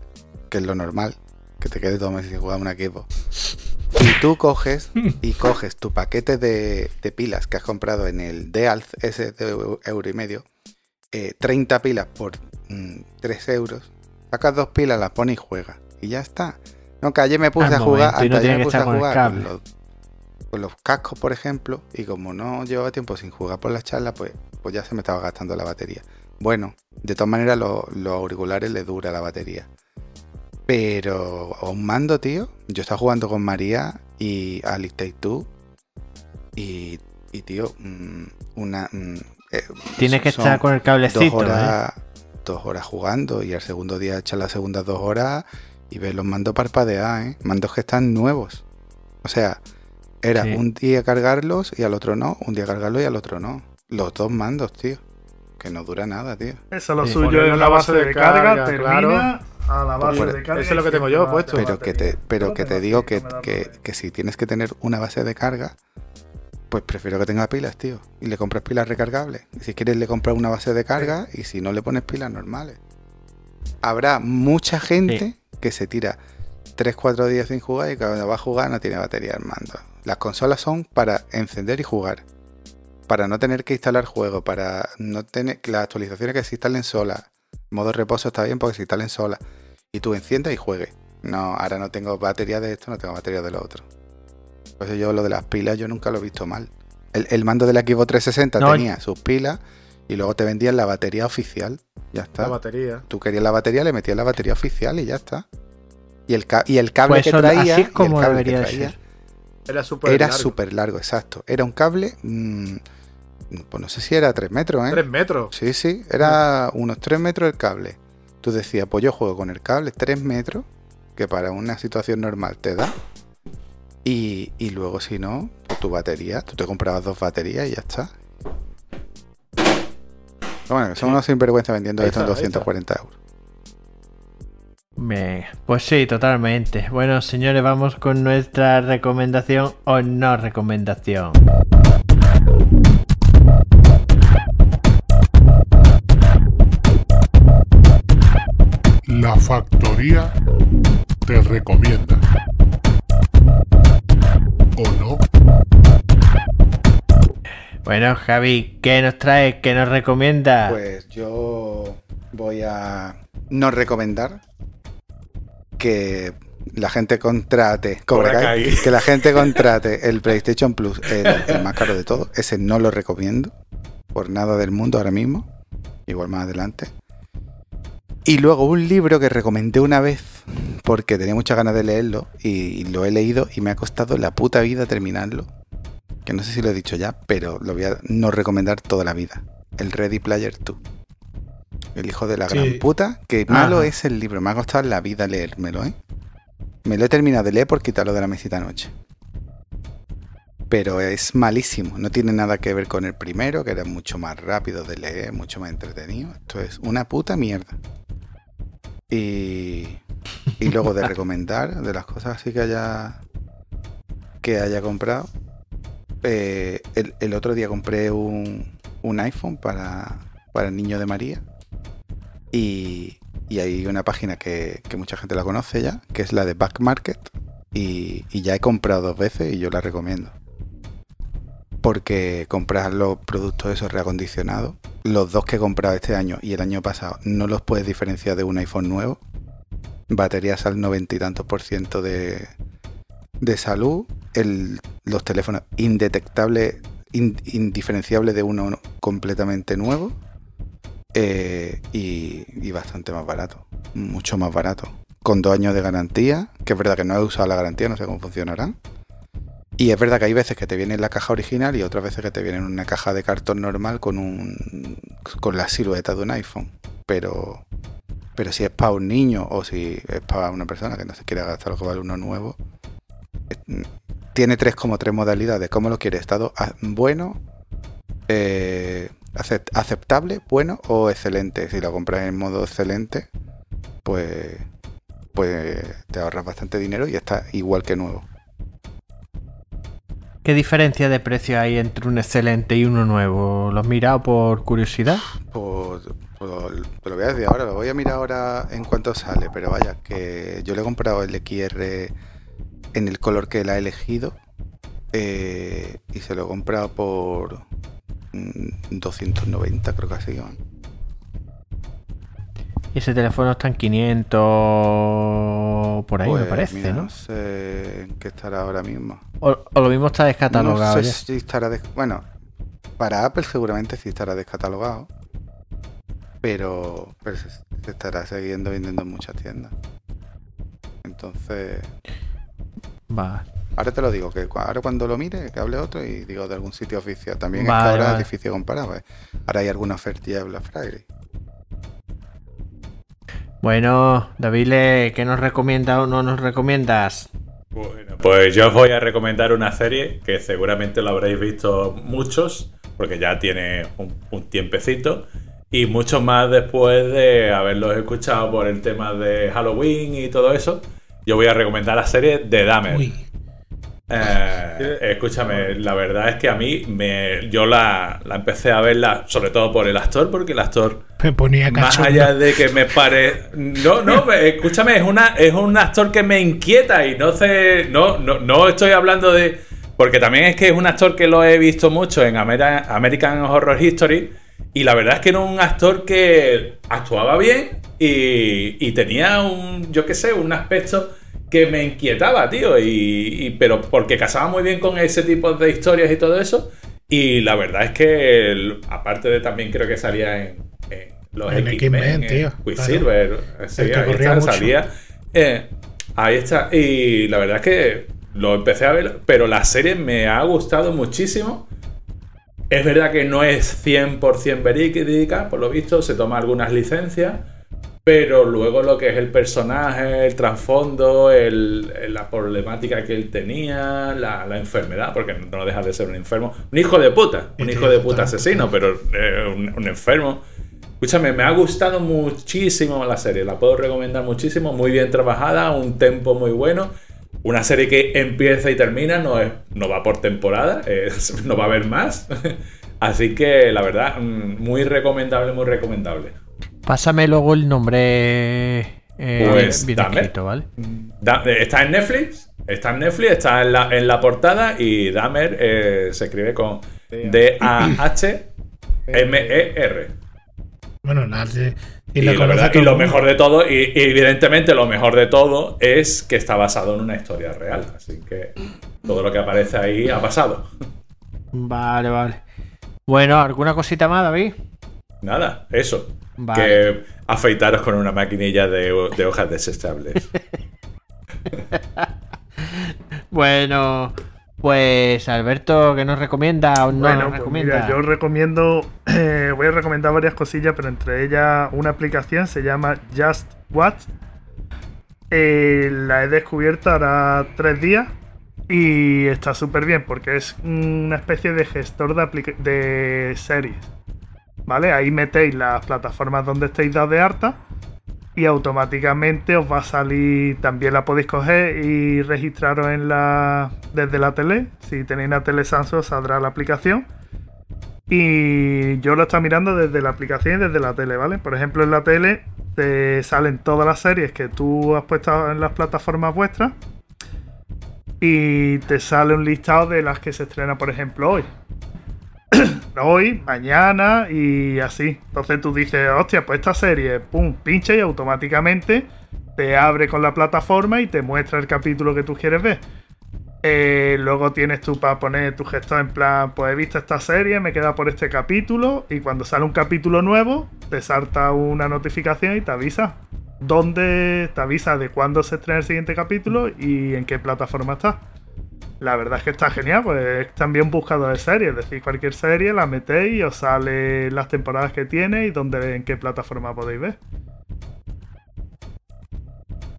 que es lo normal, que te quedes dos meses sin jugar a una Xbox. Y tú coges <laughs> y coges tu paquete de, de pilas que has comprado en el Dealz ese de eu- euro y medio, eh, 30 pilas por 3 euros, sacas dos pilas, las pones y juegas. Y ya está. No, que ayer me puse Al a jugar, momento, y no tiene me puse a jugar con los, con los cascos, por ejemplo, y como no llevaba tiempo sin jugar por la charla, pues, pues ya se me estaba gastando la batería. Bueno, de todas maneras lo- los auriculares le dura la batería. Pero a un mando, tío. Yo estaba jugando con María y a Take Two. Y, y, tío, mm, una. mm, eh, Tienes que estar con el cablecito. dos ¿eh? horas, dos horas jugando y al segundo día echas las segundas dos horas y ves los mandos parpadear, ¿eh? Mandos que están nuevos. O sea, era Sí. un día cargarlos y al otro no, un día cargarlos y al otro no. Los dos mandos, tío. Que no dura nada, tío. Eso lo Sí. suyo es una la base de carga, carga, termina claro. A la base Pues, de carga. eso es lo que tengo yo puesto. Pero que te, pero No que tengo te digo que, si tienes que tener una base de carga, pues prefiero que tenga pilas, tío. Y le compras pilas recargables. Y si quieres le compras una base de carga y si no le pones pilas normales. Habrá mucha gente que se tira 3-4 días sin jugar y cuando va a jugar no tiene batería el mando. Las consolas son para encender y jugar. Para no tener que instalar juegos, para no tener que las actualizaciones que se instalen solas. Modo reposo está bien porque se instalen solas. Y tú enciendas y juegues. No, ahora no tengo batería de esto, no tengo batería de lo otro. Pues yo lo de las pilas yo nunca lo he visto mal. El, el mando de la Xbox 360 No, tenía sus pilas y luego te vendían la batería oficial. Ya está. La batería. Tú querías la batería, le metías la batería oficial y ya está. Y el, y el cable Pues que eso, traía, así es y el como cable que traía ser. Era súper era largo. súper largo, exacto. Era un cable, mm, pues no sé si era 3 metros, ¿eh? Tres metros. Sí, sí, era unos 3 metros el cable. Tú decías, pues yo juego con el cable 3 metros, que para una situación normal te da. Y, y luego si no, pues tu batería, tú te comprabas dos baterías y ya está. Pero Bueno, que son unos sinvergüenza vendiendo Ahí esto en está, ahí está. 240 euros. Pues sí, totalmente. Bueno, señores, vamos con nuestra recomendación o no recomendación. La factoría te recomienda. ¿O no? Bueno, Javi, ¿qué nos trae? ¿Qué nos recomienda? Pues yo voy a no recomendar que la gente contrate Cobra Cobra Kai, Kai. que la gente <laughs> contrate el PlayStation Plus, el, el más caro de todo. Ese no lo recomiendo por nada del mundo ahora mismo. Igual más adelante. Y luego un libro que recomendé una vez porque tenía muchas ganas de leerlo y lo he leído y me ha costado la puta vida terminarlo. Que no sé si lo he dicho ya, pero lo voy a no recomendar toda la vida. El Ready Player 2. El hijo de la Sí. gran puta. Que malo es el libro. Me ha costado la vida leérmelo, ¿eh? Me lo he terminado de leer por quitarlo de la mesita anoche. Pero es malísimo. No tiene nada que ver con el primero, que era mucho más rápido de leer, mucho más entretenido. Esto es una puta mierda. Y, y luego de recomendar, de las cosas así que haya que haya comprado. eh, el, el otro día compré un, un iPhone para, para el niño de María. Y, y hay una página que, que mucha gente la conoce ya, que es la de Back Market. Y, y ya he comprado dos veces y yo la recomiendo. Porque comprar los productos esos reacondicionados, los dos que he comprado este año y el año pasado, no los puedes diferenciar de un iPhone nuevo. Baterías al noventa y tantos por ciento de, de salud. Los teléfonos indetectables, in- indiferenciables de uno completamente nuevo. eh, y, y bastante más barato. Mucho más barato. Con dos años de garantía. Que es verdad que no he usado la garantía, no sé cómo funcionará. Y es verdad que hay veces que te viene en la caja original y otras veces que te viene en una caja de cartón normal con un con la silueta de un iPhone. Pero pero si es para un niño o si es para una persona que no se quiere gastar lo que vale uno nuevo, eh, tiene tres como tres modalidades. ¿Cómo lo quiere? Estado bueno, eh, acep- aceptable, bueno o excelente. Si lo compras en modo excelente, pues pues te ahorras bastante dinero y está igual que nuevo. ¿Qué diferencia de precio hay entre un excelente y uno nuevo? ¿Lo has mirado por curiosidad? Pues, pues lo voy a decir ahora, lo voy a mirar ahora en cuanto sale, pero vaya, que yo le he comprado el XR en el color que él ha elegido eh, y se lo he comprado por mm, 290, creo que ha sido. Y ese teléfono está en 500 por ahí, me Pues, parece, mira, ¿no? No sé en qué estará ahora mismo. O, o lo mismo está descatalogado no sé si estará des- Bueno, para Apple seguramente sí estará descatalogado. Pero, pero se, se estará siguiendo vendiendo en muchas tiendas. Entonces, Va. ahora te lo digo, que ahora cuando lo mire, que hable otro y digo de algún sitio oficial. También es Vale, que ahora vale. es difícil comparar, pues. Ahora hay alguna ofertilla de Black Friday. Bueno, David, ¿qué nos recomienda o no nos recomiendas? Bueno, pues yo os voy a recomendar una serie que seguramente lo habréis visto muchos, porque ya tiene un, un tiempecito, y mucho más después de haberlos escuchado por el tema de Halloween y todo eso. Yo voy a recomendar la serie de Dahmer. Uy, Eh, escúchame, la verdad es que a mí me, yo la, la empecé a verla sobre todo por el actor, porque el actor me ponía más allá de que me pare. No, no, me- <laughs> escúchame, es, una, es un actor que me inquieta y no sé. No, no, no estoy hablando de. Porque también es que es un actor que lo he visto mucho en American Horror History. Y la verdad es que era un actor que actuaba bien y, y tenía un, yo qué sé, un aspecto que me inquietaba, tío. Y, y- pero porque casaba muy bien con ese tipo de historias y todo eso. Y la verdad es que, el- aparte de también creo que salía en, en los En X-Men, X-Men, en tío, Quicksilver, mucho. salía. Eh, ahí está. Y la verdad es que lo empecé a ver, pero la serie me ha gustado muchísimo. Es verdad que no es 100% verídica, por lo visto, se toma algunas licencias, pero luego lo que es el personaje, el trasfondo, el- la problemática que él tenía, la, la enfermedad, porque no deja de ser un enfermo, un hijo de puta, un Sí, hijo de puta asesino, pero eh, un, un enfermo. Escúchame, me ha gustado muchísimo la serie, la puedo recomendar muchísimo, muy bien trabajada, un tempo muy bueno. Una serie que empieza y termina, no, es, no va por temporada, <laughs> no va a haber más. <laughs> Así que la verdad, mm, muy recomendable, muy recomendable. Pásame luego el nombre eh, Pues, bien dame. escrito, ¿vale? Da- eh, está en Netflix, está en Netflix, está en la, en la portada y Dahmer eh, se escribe con D-A-H-M-E-R. Bueno, nadie. Y, Y, lo la verdad, y lo mejor de todo, y, y evidentemente lo mejor de todo es que está basado en una historia real. Así que todo lo que aparece ahí ha pasado. Vale, vale. Bueno, ¿alguna cosita más, David? Nada, eso. Vale. Que afeitaros con una maquinilla de, de hojas desechables. <laughs> Bueno, pues Alberto, ¿qué nos recomienda o no bueno, nos pues recomienda? mira, yo os recomiendo, eh, voy a recomendar varias cosillas, pero entre ellas una aplicación se llama Just Watch. Eh, la he descubierto ahora tres días y está súper bien porque es una especie de gestor de series. ¿Vale? Ahí metéis las plataformas donde estéis dados de harta y automáticamente os va a salir, también la podéis coger y registraros en la desde la tele. Si tenéis una tele Samsung saldrá la aplicación. Y yo lo estoy mirando desde la aplicación y desde la tele, ¿vale? Por ejemplo, en la tele te salen todas las series que tú has puesto en las plataformas vuestras. Y te sale un listado de las que se estrena, por ejemplo, hoy. <clears throat> hoy, mañana y así. Entonces tú dices, hostia, pues esta serie, pum, pincha y automáticamente te abre con la plataforma y te muestra el capítulo que tú quieres ver. Eh, luego tienes tú para poner tu gestor en plan, pues he visto esta serie, me queda por este capítulo y cuando sale un capítulo nuevo, te salta una notificación y te avisa dónde, te avisa de cuándo se estrena el siguiente capítulo y en qué plataforma está. La verdad es que está genial, pues es también un buscador de series, es decir, cualquier serie la metéis y os sale las temporadas que tiene y dónde, en qué plataforma podéis ver.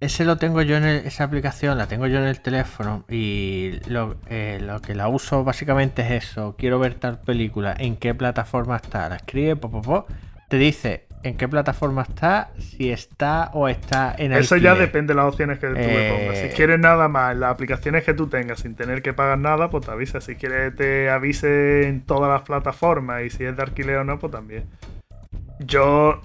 Ese lo tengo yo en el- esa aplicación, la tengo yo en el teléfono y lo, eh, lo que la uso básicamente es eso. Quiero ver tal película, en qué plataforma está. La escribe, po, po, po, te dice en qué plataforma está, si está o está en Eso ya depende de las opciones que tú le pongas. Si Eh, quieres nada más, en las aplicaciones que tú tengas sin tener que pagar nada, pues te avisa. Si quieres te avise en todas las plataformas y si es de alquiler o no, pues también. Yo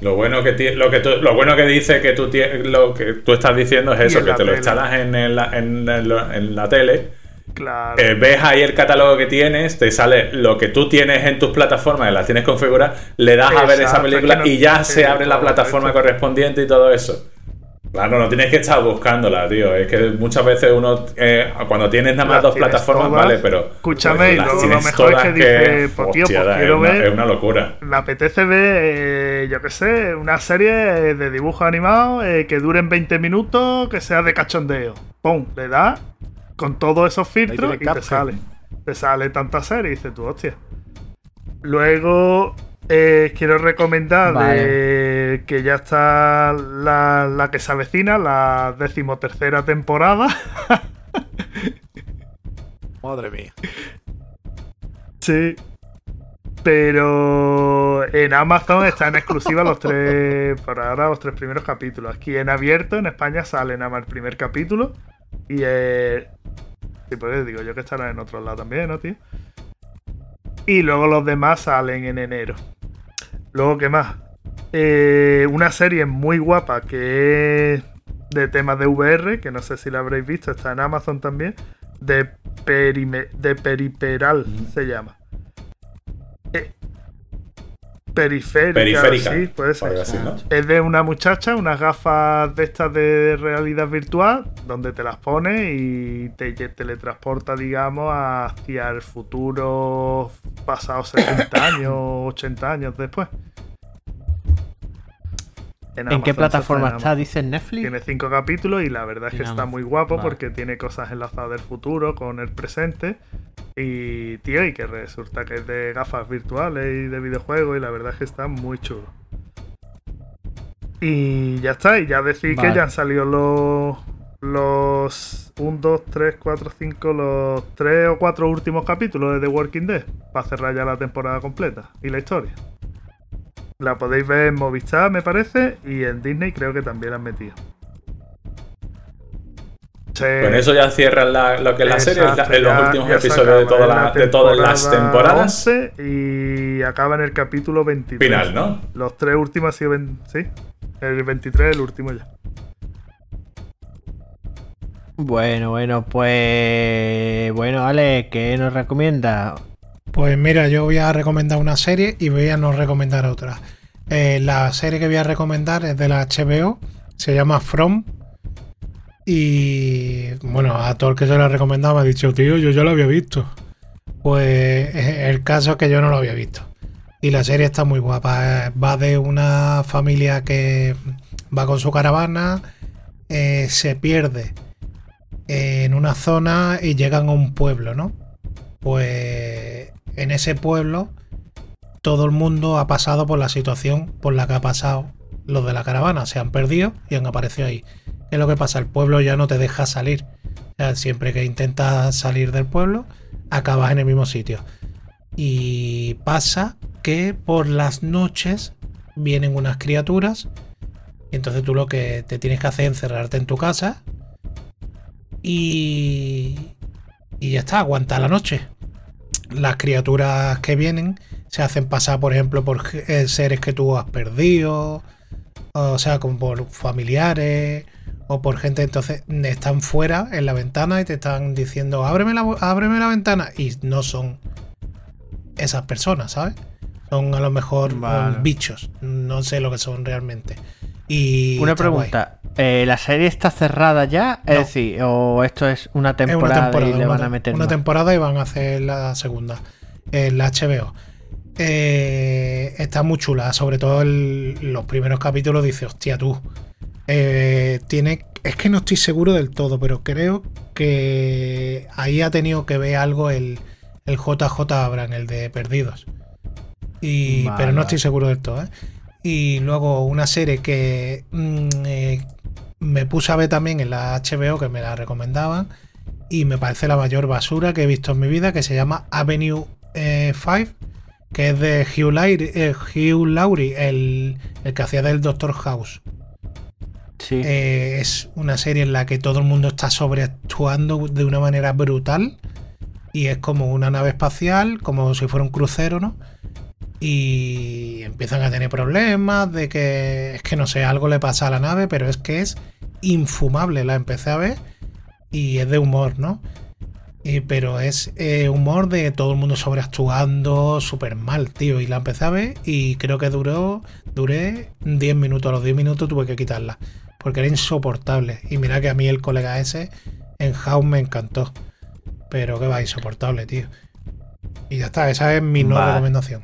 Lo bueno que ti- lo que tú- lo bueno que dice que tú lo que tú estás diciendo es eso, que la te lo instalas en, el- en el- en la tele, Claro. eh, ves ahí el catálogo que tienes, te sale lo que tú tienes en tus plataformas, las tienes configuradas, le das a ver esa película que no- y ya se abre la plataforma correspondiente y todo eso. Claro, no tienes que estar buscándola, tío. Es que muchas veces uno, eh, cuando tienes nada más Las dos plataformas, todas. vale, pero. Escúchame, luego lo tienes mejor es todas que dice, pues, tío, hostia, pues da- quiero es, una, ver- es una locura. Me apetece ver, eh, yo qué sé, una serie de dibujos animados eh, que duren 20 minutos, que sea de cachondeo. ¡Pum! Le das con todos esos filtros y te sale. Te sale tanta serie y dices tú, hostia. Luego eh, quiero recomendar de que ya está la, la que se avecina, la decimotercera temporada. <laughs> Madre mía. Sí. Pero en Amazon están exclusivas los tres, por ahora los tres primeros capítulos. Aquí en abierto, en España, sale nada más el primer capítulo. Y eh, sí, pues digo yo que estarán en otro lado también, ¿no, tío? Y luego los demás salen en enero. Luego, ¿qué más? Eh, una serie muy guapa que es de temas de VR, que no sé si la habréis visto, está en Amazon también. De, perime- de Periperal se llama. Periférica, Periférica. sí, puede ser. algo así, ¿no? Es de una muchacha, unas gafas de estas de realidad virtual, donde te las pones y te teletransporta, digamos, hacia el futuro pasados 70 <coughs> años, 80 años después. ¿En qué plataforma está? Amazon. ¿Dices Netflix? Tiene cinco capítulos y la verdad es que está muy guapo Vale. porque tiene cosas enlazadas del futuro con el presente. Y, tío, y que resulta que es de gafas virtuales y de videojuegos y la verdad es que está muy chulo. Y ya está, y ya decir Vale. que ya han salido los. Los 1, 2, 3, 4, 5, los 3 o 4 últimos capítulos de The Walking Dead. Para cerrar ya la temporada completa y la historia. La podéis ver en Movistar, me parece, y en Disney creo que también la han metido. Se- Con eso ya cierran la- lo que es la serie, Exacto, la- en los ya- últimos episodios de, toda la- la de todas las temporada temporadas. 11 y acaba en el capítulo 23. Final, ¿no? Los tres últimos han sido. Sí, el 23 el último ya. Bueno, bueno, pues. Bueno, Ale, ¿qué nos recomienda? Pues mira, yo voy a recomendar una serie y voy a no recomendar otra. Eh, la serie que voy a recomendar es de la HBO, se llama From. Y bueno, a todo el que se la recomendaba me ha dicho, tío, yo ya lo había visto. Pues eh, el caso es que yo no lo había visto. Y la serie está muy guapa. eh, Va de una familia que va con su caravana, se pierde en una zona y llegan a un pueblo, ¿no? Pues en ese pueblo todo el mundo ha pasado por la situación por la que ha pasado los de la caravana. Se han perdido y han aparecido ahí. ¿Qué es lo que pasa? El pueblo ya no te deja salir. Siempre que intentas salir del pueblo, acabas en el mismo sitio. Y pasa que por las noches vienen unas criaturas. Y entonces tú lo que te tienes que hacer es encerrarte en tu casa. Y, y ya está, aguanta la noche. Las criaturas que vienen se hacen pasar, por ejemplo, por eh, seres que tú has perdido. O sea, como por familiares o por gente. Entonces están fuera en la ventana y te están diciendo, ábreme la, ábreme la ventana. Y no son esas personas, ¿sabes? Son a lo mejor Vale. um, bichos. No sé lo que son realmente. Y Una guay. Eh, ¿La serie está cerrada ya? Es decir, o esto es una Es temporada, una temporada, y le van una- a meter una más? temporada y van a hacer la segunda en la HBO. Eh, está muy chula, sobre todo el- los primeros capítulos. Dice, hostia, tú. eh, tiene, es que no estoy seguro del todo, pero creo que ahí ha tenido que ver algo el, el JJ Abram, el de Perdidos. Y, Vale, pero no estoy seguro del todo. ¿eh? Y luego una serie que mm, eh, me puse a ver también en la HBO, que me la recomendaban, y me parece la mayor basura que he visto en mi vida, que se llama Avenue eh, 5, que es de Hugh Laurie, eh, Hugh Laurie, el, el que hacía del Doctor House. Sí. Eh, es una serie en la que todo el mundo está sobreactuando de una manera brutal. Y es como una nave espacial, como si fuera un crucero, ¿no? Y empiezan a tener problemas de que es que no sé, algo le pasa a la nave, pero es que es infumable. La empecé a ver y es de humor, ¿no? Y- pero es eh, humor de todo el mundo sobreactuando súper mal, tío. Y la empecé a ver y creo que duró, duré 10 minutos. A los 10 minutos tuve que quitarla. porque era insoportable. Y mira que a mí el colega ese en House me encantó. Pero que va, insoportable, tío. Y ya está, esa es mi no Vale. recomendación.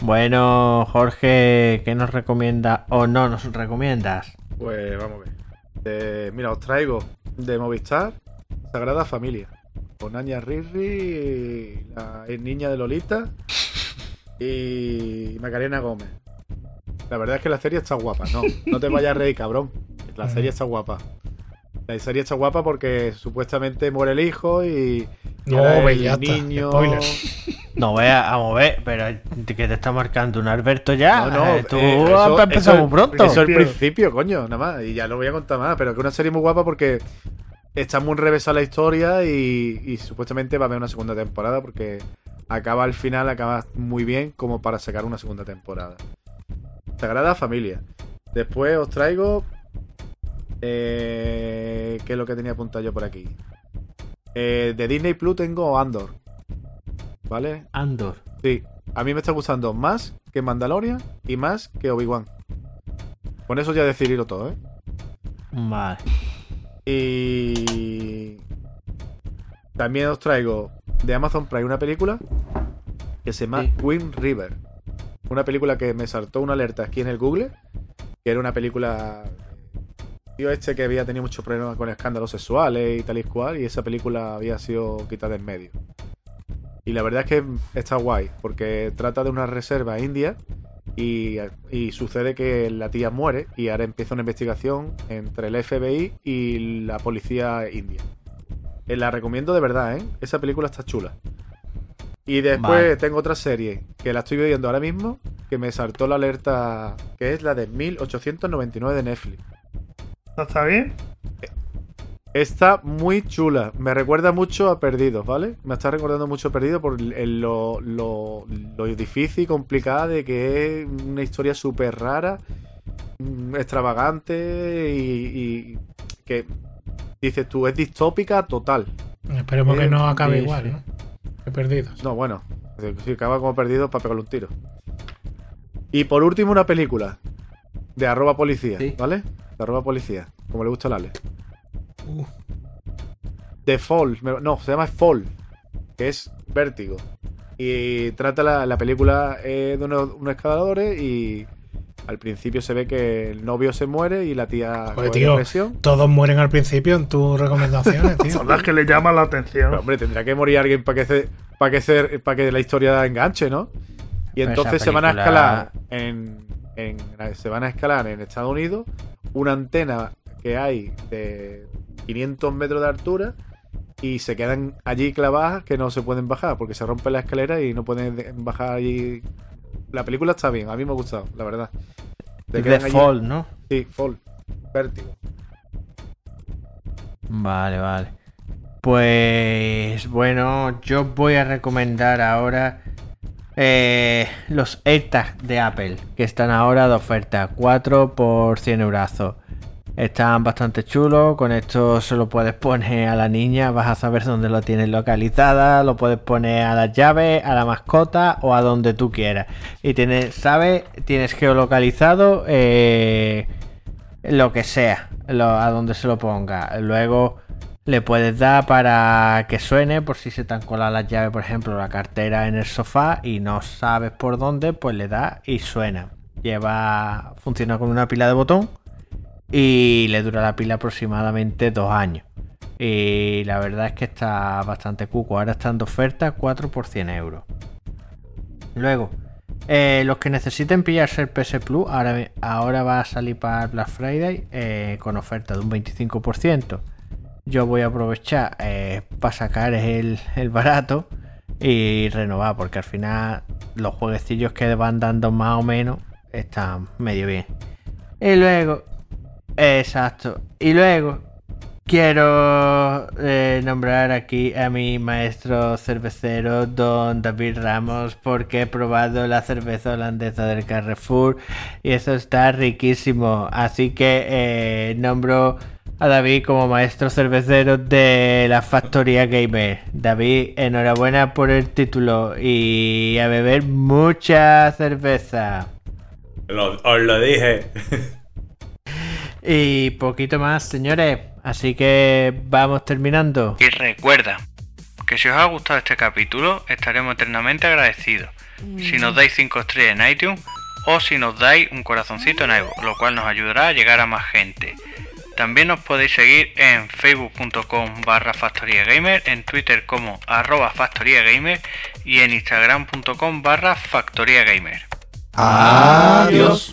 Bueno, Jorge, ¿qué nos recomienda o no nos recomiendas? Pues vamos a ver. Eh, mira, os traigo de Movistar Sagrada Familia. Con Anya Riri, la niña de Lolita y Macarena Gómez. La verdad es que la serie está guapa, no, no te vayas a reír, cabrón. La serie está guapa. La serie está guapa porque supuestamente muere el hijo y, No, el ya niño. spoiler. No voy a, a mover, pero que te está marcando un Alberto ya. No, no, Eh, tú eh, eso- empezado eso- muy pronto. Eso es el principio, coño, nada más. Y ya lo voy a contar más. Pero que una serie muy guapa porque está muy enrevesada la historia y, y supuestamente va a haber una segunda temporada porque acaba al final, acaba muy bien como para sacar una segunda temporada. Sagrada Familia. Después os traigo. Eh, ¿Qué es lo que tenía apuntado yo por aquí? Eh, de Disney Plus tengo Andor. ¿Vale? Andor. Sí, a mí me está gustando más que Mandalorian y más que Obi-Wan. Con eso ya decidirlo todo, ¿eh? Vale. Y también os traigo de Amazon Prime una película que se llama Sí. Wind River. Una película que me saltó una alerta aquí en el Google, que era una película este que había tenido muchos problemas con escándalos sexuales y tal y cual, y esa película había sido quitada en medio. Y la verdad es que está guay, porque trata de una reserva india y, y sucede que la tía muere y ahora empieza una investigación entre el FBI y la policía india. Eh, La recomiendo de verdad, ¿eh? Esa película está chula. Y después Vale. tengo otra serie que la estoy viendo ahora mismo, que me saltó la alerta, que es la de 1899 de Netflix. ¿Esto está bien? Está muy chula. Me recuerda mucho a Perdidos, ¿vale? Me está recordando mucho a Perdidos por el- lo, lo- lo difícil y complicada de que es una historia súper rara, mm, extravagante y, y que dices tú, es distópica total. Esperemos Eh, que no acabe igual. ¿no? Que perdidos. No, bueno, si acaba como Perdidos para pegarle un tiro. Y por último, una película de arroba policía, Sí. ¿vale? De arroba policía, como le gusta a Ale. Uh, The Fall, no, se llama Fall, que es Vértigo. Y trata la, la película eh, de unos, unos escaladores y al principio se ve que el novio se muere y la tía Joder, tío, depresión. todos mueren al principio en tus recomendaciones, <laughs> tío. Son las que le llaman la atención. Pero, hombre, tendrá que morir alguien para que, se- para que, se- para que la historia enganche, ¿no? Y entonces se van a escalar en, en- se van a escalar en Estados Unidos una antena que hay de 500 metros de altura y se quedan allí clavadas que no se pueden bajar porque se rompe la escalera y no pueden de- bajar allí. La película está bien, a mí me ha gustado, la verdad. Se allí- Fall, ¿no? Sí, Fall. Vértigo. Vale, vale. Pues bueno, yo voy a recomendar ahora eh, los AirTags de Apple, que están ahora de oferta, 4 por 100 euros. Están bastante chulos, con esto se lo puedes poner a la niña, vas a saber dónde lo tienes localizada, lo puedes poner a las llaves, a la mascota o a donde tú quieras. Y tienes, ¿sabes? Tienes geolocalizado eh, lo que sea, lo- a donde se lo ponga. Luego le puedes dar para que suene por si se te han colado las llaves, por ejemplo, la cartera en el sofá y no sabes por dónde, pues le das y suena. Lleva, funciona con una pila de botón y le dura la pila aproximadamente dos años. Y la verdad es que está bastante cuco. Ahora están de oferta 4 por 100 euros. Luego, eh, los que necesiten pillarse el PS Plus, ahora, ahora va a salir para Black Friday eh, con oferta de un 25%. Yo voy a aprovechar eh, para sacar el, el barato y renovar, porque al final los jueguecillos que van dando más o menos están medio bien. Y luego, exacto, y luego quiero eh, nombrar aquí a mi maestro cervecero, don David Ramos, porque he probado la cerveza holandesa del Carrefour y eso está riquísimo. Así que eh, nombro a David como maestro cervecero de la Factoría Gamer. David, enhorabuena por el título y a beber mucha cerveza. Lo- os lo dije. <laughs> Y poquito más, señores. Así que vamos terminando. Y recuerda que si os ha gustado este capítulo, estaremos eternamente agradecidos. Si nos dais 5 estrellas en iTunes o si nos dais un corazoncito en iVoox, lo cual nos ayudará a llegar a más gente. También nos podéis seguir en facebook.com barra factoriagamer, en twitter como arroba factoriagamer y en instagram.com barra factoriagamer. Adiós.